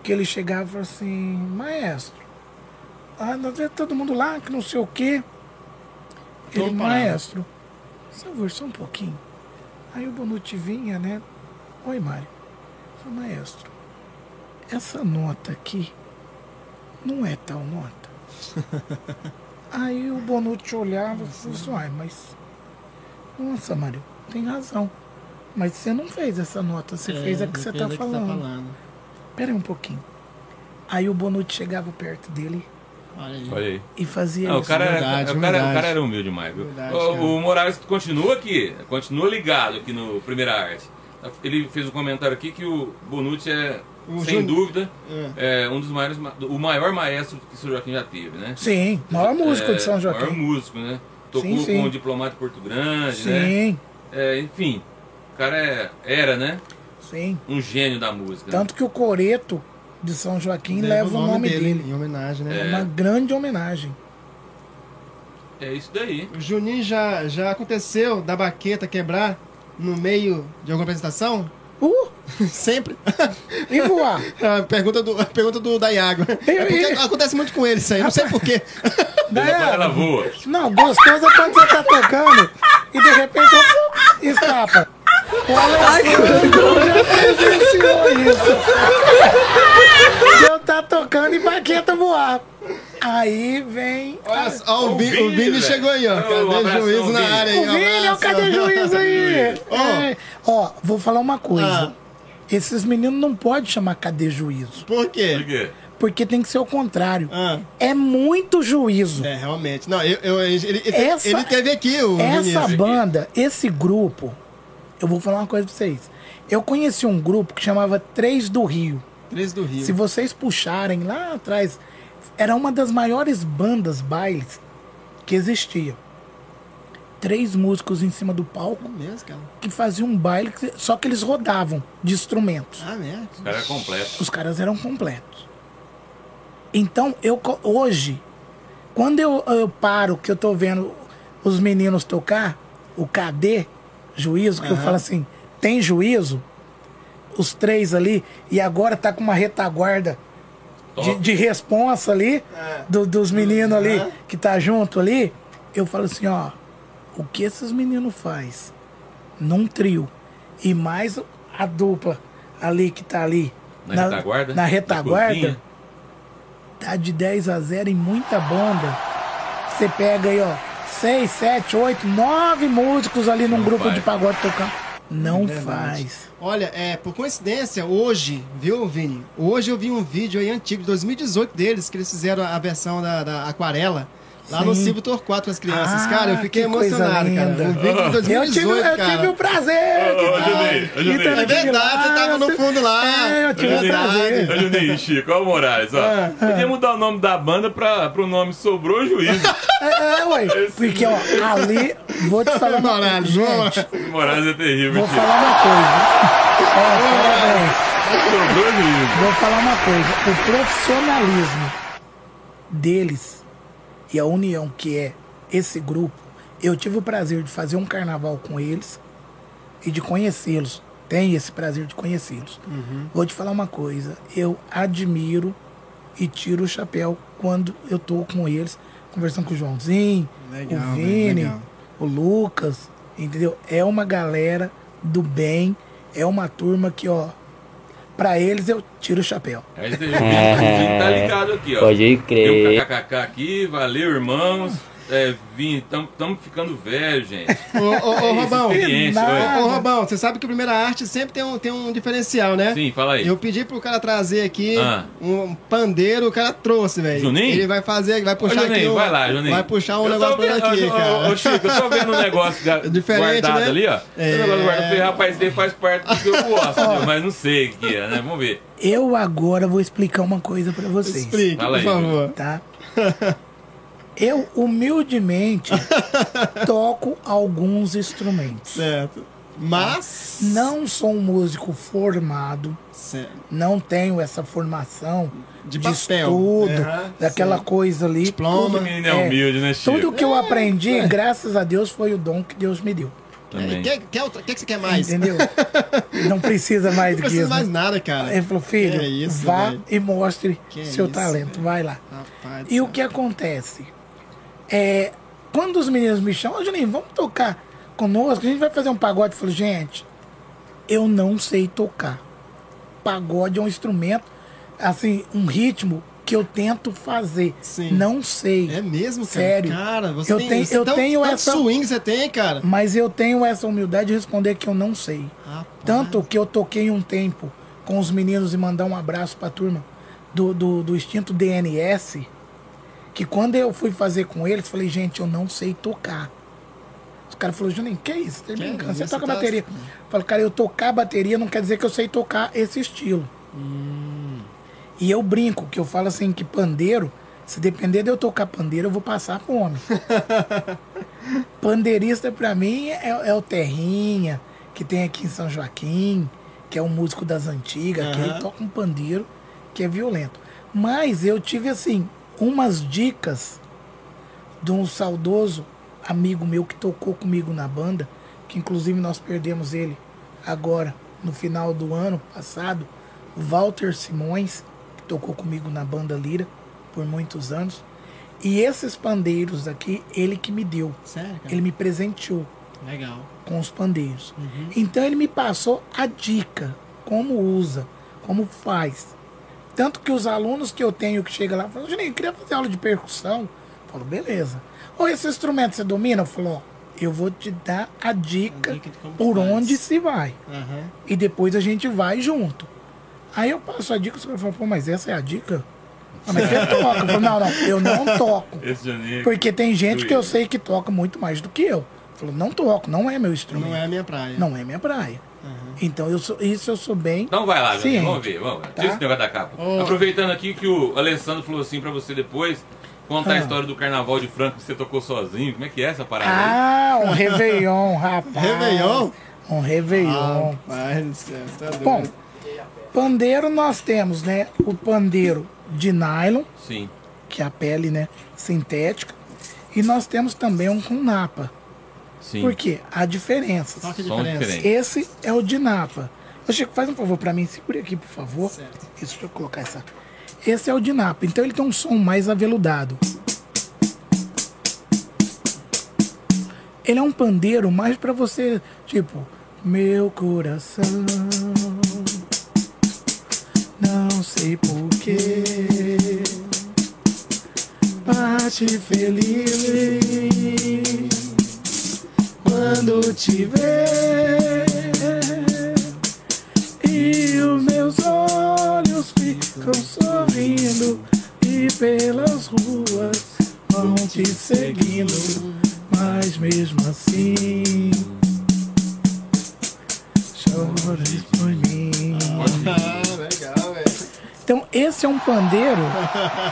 que ele chegava e falava assim, maestro, ah, nós vemos todo mundo lá, que não sei o quê. Ele, parar. maestro, por favor, só um pouquinho. Aí o Bonucci vinha, né? Oi, Mário. Falei, maestro, essa nota aqui não é tal nota. Aí o Bonucci olhava e falou assim, "Uai, mas. Nossa, Mário, tem razão. Mas você não fez essa nota, você fez a que você tá fez a falando. Pera aí um pouquinho. Aí o Bonucci chegava perto dele Olha aí. Olha aí. e fazia Não, o, isso. cara era, Humildade, o, cara, o cara era humilde demais, viu? Humildade, O, o Morales continua aqui, continua ligado aqui no Primeira Arte. Ele fez um comentário aqui que o Bonucci é, O sem Jun- dúvida, É. é um dos maiores, ma- o maior maestro que o Sr. Joaquim já teve, né? Sim, maior músico É, de São Maior Joaquim. músico, né? Tocou Sim, sim. com o diplomata Porto Grande, né? Sim, É, enfim, o cara é- era, né? sim. Um gênio da música. né? Tanto que o Coreto de São Joaquim leva, o nome dele. Em homenagem, né? É uma grande homenagem. É isso daí. O Juninho já, já aconteceu da baqueta quebrar no meio de alguma apresentação? Uh, Sempre. e voar. a pergunta do, a pergunta do Dayago. É porque acontece muito com ele isso aí, não sei porquê. Daí, Ela voa. Não, gostoso é quando você tá tocando e de repente opa, escapa. O Alessandro já presenciou isso. Eu tá tocando e baqueta voar. Aí vem. Olha só, o, o Vini, Vini velho. chegou aí, ó. Um Cadê juízo na Vini. área aí? O Vini, ó, cadê o juiz aí? Ó. É. Ó, vou falar uma coisa. Ah. Esses meninos não podem chamar cadê juízo. Por quê? Por quê? Porque tem que ser o contrário. Ah, É muito juízo. é, realmente. Não, eu, eu- ele, ele, Essa- ele teve aqui o Essa Vinícius. banda, esse grupo, eu vou falar uma coisa pra vocês. Eu conheci um grupo que chamava Três do Rio. Três do Rio. Se vocês puxarem lá atrás, era uma das maiores bandas bailes que existia. Três músicos em cima do palco É mesmo, cara. que faziam um baile, só que eles rodavam de instrumentos. Ah, mesmo? O cara é completo. Os caras eram completos. Então, eu hoje, Quando eu, eu paro, que eu tô vendo os meninos tocar, o cadê juízo, que eu falo assim, tem juízo? Os três ali, e agora tá com uma retaguarda de, de responsa ali, do- dos meninos ali, que tá junto ali, eu falo assim, ó, o que esses meninos faz num trio e mais a dupla ali que tá ali Na retaguarda? na Na retaguarda tá de 10 a 0 em muita banda. Você pega aí, ó, 6, 7, 8, 9 músicos ali num Não grupo faz. de pagode tocando. Não É verdade. faz. Olha, é, por coincidência, hoje, viu, Vini? Hoje eu vi um vídeo aí antigo, de 2018 deles, que eles fizeram a versão da, da Aquarela. Lá no Sim. Silvio Torquato com as crianças. Ah, cara, eu fiquei emocionado, cara. linda. Um vídeo de Eu 2018, tive, eu cara. tive o prazer. Ô, Juninho. Então, eu É verdade, lá, você tava eu no tive- fundo lá. É, eu tive o prazer. Ô, Juninho, Chico, ó o Moraes, ó. Ah. Podia mudar o nome da banda pra, pro nome Sobrou Juízo. É, é, ué. Porque, ó, ali, vou te falar uma coisa. Gente, Moraes é terrível, vou falar uma coisa. Sobrou Juízo. Vou falar uma coisa. O profissionalismo deles e a união que é esse grupo, eu tive o prazer de fazer um carnaval com eles e de conhecê-los. Tenho esse prazer de conhecê-los. Vou te falar uma coisa. Eu admiro e tiro o chapéu quando eu tô com eles, conversando com o Joãozinho, Legal, o Vini, legal. o Lucas, entendeu? É uma galera do bem, é uma turma que, ó, pra eles eu tiro o chapéu. Aí você Vini tá ligado aqui, ó. Pode crer. Tem um kkk aqui, valeu, irmãos. É, tamo, tamo ficando velho, gente. Ô, ô, ô, É Robão. Ô, Robão, você sabe que a primeira arte sempre tem um, tem um diferencial, né? Sim, fala aí. Eu pedi pro cara trazer aqui Ah. um pandeiro, o cara trouxe, velho. Juninho? Ele vai fazer, vai Ô, puxar aqui. Juninho, um- vai lá, Juninho. Vai puxar um negócio pra ele vendo- aqui, ô, ô, cara. Ô, Chico, eu tô vendo um negócio guardado né? ali, ó. É. Esse negócio guardado. Eu falei, rapaz, esse daí faz parte do que eu gosto, mas não sei o que é, né? Vamos ver. Eu agora vou explicar uma coisa pra vocês, Explique, Fala por aí, favor. tá? Eu humildemente toco alguns instrumentos. Certo. Mas. Não sou um músico formado, Certo. não tenho essa formação De de, papel. estudo, Aham, daquela sim. coisa ali. Diploma. Tudo, O menino é humilde, né, Chico? tudo que eu aprendi, graças a Deus, foi o dom que Deus me deu. Também. O que, que, outra- que que você quer mais? Entendeu? Não precisa mais Não do que precisa isso. mais né? nada, cara. Ele falou, filho, Que isso, vá velho. e mostre Que seu isso, talento, velho. vai lá. Rapaz E o que acontece? É, quando os meninos me chamam, ô Juninho, vamos tocar conosco, a gente vai fazer um pagode. Eu falo, gente, eu não sei tocar. Pagode é um instrumento, assim, um ritmo que eu tento fazer. Sim. Não sei. É mesmo, cara? Sério. Cara, você Eu tem, tenho- eu tão- tenho essa- swing você tem, cara. Mas eu tenho essa humildade de responder que eu não sei. Rapaz. Tanto que eu toquei um tempo com os meninos e mandar um abraço pra turma do, do, do extinto DNS, que quando eu fui fazer com eles, falei, gente, eu não sei tocar. Os caras falaram, Juninho, que isso? Você Que? Você toca Tá- bateria. Eu falei, cara, eu tocar bateria não quer dizer que eu sei tocar esse estilo. Hum. E eu brinco, que eu falo assim, que pandeiro, se depender de eu tocar pandeiro, eu vou passar fome. Pandeirista pra mim é, é o Terrinha, que tem aqui em São Joaquim, que é um músico das antigas, que ele toca um pandeiro que é violento. Mas eu tive assim umas dicas de um saudoso amigo meu que tocou comigo na banda, que inclusive nós perdemos ele agora no final do ano passado, o Walter Simões, que tocou comigo na banda Lira por muitos anos. E esses pandeiros aqui, ele que me deu. Sério? Ele me presenteou Legal. com os pandeiros. Então ele me passou a dica, como usa, como faz. Tanto que os alunos que eu tenho que chegam lá falam, Juninho, eu queria fazer aula de percussão. Eu falo, beleza. Ou esse instrumento você domina? Eu falo, ó, eu vou te dar a dica, dica por faz. onde se vai. Aham. E depois a gente vai junto. Aí eu passo a dica, os caras falam, pô, mas essa é a dica? Ah, mas você toca. Eu falo, não, não, eu não toco. Esse Juninho. Porque tem gente que eu sei que toca muito mais do que eu. Falou, não toco, não é meu instrumento. Não é a minha praia. Não é minha praia. Então eu sou, isso eu sou bem. Então vai lá, vamos ver, vamos ver. Tá? Tira esse negócio da capa. Ô. Aproveitando aqui que o Alessandro falou assim pra você depois, contar a Ah. história do carnaval de Franca que você tocou sozinho. Como é que é essa parada aí? Ah, um Réveillon, rapaz. Réveillon? Um Réveillon. Rapaz do céu, tá doido. Bom, pandeiro nós temos, né? O pandeiro de nylon, Sim. que é a pele, né, sintética. E nós temos também um com napa. Sim. Por quê? Há diferenças. Diferença? diferente. Esse é o de napa. Ô, Chico, faz um favor pra mim, segure aqui, por favor. Certo. Isso, deixa eu colocar essa. Esse é o de napa, então ele tem um som mais aveludado. Ele é um pandeiro mais pra você, tipo, meu coração. Não sei porquê. Bate feliz quando te ver. E os meus olhos ficam sorrindo e pelas ruas vão te seguindo, mas mesmo assim chores por mim. Ah, legal, velho. Então esse é um pandeiro.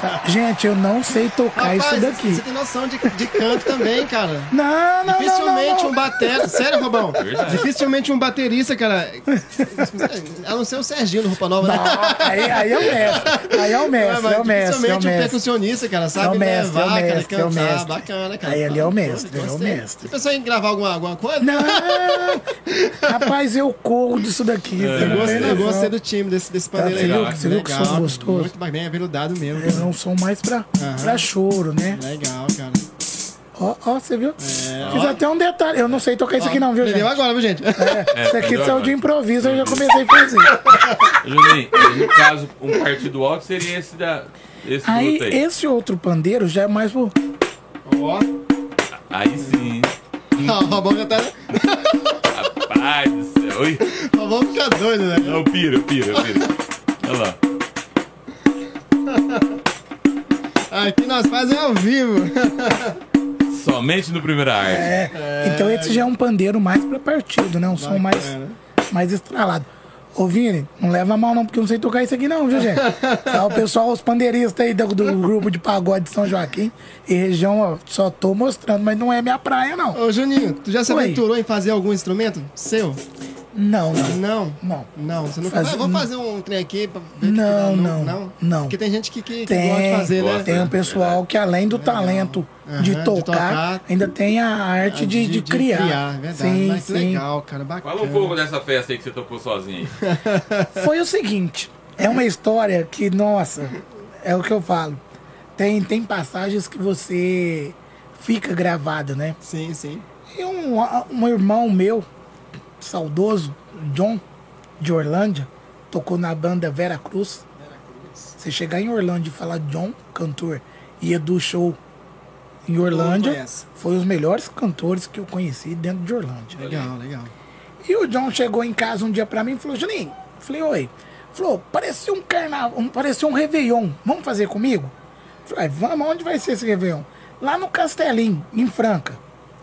tá? Gente, eu não sei tocar Rapaz, isso daqui. Você tem noção de, de canto também, cara. Não, não, não, Dificilmente não, um não. batera. Sério, Robão? Verdade. Dificilmente um baterista, cara. A não ser o Serginho do Roupa Nova, né? Não, aí, aí é o mestre. Aí é o Não, mestre, mas é o mestre, é o dificilmente um mestre. percussionista, cara, sabe É o mestre, levar, é o cara, mestre, é o cantar, mestre. bacana, cara. Aí ali é o mestre, é o mestre. Você pensou em gravar alguma, alguma coisa? Não! Rapaz, eu corro disso daqui. você Eu não gostei, eu gostei do time desse, desse Tá, pandeiro você aí. você viu que Legal, som gostoso? Muito bem aveludado mesmo. É um som mais pra, Aham. pra choro, né? Legal, cara. Ó, ó, você viu? É, Fiz ó. até um detalhe. Eu não sei tocar isso aqui não, viu, gente? Agora, viu, gente? É, isso aqui saiu de improviso, eu já comecei a fazer. Juninho, no caso, um partido alto seria esse da. Esse Aí, aí. esse outro pandeiro já é mais pro... Ó, Aí sim. o Robão já tá. Rapaz do céu. Oi. O Robão fica doido, né? Não, pira, pira, pira. Olha lá. Aqui nós fazemos ao vivo. Somente no primeira arte. É, então esse já é um pandeiro mais pra partido, né? Um som mais, mais estralado. Ô, Vini, não leva mal não, porque eu não sei tocar isso aqui não, viu, gente? Tá, o pessoal, os pandeiristas aí do, do grupo de pagode de São Joaquim e região, ó, só tô mostrando, mas não é minha praia, não. Ô, Juninho, tu já se Oi. aventurou em fazer algum instrumento seu? Não, não. Não. Não. Não, você não Faz- Ah, Vamos fazer um trem aqui pra ver o que Não, não, não. Porque tem gente que, que, que Tem, gosta de fazer, né? tem um pessoal que além do talento de de tocar, tocar, ainda tem a arte de, de, criar. é verdade. sim, Mas que sim. legal, cara, bacana. Fala um pouco dessa festa aí que você tocou sozinho. Foi o seguinte, é uma história que, nossa, é o que eu falo. Tem, tem passagens que você fica gravado, né? Sim, sim. E um, um irmão meu, saudoso, John, de Orlândia, tocou na banda Vera Cruz. Você chegar em Orlândia e falar John, cantor, e Edu Show em Orlândia, foi os melhores cantores que eu conheci dentro de Orlândia. Legal, legal. E o John chegou em casa um dia pra mim e falou, Juninho, falei, oi. Falou, parecia um carnaval, parecia um Réveillon, vamos fazer comigo? Falei, vamos, onde vai ser esse Réveillon? Lá no Castelinho, em Franca,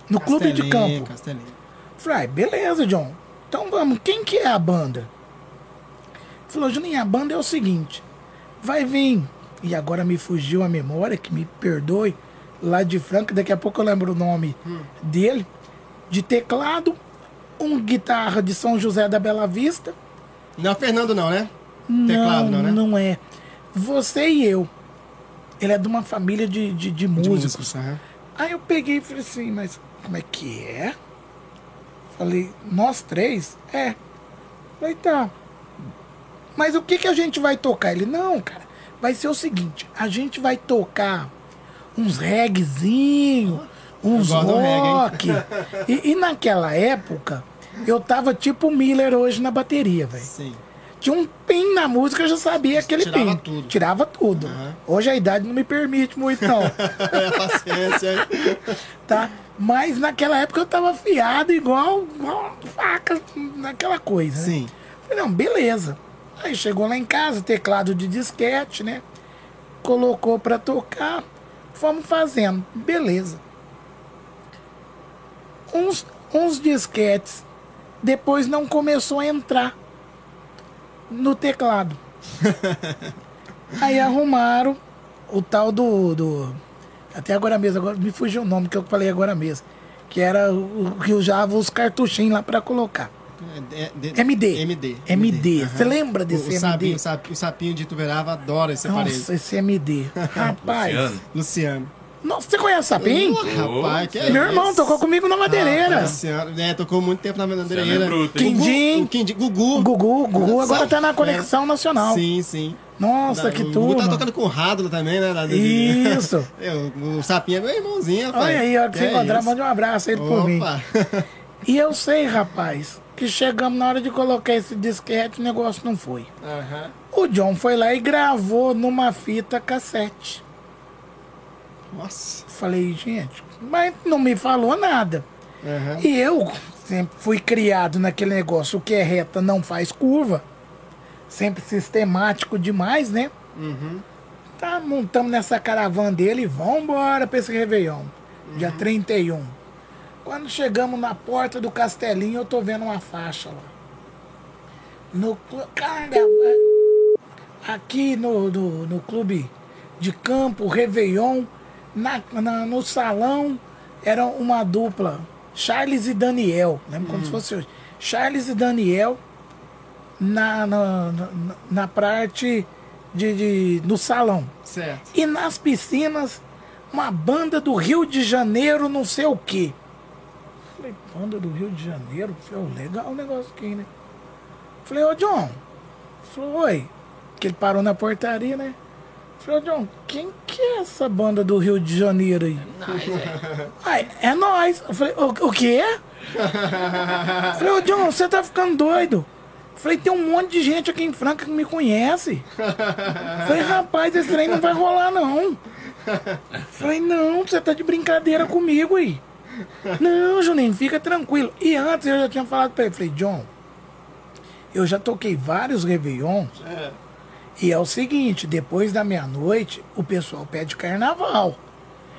no clube de Castelinho, campo. Castelinho. Falei, "Ah, beleza, John. Então vamos, quem que é a banda? Falou, Juninho, a banda é o seguinte, vai vir, e agora me fugiu a memória, que me perdoe, lá de Franca, daqui a pouco eu lembro o nome dele, de teclado, um guitarra de São José da Bela Vista, Não é o Fernando, não, né? Teclado, não, né? não é. Você e eu. Ele é de uma família de, de, de De músicos. aham. Aí eu peguei e falei assim, mas como é que é? Falei, nós três? É. Falei, tá. Mas o que, que a gente vai tocar? Ele, não, cara, vai ser o seguinte, a gente vai tocar uns reggaezinho, uns rock. e, e naquela época, eu tava tipo Miller hoje na bateria, velho. Sim. Tinha um pin na música, eu já sabia aquele Tirava pin. tudo. Tirava tudo. Aham. Hoje a idade não me permite muito, não. É, paciência. tá? Mas naquela época eu tava afiado igual, igual faca naquela coisa, né? Sim. Falei, não, beleza. Aí chegou lá em casa, teclado de disquete, né? Colocou pra tocar, fomos fazendo, beleza. Uns, uns disquetes, depois não começou a entrar no teclado. Aí arrumaram o tal do, do. Até agora mesmo, agora me fugiu o nome que eu falei agora mesmo. Que era o que usava os cartuchinhos lá pra colocar. É, de- MD. MD. MD. Você lembra desse o, o MD? o sapinho, o sapinho de Ituverava adora esse aparelho. Nossa, esse MD. Rapaz. Luciano. Luciano. Nossa, você conhece o Sapim? Rapaz, que é Meu irmão isso? tocou comigo na madeireira. Ah, Luciano. É, tocou muito tempo na Luciano madeireira. é bruto, hein? Quindim. O Quindim. Gugu. Gugu, Gugu agora tá na Conexão Nacional. Sim, sim. Nossa, Da- que o Gugu tá tocando com o Rádula também, né? de- Isso. É, o, Sapinho é meu irmãozinho, rapaz. Olha aí, ó, que você é encontrar, mande um abraço aí por mim. Opa. E eu sei, rapaz, que chegamos na hora de colocar esse disquete, o negócio não foi. O John foi lá e gravou numa fita cassete. Nossa. Falei, gente, mas não me falou nada. Aham. E eu sempre fui criado naquele negócio, o que é reta não faz curva. Sempre sistemático demais, né? Uhum. Tá, montamos nessa caravana dele e vambora pra esse Réveillon. Dia 31. Quando chegamos na porta do Castelinho, eu tô vendo uma faixa lá. No carnaval. Aqui no, no, no clube de campo, Réveillon, na, na- no salão, era uma dupla. Charles e Daniel. Lembra como se fosse hoje. Charles e Daniel na, na, na, na parte de, de, do salão. Certo. E nas piscinas, uma banda do Rio de Janeiro, não sei o quê. Falei, banda do Rio de Janeiro? Falei, legal o negócio aqui, né? Falei, ô John. Falou, oi. Que ele parou na portaria, né? John, quem que é essa banda do Rio de Janeiro aí? Ai, é nós. Eu falei, o, o quê? Falei, ô John, você tá ficando doido. Falei, tem um monte de gente aqui em Franca que me conhece. Falei, rapaz, esse trem não vai rolar, não. Falei, não, você tá de brincadeira comigo aí. Não, Juninho, fica tranquilo. E antes eu já tinha falado pra ele, falei, John, eu já toquei vários Réveillons. E é o seguinte, depois da meia-noite, o pessoal pede carnaval.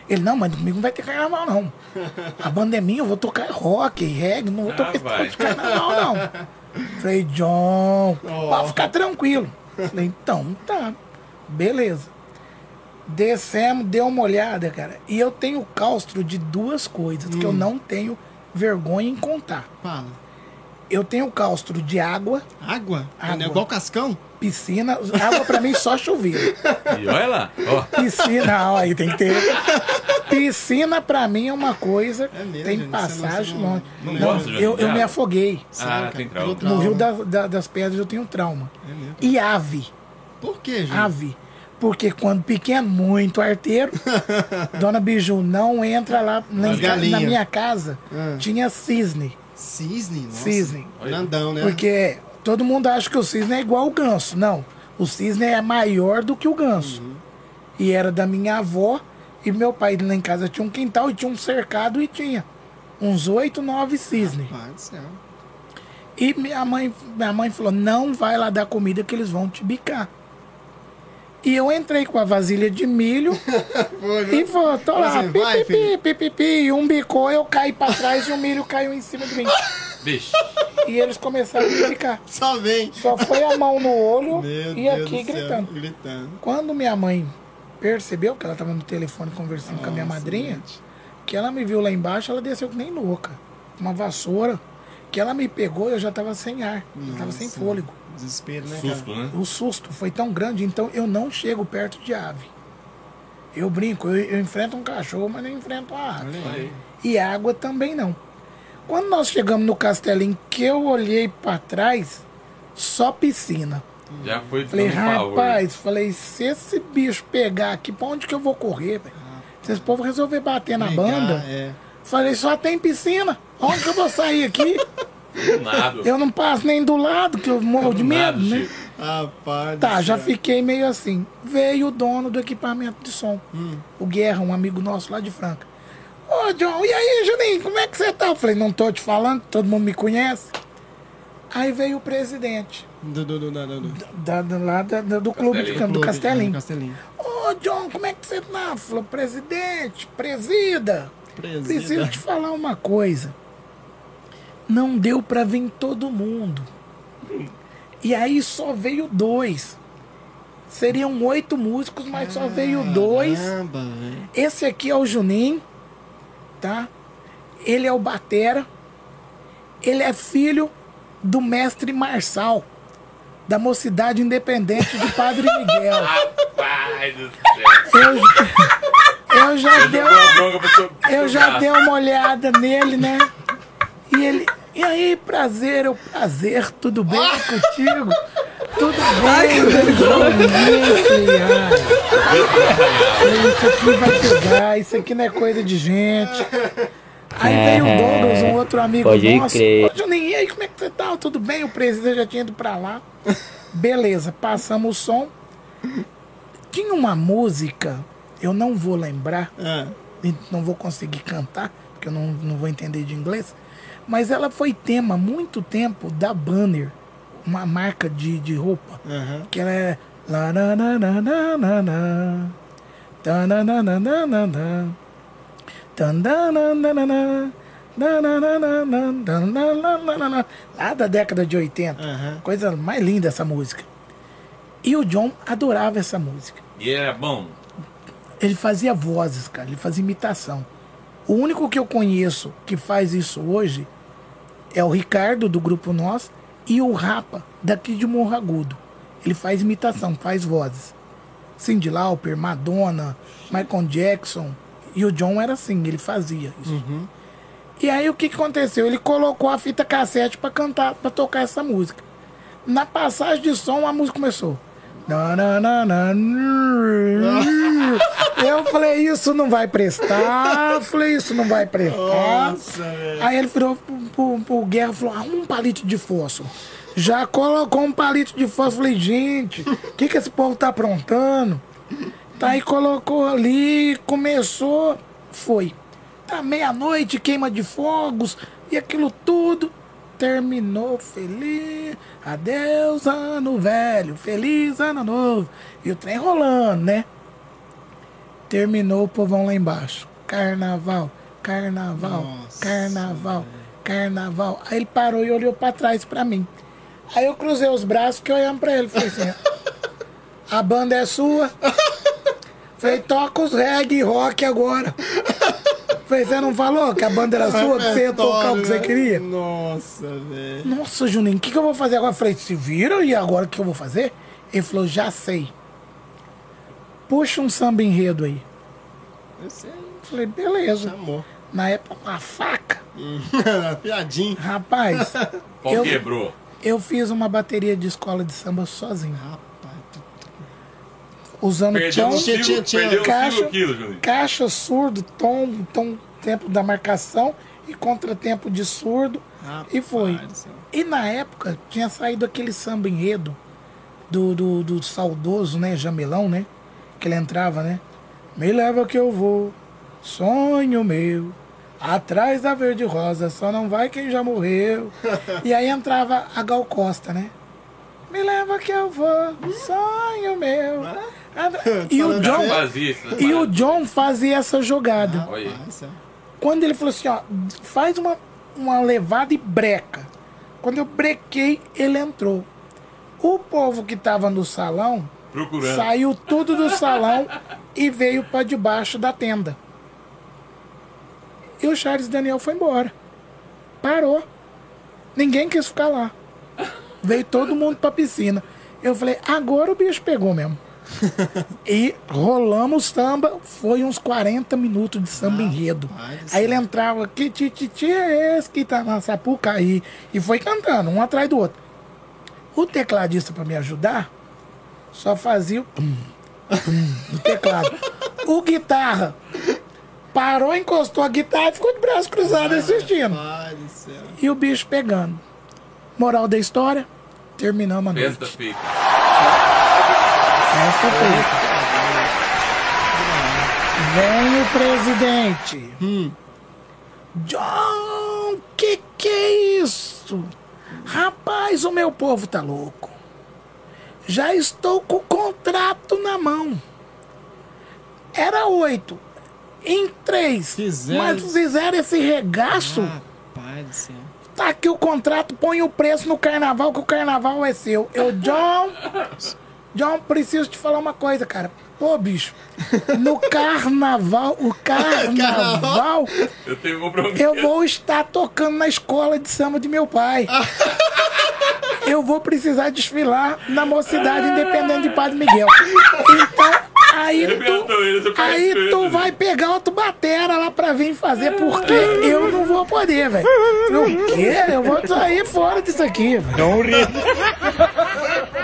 Ele, não, mas comigo não vai ter carnaval, não. A banda é minha, eu vou tocar rock, reggae, não vou Ah, tocar vai. de carnaval, não. Falei, John, pode ficar tranquilo. Falei, então, tá, beleza. Descemos, deu uma olhada, cara. E eu tenho caustro de duas coisas que eu não tenho vergonha em contar. Fala. Eu tenho caustro de água, Água? Água. É igual cascão? piscina. Água pra mim só chover. E olha lá, ó. Piscina, não, aí tem que ter. Piscina pra mim é uma coisa, É mesmo, tem gente, passagem não- longe. não Não, gosta, Johnny, eu, eu me afoguei. Ah, Saca? tem trauma. No Rio da- da- das Pedras eu tenho trauma. É mesmo. E ave, Por quê, gente? ave. Porque quando pequeno, muito arteiro, Dona Biju não entra lá na galinhas. minha casa. Ah. Tinha cisne. Cisne? Nossa. Cisne. Grandão, né? Porque todo mundo acha que o cisne é igual o ganso. Não. O cisne é maior do que o ganso. Uhum. E era da minha avó. E meu pai lá em casa tinha um quintal e tinha um cercado e tinha uns oito, nove cisnes. E minha mãe, minha mãe falou: não vai lá dar comida que eles vão te bicar. E eu entrei com a vasilha de milho e vou, tô lá, Você vai, pipipi, filho? pipipi, e um bicou, eu caí pra trás e o milho caiu em cima de mim. Bicho. E eles começaram a me bicar. Só vem. Só foi a mão no olho Meu e Deus aqui gritando. Gritando. Quando minha mãe percebeu que ela estava no telefone conversando com a minha Nossa, madrinha, gente. que ela me viu lá embaixo, ela desceu que nem louca. Uma vassoura. Que ela me pegou e eu já estava sem ar. Eu estava sem Nossa. fôlego. Desespero, né, Susto, cara? né? O susto foi tão grande, então eu não chego perto de ave. Eu brinco, eu, eu enfrento um cachorro, mas não enfrento a ave. Aí. E água também não. Quando nós chegamos no castelinho, que eu olhei para trás, só piscina. Já foi Falei, rapaz, falei, se esse bicho pegar aqui, pra onde que eu vou correr, velho? Se esse povo resolver bater na banda, É. falei, só tem piscina. Onde que eu vou sair aqui? Do nada. Eu não passo nem do lado, que eu morro de Do nada, medo, né? Rapaz. do Tá, já céu. fiquei meio assim. Veio o dono do equipamento de som, Hum. o Guerra, um amigo nosso lá de Franca. Ô, John, e aí, Juninho, como é que você tá? Eu falei, não tô te falando, todo mundo me conhece. Aí veio o presidente Do, do, do, do, do, do. da, da- lá da- da- do clube de campo, do Castelinho. do Castelinho. Ô, John, como é que você tá? Falou, presidente, presida. Presida. Preciso te falar uma coisa. Não deu pra vir todo mundo. E aí só veio dois. Seriam oito músicos, mas só veio dois. Esse aqui é o Juninho, tá? Ele é o Batera. Ele é filho do mestre Marçal, da Mocidade Independente de Padre Miguel. Rapaz do céu. Eu, eu já dei, eu seu já dei uma olhada nele, né? E ele. E aí, prazer, é o prazer, tudo bem contigo? Tudo bem, falei, isso aqui vai pegar, isso aqui não é coisa de gente. Aí veio o Douglas, um outro amigo Pode nosso. crer. Ô, Juninho, e aí, como é que você tá? Tudo bem? O presidente já tinha ido pra lá. Beleza, passamos o som. Tinha uma música, eu não vou lembrar, e não vou conseguir cantar, porque eu não, não vou entender de inglês, mas ela foi tema muito tempo da Banner, uma marca de, de roupa. Uhum. Que ela é. Lá da década de 80. Uhum. Coisa mais linda essa música. E o John adorava essa música. E era bom. Ele fazia vozes, cara. Ele fazia imitação. O único que eu conheço que faz isso hoje é o Ricardo, do grupo Nós, e o Rapa, daqui de Morro Agudo. Ele faz imitação, faz vozes. Cyndi Lauper, Madonna, Michael Jackson. E o John era assim, ele fazia isso. E aí o que, que aconteceu? Ele colocou a fita cassete pra cantar, pra tocar essa música. Na passagem de som, a música começou. Eu falei, isso não vai prestar. Eu falei, isso não vai prestar. Nossa. Aí ele virou pro, pro, pro Guerra e falou: ah, um palito de fósforo. Já colocou um palito de fósforo. Falei, gente, o que, que esse povo tá aprontando? Tá aí colocou ali, começou, foi. Tá meia-noite, queima de fogos e aquilo tudo. Terminou feliz. Adeus, ano velho. Feliz ano novo. E o trem rolando, né? Terminou o povão lá embaixo. Carnaval, carnaval, Nossa, carnaval, carnaval. Aí ele parou e olhou pra trás pra mim. Aí eu cruzei os braços, fiquei olhando pra ele. Falei assim: a banda é sua. Falei, toca os reggae e rock agora. Falei, você não falou que a banda era sua, que você ia tocar o que você Repertório, queria? né? Nossa, velho. Nossa, Juninho, o que, que eu vou fazer agora? Eu falei, se viram e agora o que eu vou fazer? Ele falou, já sei. Puxa um samba enredo aí. Eu sei, Eu falei, beleza. chamou. Na época, uma faca. Piadinho. Rapaz, Qual eu, quebrou? eu fiz uma bateria de escola de samba sozinho. Rapaz, Usando Perdeu tom, um Tinha- tinha- um caixa- caixa, surdo, tom, tom, tempo da marcação e contratempo de surdo. e foi. E na época tinha saído aquele samba enredo do, do, do saudoso, né, Jamelão, né? Que ele entrava, né? Me leva que eu vou, sonho meu, atrás da verde rosa, só não vai quem já morreu. e aí entrava a Gal Costa, né? Me leva que eu vou, sonho meu. E o John, isso. né? e o John fazia essa jogada. Céu. Quando ele falou assim, ó, faz uma, uma levada e breca. Quando eu brequei, ele entrou. O povo que tava no salão Procurando. saiu tudo do salão e veio para debaixo da tenda. E o Charles Daniel foi embora. Parou. Ninguém quis ficar lá. Veio todo mundo pra piscina. Eu falei, agora o bicho pegou mesmo. e rolamos samba, foi uns 40 minutos de samba enredo. Rapaz, Aí ele entrava, que tititi é esse que tá na Sapucaí? E foi cantando, um atrás do outro. O tecladista, para me ajudar, só fazia o no teclado. O guitarra parou, encostou a guitarra e ficou de braço cruzado assistindo. Rapaz do céu. E o bicho pegando. Moral da história, terminamos a noite. Feita. Festa feita. Vem o presidente. Hum. John, que que é isso? Rapaz, o meu povo tá louco. Já estou com o contrato na mão. Era oito. Em três. Fizeram- Mas fizeram esse regaço. Rapaz do céu. Tá aqui o contrato, põe o preço no carnaval, que o carnaval é seu. Eu, John. John, preciso te falar uma coisa, cara. Pô, bicho, no carnaval, o carnaval, Eu tenho compromisso. eu vou estar tocando na escola de samba de meu pai. eu vou precisar desfilar na mocidade independente de Padre Miguel. Então, aí tu, aí tu vai pegar outro batera lá pra vir fazer, porque eu não vou poder, velho. O quê? Eu vou sair fora disso aqui, velho. Não ri.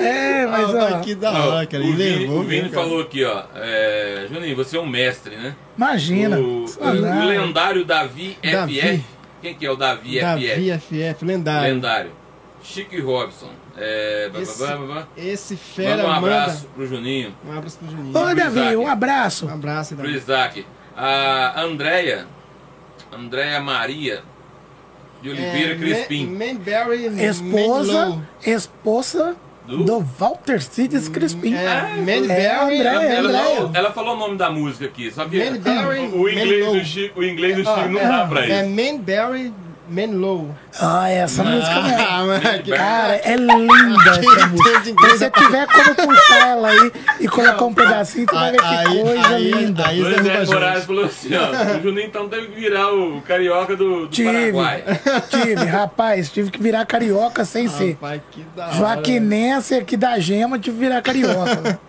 É, mas Ah, ó, que da hora, cara. o Vini, levou, o Vini viu, cara? falou aqui, ó. É, Juninho, você é um mestre, né? imagina. O, o- lendário Davi, Davi. FF. Quem que é o Davi, Davi FF? FF, lendário. Lendário. Chique Robson. É, blá, Esse, blá, blá, blá. esse fera Manda um manda. abraço pro Juninho, Um abraço pro Juninho. Ô, Davi, Isaac. um abraço. Um abraço, pro Davi. Isaac. A Andréia, Andréia Maria de Oliveira É, Crispim. Ma- Manberry Esposa, esposa Do? do, Walter Cides Crispim. É, É, Manberry. André, ela, falou, ela falou o nome da música aqui, só que Manberry o inglês Manlow. do Chico, o inglês do Chico não é, dá pra É isso. Manberry Manlow. Ah, essa música mesmo. Ah, mano, que- Cara, é linda essa música. inglês Se você é- tiver como puxar ela aí e colocar um pedacinho, você vai ver que Aí- coisa aí- linda. aí- Luiz derruba a Zé gente. Moraes falou assim, ó, o Juninho então teve que virar o carioca do, do Tive, Paraguai. tive, rapaz, tive que virar carioca sem ser. Rapaz, que da hora. Joaquinense aqui da Gema, tive que virar carioca.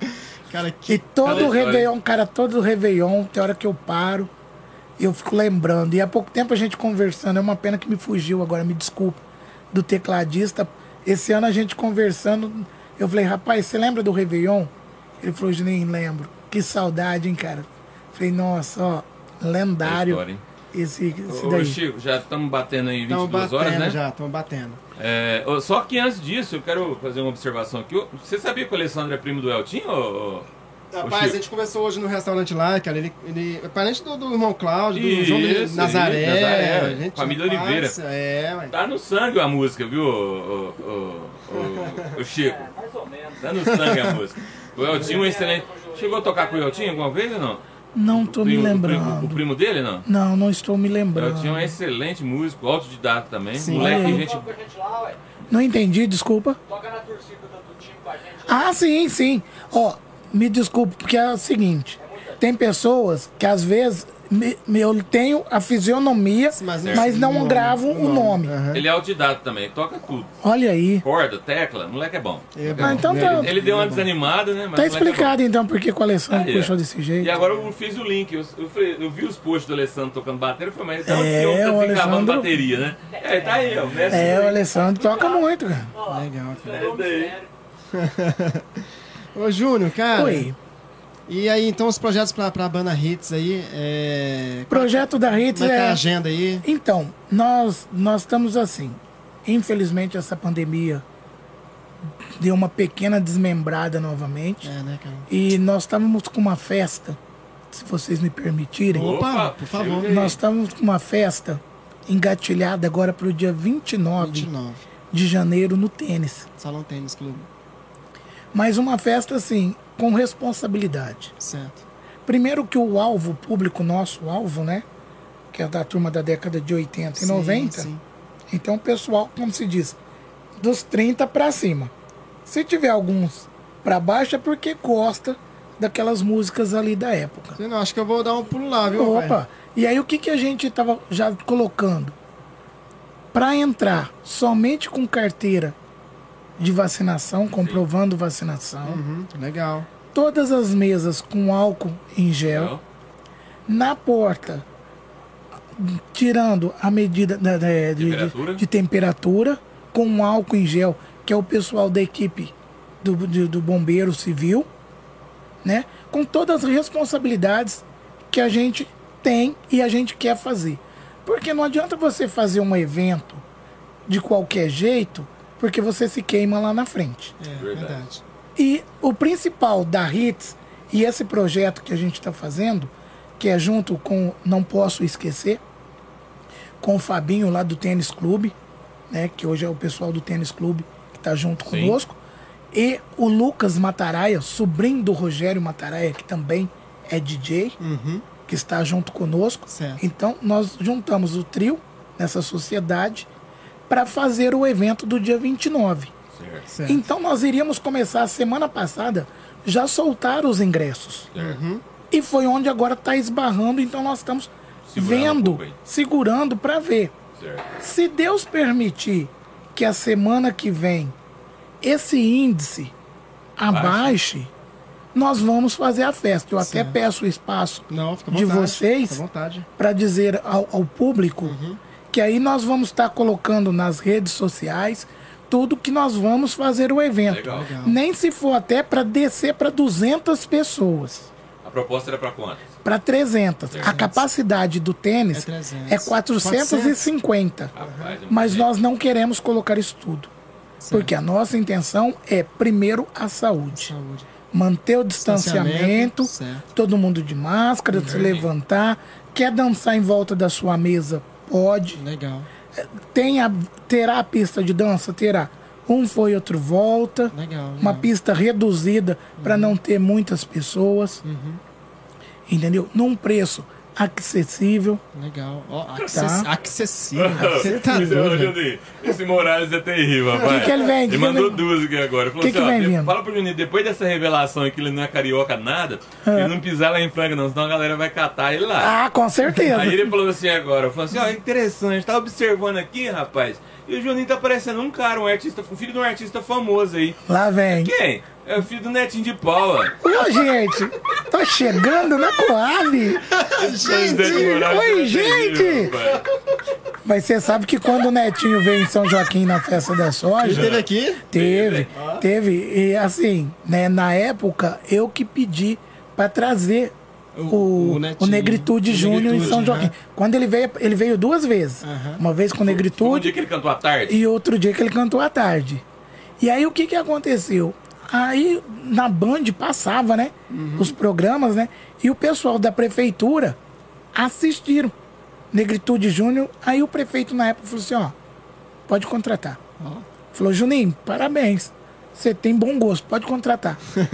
Cara, E que todo Cada história. Réveillon, cara, todo Réveillon, tem hora que eu paro, eu fico lembrando. E há pouco tempo a gente conversando, é uma pena que me fugiu agora, me desculpa, do tecladista. Esse ano a gente conversando, eu falei, rapaz, você lembra do Réveillon? Ele falou, nem lembro. Que saudade, hein, cara? Falei, nossa, ó, lendário história, hein? esse, esse Ô. Chico, já estamos batendo aí Estão 22 batendo horas, né? já, estão batendo. É, só que antes disso, eu quero fazer uma observação aqui. Você sabia que o Alessandro é primo do Eltinho? Ô, Rapaz, Chico? a gente conversou hoje no restaurante lá, cara. Ele, ele é parente do, do irmão Cláudio, do Isso, João isso, Nazaré. Nazaré, a gente família faz- Oliveira. É, ué. Tá no sangue a música, viu, ô, ô, ô, ô, ô, Chico? Tá no sangue a música. O Eltinho é excelente. Chegou a tocar com o Eltinho alguma vez ou não? Não tô O me primo- o primo- lembrando. O primo dele, não? Não, não estou me O lembrando. Eltinho é um excelente músico, autodidata também. Sim. Moleque, aí. gente. Não entendi, desculpa. Ah, sim, sim. Ó, me desculpe, porque é o seguinte: tem pessoas que às vezes me- me- eu tenho a fisionomia, Mas mas, não- não o gravo nome, o nome. nome. Aham. Ele é autodidata também, toca tudo. Olha aí. Corda, tecla, moleque é bom. É Ah, então tá, Ele, ele deu uma desanimada, né? mas tá é bom. explicado então por que que o Alessandro ó. puxou desse jeito. E agora eu fiz o link. Eu, eu, eu vi os posts do Alessandro tocando bateria. Eu falei, mas então É, é, o tá gravando Alessandro- bateria, né? É, tá aí, ó. É, o Alessandro toca muito, cara. Legal, cara. É daí. Ô, Júnior, cara. Oi. E aí, então, os projetos pra, pra banda Hits aí. É... Projeto da Hits Como é tá a é. agenda aí? Então, nós, nós estamos assim. Infelizmente, essa pandemia deu uma pequena desmembrada novamente. É, né, cara? E nós estávamos com uma festa, se vocês me permitirem. Opa, por favor. Nós estamos com uma festa engatilhada agora para o dia 29 29. de janeiro no tênis. Salão Tênis Clube. Mas uma festa assim, com responsabilidade. Certo. Primeiro que o alvo público nosso, o alvo, né? Que é da turma da década de 80 e Sim, 90. sim. Então o pessoal, como se diz, dos 30 para cima. Se tiver alguns para baixo é porque gosta daquelas músicas ali da época. Eu não, acho que eu vou dar um pulo lá, viu? Opa! pai? E aí o que, que a gente estava já colocando? Para entrar somente com carteira de vacinação, comprovando vacinação, Uhum, legal. todas as mesas com álcool em gel, Então, na porta, tirando a medida da- da- de, de- Temperatura. de temperatura, com álcool em gel, que é o pessoal da equipe do, de- do bombeiro civil, né? Com todas as responsabilidades que a gente tem e a gente quer fazer. Porque não adianta você fazer um evento de qualquer jeito, porque você se queima lá na frente. É, Verdade. verdade. E o principal da HITS e esse projeto que a gente está fazendo, que é junto com, não posso esquecer, com o Fabinho lá do Tênis Clube, né, que hoje é o pessoal do Tênis Clube que está junto Sim. conosco, e o Lucas Mataraia, sobrinho do Rogério Mataraia, que também é DJ, Uhum. que está junto conosco. Certo. Então, nós juntamos o trio nessa sociedade para fazer o evento do dia 29. certo. Certo. Então nós iríamos começar a semana passada já soltar os ingressos. certo. E foi onde agora está esbarrando, então nós estamos Segurando um vendo, aí. segurando para ver. certo. Se Deus permitir que a semana que vem esse índice abaixe, nós vamos fazer a festa. Eu até Certo. peço o espaço Não, à de vontade, vocês vontade. para dizer ao, ao público Uhum. Que aí nós vamos estar colocando nas redes sociais tudo que nós vamos fazer o evento. Legal. Legal. Nem se for até para descer para 200 pessoas, A proposta era pra quantas? para 300. A capacidade do tênis É 300. é 450. Rapaz, é Mas nós não queremos colocar isso tudo. Porque a nossa intenção é, primeiro, a saúde. Saúde. Manter o distanciamento, Certo. todo mundo de máscara, se levantar. Quer dançar em volta da sua mesa? Pode. Legal. Tem a, terá a pista de dança? Terá. Um foi, outro volta. Legal. Uma legal. pista reduzida para não ter muitas pessoas. Uhum. Entendeu? Num preço acessível. Legal. Ó, Tá. acess... acessível. Você tá Esse, doido. esse Morales é terrível, rapaz. que ele vem? Que Ele que mandou duas aqui agora. Falou Que que assim, ó, vem vindo? fala pro Juninho, depois dessa revelação que ele não é carioca nada, Ah. ele não pisar lá em Franca não, senão a galera vai catar ele lá. Ah, com certeza. Aí ele falou assim agora, falou assim, ó, interessante, tá observando aqui, rapaz, e o Juninho tá parecendo um cara, um artista, um filho de um artista famoso aí. Lá vem. Quem? É o filho do Netinho de Paula. Ô, gente, tô chegando na Coab. Oi, gente! Mas você sabe que quando o Netinho veio em São Joaquim na festa da Ele soja, teve aqui? teve, teve. E assim, né, na época, eu que pedi pra trazer O- o, o o, Netinho. Negritude O Júnior em São Joaquim. né? Quando ele veio, ele veio duas vezes. Aham. Uma vez com Foi um Negritude dia que ele cantou à tarde. e outro dia que ele cantou à tarde. E aí o que que aconteceu? Aí na Band passava, né? Os programas, né? E o pessoal da prefeitura assistiram. Negritude Júnior. Aí o prefeito na época falou assim: ó, pode contratar. Ó. Falou, Juninho, parabéns. Você tem bom gosto, pode contratar.